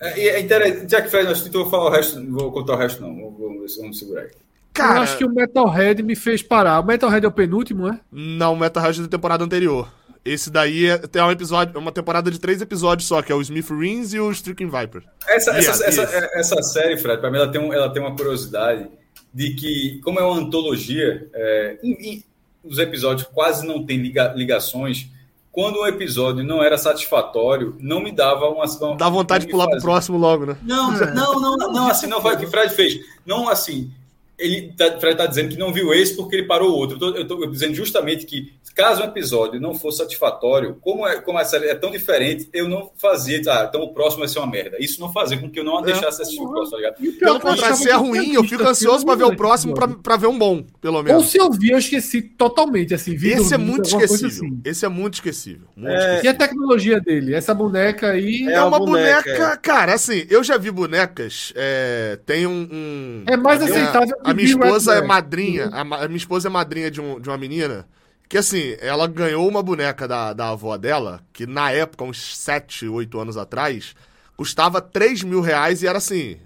É, é interessante, já que Fred, nós vou falar o resto, não vou contar o resto, não. Vamos, vamos, segurar aí. Cara, Eu acho que o Metalhead me fez parar. O Metalhead é o penúltimo, é? Não, o Metal Rush é da temporada anterior. Esse daí é, tem um episódio, uma temporada de três episódios só, que é o Smith Rins e o Stricken Viper. Essa, Yes, essa, essa, é- essa série, Fred, para mim, ela tem, um- ela tem uma curiosidade de que, como é uma antologia, é, e- e os episódios quase não têm liga- ligações. Quando um episódio não era satisfatório, não me dava uma. uma Dá vontade de me pular pro fazia- próximo logo, né? Não, não, não, não, assim, não foi o que o Fred fez. Não assim. Ele tá, Fred tá dizendo que não viu esse porque ele parou o outro. Eu tô dizendo justamente que, caso um episódio não fosse satisfatório, como, é, como a série é tão diferente, eu não fazia. Ah, então o próximo vai ser uma merda. Isso não fazia com que eu não a deixasse assistir o próximo, tá ligado? Pelo é contrário, se é ruim, eu fico ansioso pra ver o filme, próximo pra ver um bom, pelo Ou menos. se eu vi, eu esqueci totalmente, assim. vi Esse é muito esquecível. assim. Esse é muito esquecível. Muito É, esquecível. E a tecnologia dele? Essa boneca aí É, É uma boneca, boneca, cara, assim, eu já vi bonecas, é, tem um... um- é, mais aceitável que A minha esposa é madrinha, a, ma- a minha esposa é madrinha de, um- de uma menina que, assim, ela ganhou uma boneca da, da avó dela, que na época, uns 7, 8 anos atrás, custava 3 mil reais e era, assim,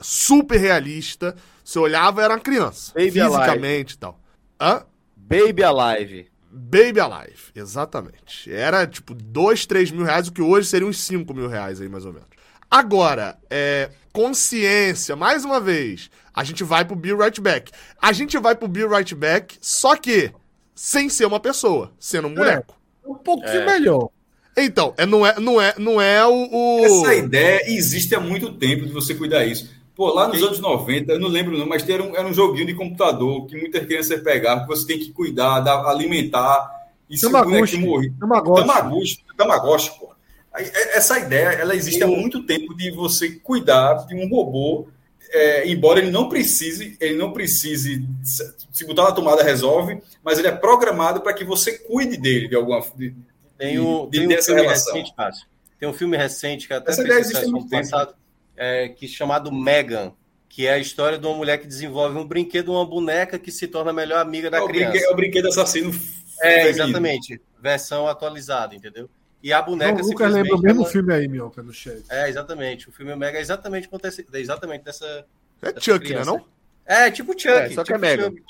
super realista. Você olhava, era uma criança, Baby fisicamente e tal. Hã? Baby Alive. Baby Alive, exatamente. Era tipo 2, 3 mil reais, o que hoje seria uns 5 mil reais aí, mais ou menos. Agora, é, consciência, mais uma vez, a gente vai pro Bill Right Back. A gente vai pro Bill Right Back, só que sem ser uma pessoa, sendo um boneco. Um pouquinho É. melhor. Então, é, não, é, não, é, não é o. o- Essa ideia existe há muito tempo de você cuidar isso. Pô, lá nos anos 90, eu não lembro não, mas era um, era um joguinho de computador que muitas crianças pegavam, que você tem que cuidar, dar, alimentar. E se o bonequinho morrer. Tamagotchi. Tamagotchi, Tamagotchi, pô. É- Essa ideia, ela existe há muito tempo de você cuidar de um robô, é, embora ele não precise, ele não precise, se botar na tomada resolve, mas ele é programado para que você cuide dele de alguma de, Tem um, de tem um filme relação. recente. Tem um filme recente que até Essa ideia existe há muito tempo. passado, é, que chamado Megan, que é a história de uma mulher que desenvolve um brinquedo, uma boneca que se torna a melhor amiga da É o, criança. brinquedo, é o brinquedo assassino. É, feminino. exatamente. Versão atualizada, entendeu? E a Não, boneca o Lucas lembra o mesmo ela- filme aí, Minhoca, no chat. É, exatamente. O filme Mega é exatamente acontece, é exatamente dessa. É dessa Chuck, né? criança. Não? É, tipo Chuck. É, só que tipo é Mega. Chuck.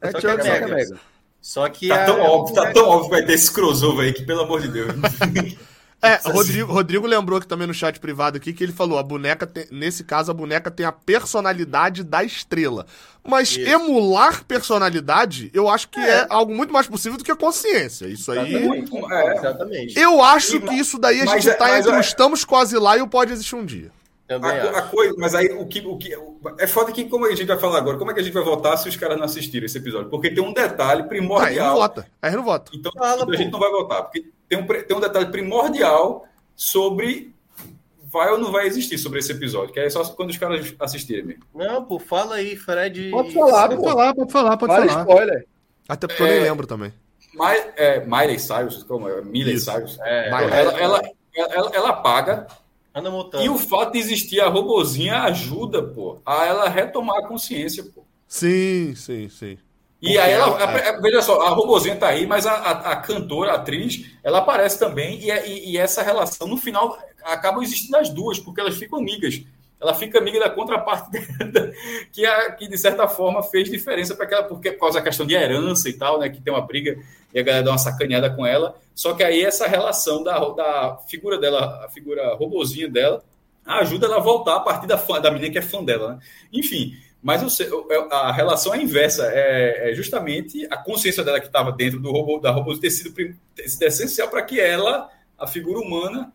É Só Chuck, que é só que é Mega. Só que Tá tão é óbvio, tá tão óbvio que vai ter esse crossover aí que, pelo amor de Deus. É, Rodrigo, Rodrigo lembrou que também no chat privado aqui que ele falou, a boneca tem- nesse caso a boneca tem a personalidade da estrela. Mas Isso. emular personalidade, eu acho que é. algo muito mais possível do que a consciência. Isso aí. É, Exatamente. Eu acho que isso daí a Mas gente é- tá mas entre é- o estamos quase lá e o pode existir um dia. Também A, a coisa, mas aí o que, o que é foda que como a gente vai falar agora, como é que a gente vai votar se os caras não assistiram esse episódio? Porque tem um detalhe Aí não primordial. vota. Aí não vota. Então, Fala, então a pô. gente não vai votar, porque tem um, tem um detalhe primordial sobre vai ou não vai existir sobre esse episódio, que é só quando os caras assistirem mesmo. Não, pô, fala aí, Fred. Pode falar, Pô, pode falar, pode falar, pode Vale falar. spoiler. Até porque eu nem É. lembro também. Mas, é, Miley Cyrus, como é? Miley Isso. Cyrus. É, Miley. Ela, ela, ela, ela paga Anda e o fato de existir a robozinha ajuda, pô, a ela retomar a consciência, pô. Sim, sim, sim. E Porque aí ela, ela- a- veja só, a robozinha tá aí, mas a, a, a cantora, a atriz, ela aparece também e, e, e essa relação no final acaba existindo as duas, porque elas ficam amigas. Ela fica amiga da contraparte dela, que, a, que de certa forma fez diferença para aquela, porque por causa da questão de herança e tal, né, que tem uma briga e a galera dá uma sacaneada com ela. Só que aí essa relação da, da figura dela, a figura robozinha dela, ajuda ela a voltar a partir da, fã, da menina que é fã dela, né? Enfim, mas a relação é inversa. É, é justamente a consciência dela que estava dentro do robô, da robô ter sido, ter sido essencial para que ela, a figura humana,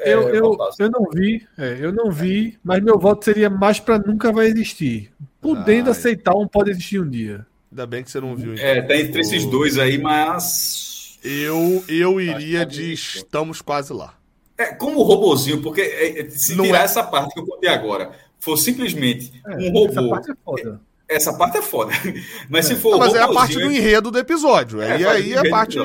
é, Eu, eu, eu não vi, é, eu não vi, mas meu voto seria mais pra nunca vai existir. Podendo Ai. aceitar um pode existir um dia. Ainda bem que você não viu. então. É, tá entre esses dois aí, mas. Eu, eu iria de é isso. estamos quase lá. É, como o robozinho, porque é, é, se Não tirar é. essa parte que eu contei agora, for simplesmente É, um Essa robô. parte é foda. Essa parte é foda. Mas se for Não, o mas é a parte do enredo do episódio. É, aí faz aí é a parte.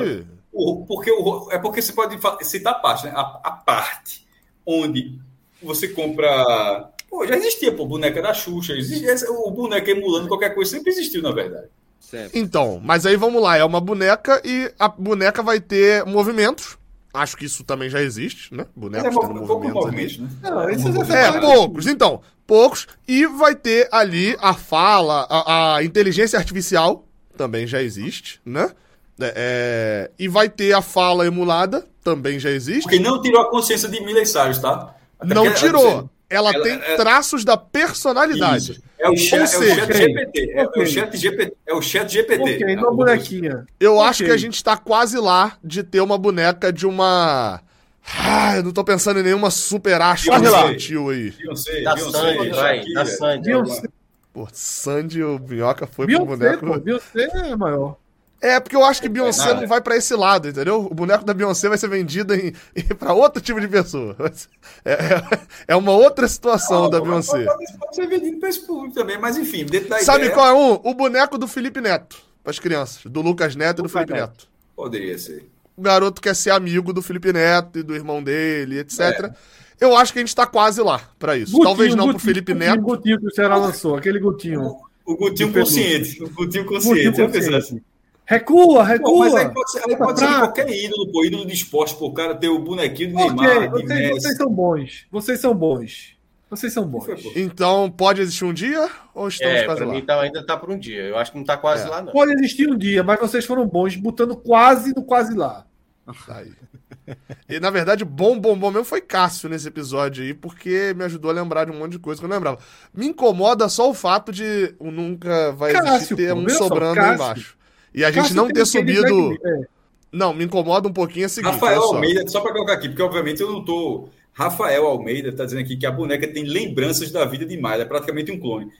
O- porque o, é porque você pode citar a parte, né? A, a parte onde você compra. Pô, já existia, pô, boneca da Xuxa. Existia, o boneco emulando qualquer coisa sempre existiu, na verdade. Sempre. Então, mas aí vamos lá, é uma boneca e a boneca vai ter movimentos. Acho que isso também já existe, né? Bonecos é tendo pouco, pouco movimentos né? Não, isso já É, Mas- poucos. Então, poucos. E vai ter ali a fala, a, a inteligência artificial, também já existe, né? É, é, e vai ter a fala emulada, também já existe. Porque não tirou a consciência de Miley Cyrus, tá? Até Não tirou. Ela, ela- tem é- traços da personalidade. Isso. É o chat, é o seja, chat. GPT. É, é Ok. o chat GPT. É o chat GPT. Ok, É uma o- bonequinha. Eu Ok. acho que a gente tá quase lá de ter uma boneca de uma. Ah, eu não tô pensando em nenhuma super astro infantil aí. Beyoncé, Da Beyoncé, Sandy, vai. Da Sandy. Pô, Sandy, o Minhoca foi pro Beyoncé, boneco. pô, Beyoncé é maior. É, porque eu acho que Beyoncé nada. não vai pra esse lado, entendeu? O boneco da Beyoncé vai ser vendido em, em, pra outro tipo de pessoa. É, é, é uma outra situação Não, da Beyoncé. Pode, pode ser vendido para esse público também, mas enfim, dentro da Sabe ideia, qual é um? O boneco do Felipe Neto, pras crianças. Do Lucas Neto e do Felipe Neto. Neto. poderia ser. O garoto quer ser amigo do Felipe Neto e do irmão dele, etc. É. Eu acho que a gente tá quase lá pra isso. Talvez não pro Felipe Gutinho, Neto. Gutinho que o Ceará lançou, aquele Gutinho. O Gutinho De pelúcia. consciente. O Gutinho Gutinho consciente. Eu pensei consciente. assim. Recua, Pô, recua. mas aí pode ser, aí pode ser qualquer ídolo, pô, ídolo de esporte, pô, o cara ter o bonequinho do Ok, Neymar, vocês, Messi. vocês são bons. Vocês são bons. Vocês são bons. Pô. Então, pode existir um dia ou estamos É, quase lá? mim tá- ainda tá por um dia. Eu acho que não tá quase É. lá, não. Pode existir um dia, mas vocês foram bons, botando quase no quase lá. Aí. E na verdade, bom, bom, bom mesmo foi Cássio nesse episódio aí, porque me ajudou a lembrar de um monte de coisa que eu não lembrava. Me incomoda só o fato de o nunca vai existir Cássio, ter pô, um sobrando aí Cássio. embaixo. E a gente Cássio não ter subido. É. Não, me incomoda um pouquinho é o seguinte. Rafael só. Almeida, só para colocar aqui, porque obviamente eu não tô. Rafael Almeida está dizendo aqui que a boneca tem lembranças da vida de Miley, é praticamente um clone.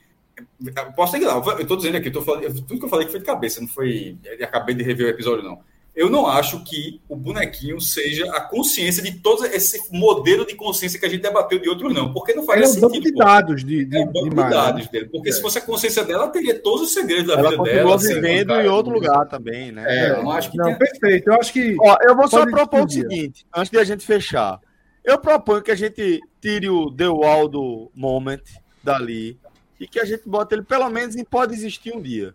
Posso ter que lá, eu estou dizendo aqui, eu tô falando, tudo que eu falei que foi de cabeça, não foi. eu Acabei de rever o episódio, não. Eu não acho que o bonequinho seja a consciência de todo esse modelo de consciência que a gente debateu de outros, não. Porque não Ele é um banco sentido. de dados de, de, É um banco de de Maia, dados né? dele. Porque É. se fosse a consciência dela, ela teria todos os segredos da Ela vida dela. ser vivendo em outro lugar também, né? É, eu não acho que Não, tenha- perfeito. Eu acho que. Ó, eu vou só propor o seguinte, antes de a gente fechar. Eu proponho que a gente tire o The Waldo Moment dali e que a gente bote ele pelo menos em Pode Existir um Dia.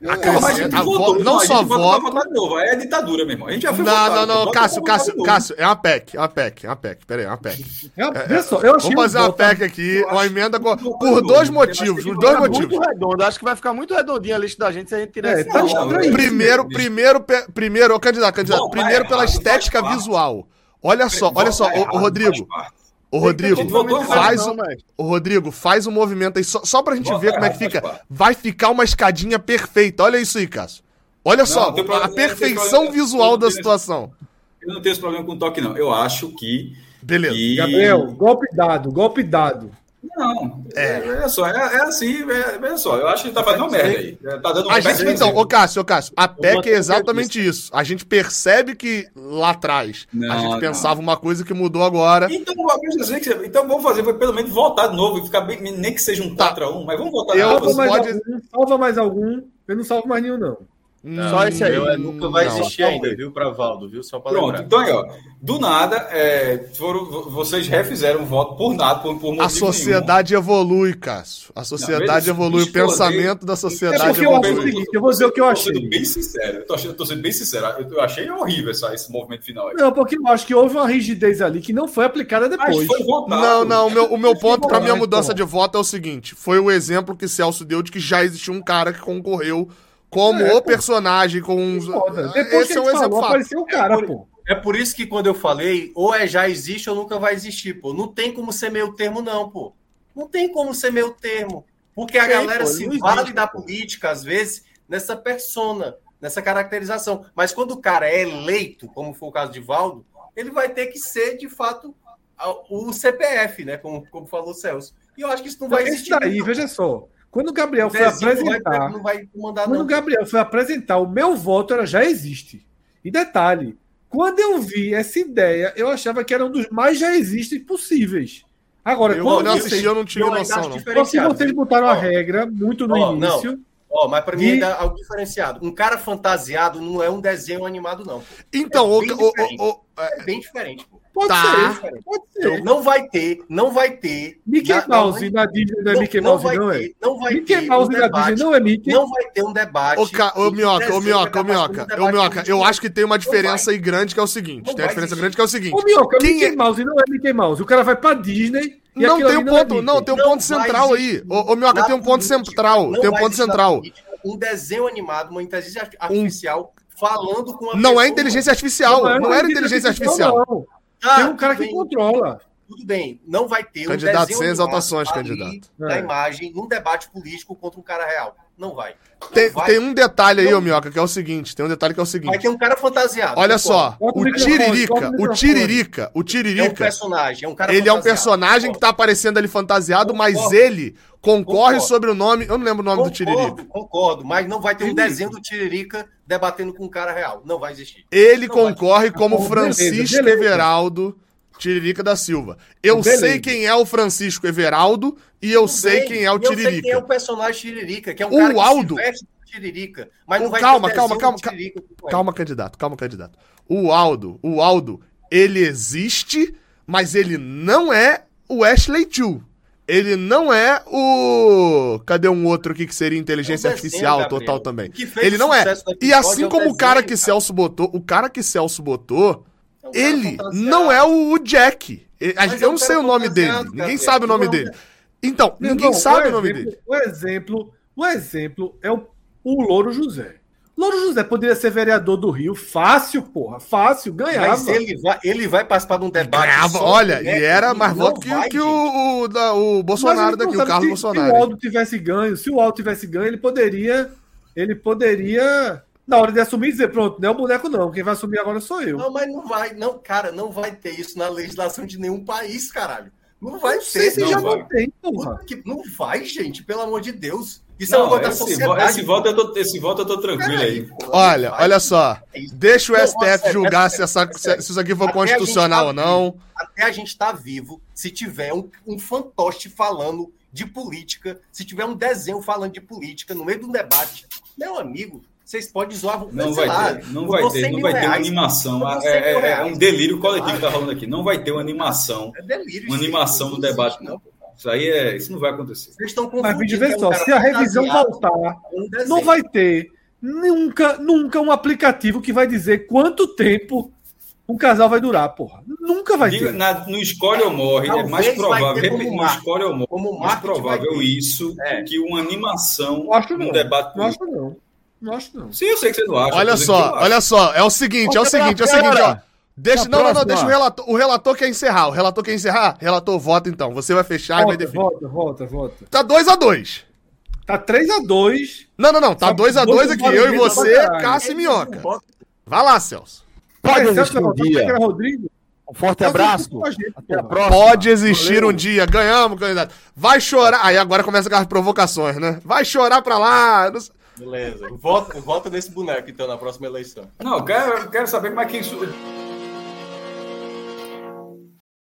Não, mas a gente A votou, vo- não a só voto- pra votar de novo. Aí é ditadura, meu irmão. A gente já foi Não, votado, não, não, Cássio, Cássio. Cássio, é uma PEC, é uma PEC, é uma PEC, peraí, é uma PEC. É, só, eu achei Vamos fazer um uma voto- PEC aqui, uma emenda com- não por dois não, motivos, que dois motivos. Muito redondo, acho que vai ficar muito redondinha a lista da gente se a gente tirar É, esse tá não, estranho. não, Primeiro, primeiro, primeiro, ô, candidato, candidato, Bom, primeiro pela estética visual. Olha só, olha só, ô, Rodrigo. Ô, Rodrigo, faz não, o, Rodrigo, faz o movimento aí, só, só pra gente Volta ver como é que fica. Vai ficar uma escadinha perfeita. Olha isso aí, Cássio. Olha só, não a não tem perfeição problema. visual da tem- situação. Eu não tenho esse problema com o toque, não. Eu acho que. Beleza. que- Gabriel, golpe dado, golpe dado. Não, é, é só, é, é assim, é, é só. Eu acho que tá fazendo uma merda aí. É, Tá dando um A gente, então, ô Cássio, ô Cássio, a PEC é exatamente isso. A gente percebe que lá atrás a Não, gente não. pensava uma coisa que mudou agora. Então, que- então vamos fazer, pelo menos voltar de novo e ficar bem, nem que seja um Tá. 4x1, mas vamos voltar Eu- de novo. salva mais algum. Eu não salvo mais nenhum, não. Só esse aí. Eu, é, nunca vai Não. existir ainda, viu, pra Valdo, viu? Só pra Pronto, lembrar. então aí, ó. Do nada, é, foram, vocês refizeram o voto por nada, por, por A sociedade evolui, Cássio. A sociedade Não, evolui. O eu pensamento da É sociedade porque eu acho o evolui. seguinte, eu vou dizer o que eu nenhum. Tô sendo achei. bem sincero, eu tô, achando, tô sendo bem sincero. Eu, eu achei horrível essa, esse movimento final aí. Não, porque eu acho que houve uma rigidez ali que não foi aplicada Mas depois. foi votado. Não, não, o meu, o meu ponto pra minha Mas, mudança de voto é o seguinte: foi o exemplo que Celso deu de que já existiu um cara que concorreu como É, o pô. personagem com uns. Foda. Depois Esse que é um exemplo falou, fato. apareceu o cara, pô. É por isso que quando eu falei, ou é já existe ou nunca vai existir, pô. Não tem como ser meio termo, não, pô. Não tem como ser meio termo. Porque a Tem, galera pô, se não vale existe, da pô. política, às vezes, nessa persona, nessa caracterização. Mas quando o cara é eleito, como foi o caso de Valdo, ele vai ter que ser, de fato, o CPF, né? Como, como falou o Celso. E eu acho que isso não vai Esse existir. daí, não. veja só. Quando o Gabriel O foi não vai, apresentar. não vai mandar, Quando não. o Gabriel foi apresentar, o meu voto era já existe. E detalhe, quando eu vi essa ideia, eu achava que era um dos mais já existem possíveis. Agora, Eu quando não vocês, assisti, eu não tive Eu noção, não. só que diferenciado, vocês botaram a Ó, regra muito no não. início. Ó, mas para mim E- ainda é algo diferenciado. Um cara fantasiado não é um desenho animado, não. Então, É o, bem o- o- diferente. o- É bem diferente. Pô. Pode Tá. ser, pode ser. Não vai ter, não vai ter. Mickey na- Mouse não, na Disney não é não- Mickey não Mouse, não é? ter, não vai Mickey ter Mouse um na debate. Disney não é Mickey. Não vai ter um debate. Ô, Ca- ô, Minhoca, ô, Minhoca, vai ô, Minhoca, um ô, Minhoca, eu acho que tem uma Não diferença aí grande que é o seguinte. Não Tem uma diferença grande que é o seguinte. Ô, Minhoca, Quem Mickey é- Mouse não é Mickey Mouse. O cara vai pra Disney e Não tem um não é ponto, não, tem um Não ponto central aí. Ô, ô Minhoca, tem um ponto central. não Tem um ponto central. Um desenho animado, uma inteligência artificial falando com uma Não pessoa. é inteligência artificial. é Não era inteligência artificial. Tá, Tem um cara que bem. controla. Tudo bem, não vai ter um Candidato, desenho sem exaltações, candidato. Da É. imagem num debate político contra um cara real. Não vai. Não Tem, vai. tem um detalhe aí, ô Minhoca, que é o seguinte. Tem um detalhe que é o Vai seguinte. ter um cara fantasiado. Olha concordo. só, o Tiririca, o. Tiririca, o É um Tiririca, personagem, é um cara ele é um fantasiado. personagem que tá aparecendo ali fantasiado, mas Concordo. ele concorre Concordo. sobre o nome. Eu não lembro o nome do Tiririca. Concordo, concordo, mas não vai ter um Tiririca. desenho do Tiririca debatendo com um cara real. Não vai existir. Ele Não vai. concorre como beleza, Francisco beleza. Everaldo Tiririca da Silva. Eu Beleza. sei quem é o Francisco Everaldo e eu Tudo sei bem, quem é o e Eu sei quem é Tiririca. o personagem Tiririca, que é um O cara que Aldo- se veste de Tiririca. Mas não O- vai calma, calma, calma, Tiririca ele. Calma, candidato, calma, candidato. O Aldo, o Aldo, ele existe, mas ele não é o Ashley Chu. Ele não é o. Cadê um outro aqui que seria inteligência É um desenho, artificial Gabriel. total também? Que Ele não é. E assim é como o cara que Celso botou, o cara que Celso botou, ele não é o Jack. Eu não sei o nome dele. Ninguém sabe o nome Não, dele. Então, Meu ninguém irmão, sabe o o nome exemplo- dele. O exemplo, o exemplo é o, o Louro José. Louro José poderia ser vereador do Rio. Fácil, porra. Fácil, ganhava. Mas ele vai, ele vai participar de um debate. Ganhava, olha, e era mais voto que, vai, que o, o, da- o Bolsonaro daqui, o Carlos se, Bolsonaro. Se o Aldo tivesse ganho, se o Aldo tivesse ganho, ele poderia. Ele poderia. Na hora de assumir, dizer, pronto, não é o boneco, não. Quem vai assumir agora sou eu. Não, mas não vai, não, cara, não vai ter isso na legislação de nenhum país, caralho. Não vai não ter. sei se não já vai. não tem, porra. Não vai, gente, pelo amor de Deus. Isso é um Não, negócio da esse, vo- sociedade. esse, voto eu tô, esse voto eu tô tranquilo aí. Olha, vai. olha só. É. Deixa o Não, STF sério, julgar é se, essa- é sério. se isso aqui for gente constitucional tá ou não. Até a gente tá vivo se tiver um, um fantoche falando de política, se tiver um desenho falando de política no meio de um debate. Meu amigo, vocês podem zoar. Não vai lá, ter, não vai ter, 100 não vai ter uma animação. É, 100 mil é- é um delírio coletivo que tá rolando aqui. Não vai ter uma animação, É delírio. uma animação do debate, não. Isso aí é, isso não vai acontecer. Vocês estão Mas veja confundindo. vê que é um só, se a revisão voltar, não vai ter nunca, nunca um aplicativo que vai dizer quanto tempo um casal vai durar, porra. Nunca vai ter. na- no escolhe ou morre, é Talvez mais vai provável, como no escolhe ou morre, Como mais marketing vai provável isso É. que uma animação acho não. debate Não acho não. Não acho não. Sim, eu sei que você não acha. Olha que só, olha só. É o seguinte, é o seguinte, é o seguinte, ó. Deixa, não, não, não, deixa o relator. O relator quer encerrar. O relator quer encerrar? Relator, vota então. Você vai fechar e vai Volta, definir. volta, volta, volta. Tá 2x2. Tá 3x2. Não, não, não. Tá Sabe, 2x2 dois aqui. Eu e você. Cássio e Minhoca. Vai lá, Celso. Pode Celso existir um dia. era Rodrigo. Um forte abraço. Até a próxima. Pode existir Valeu. um dia. Ganhamos, candidato. Vai chorar. Aí agora começa aquelas provocações, né? Vai chorar pra lá. Não sei- Beleza. Vota, vota nesse boneco, então, na próxima eleição. Não, eu quero, quero saber como é que isso.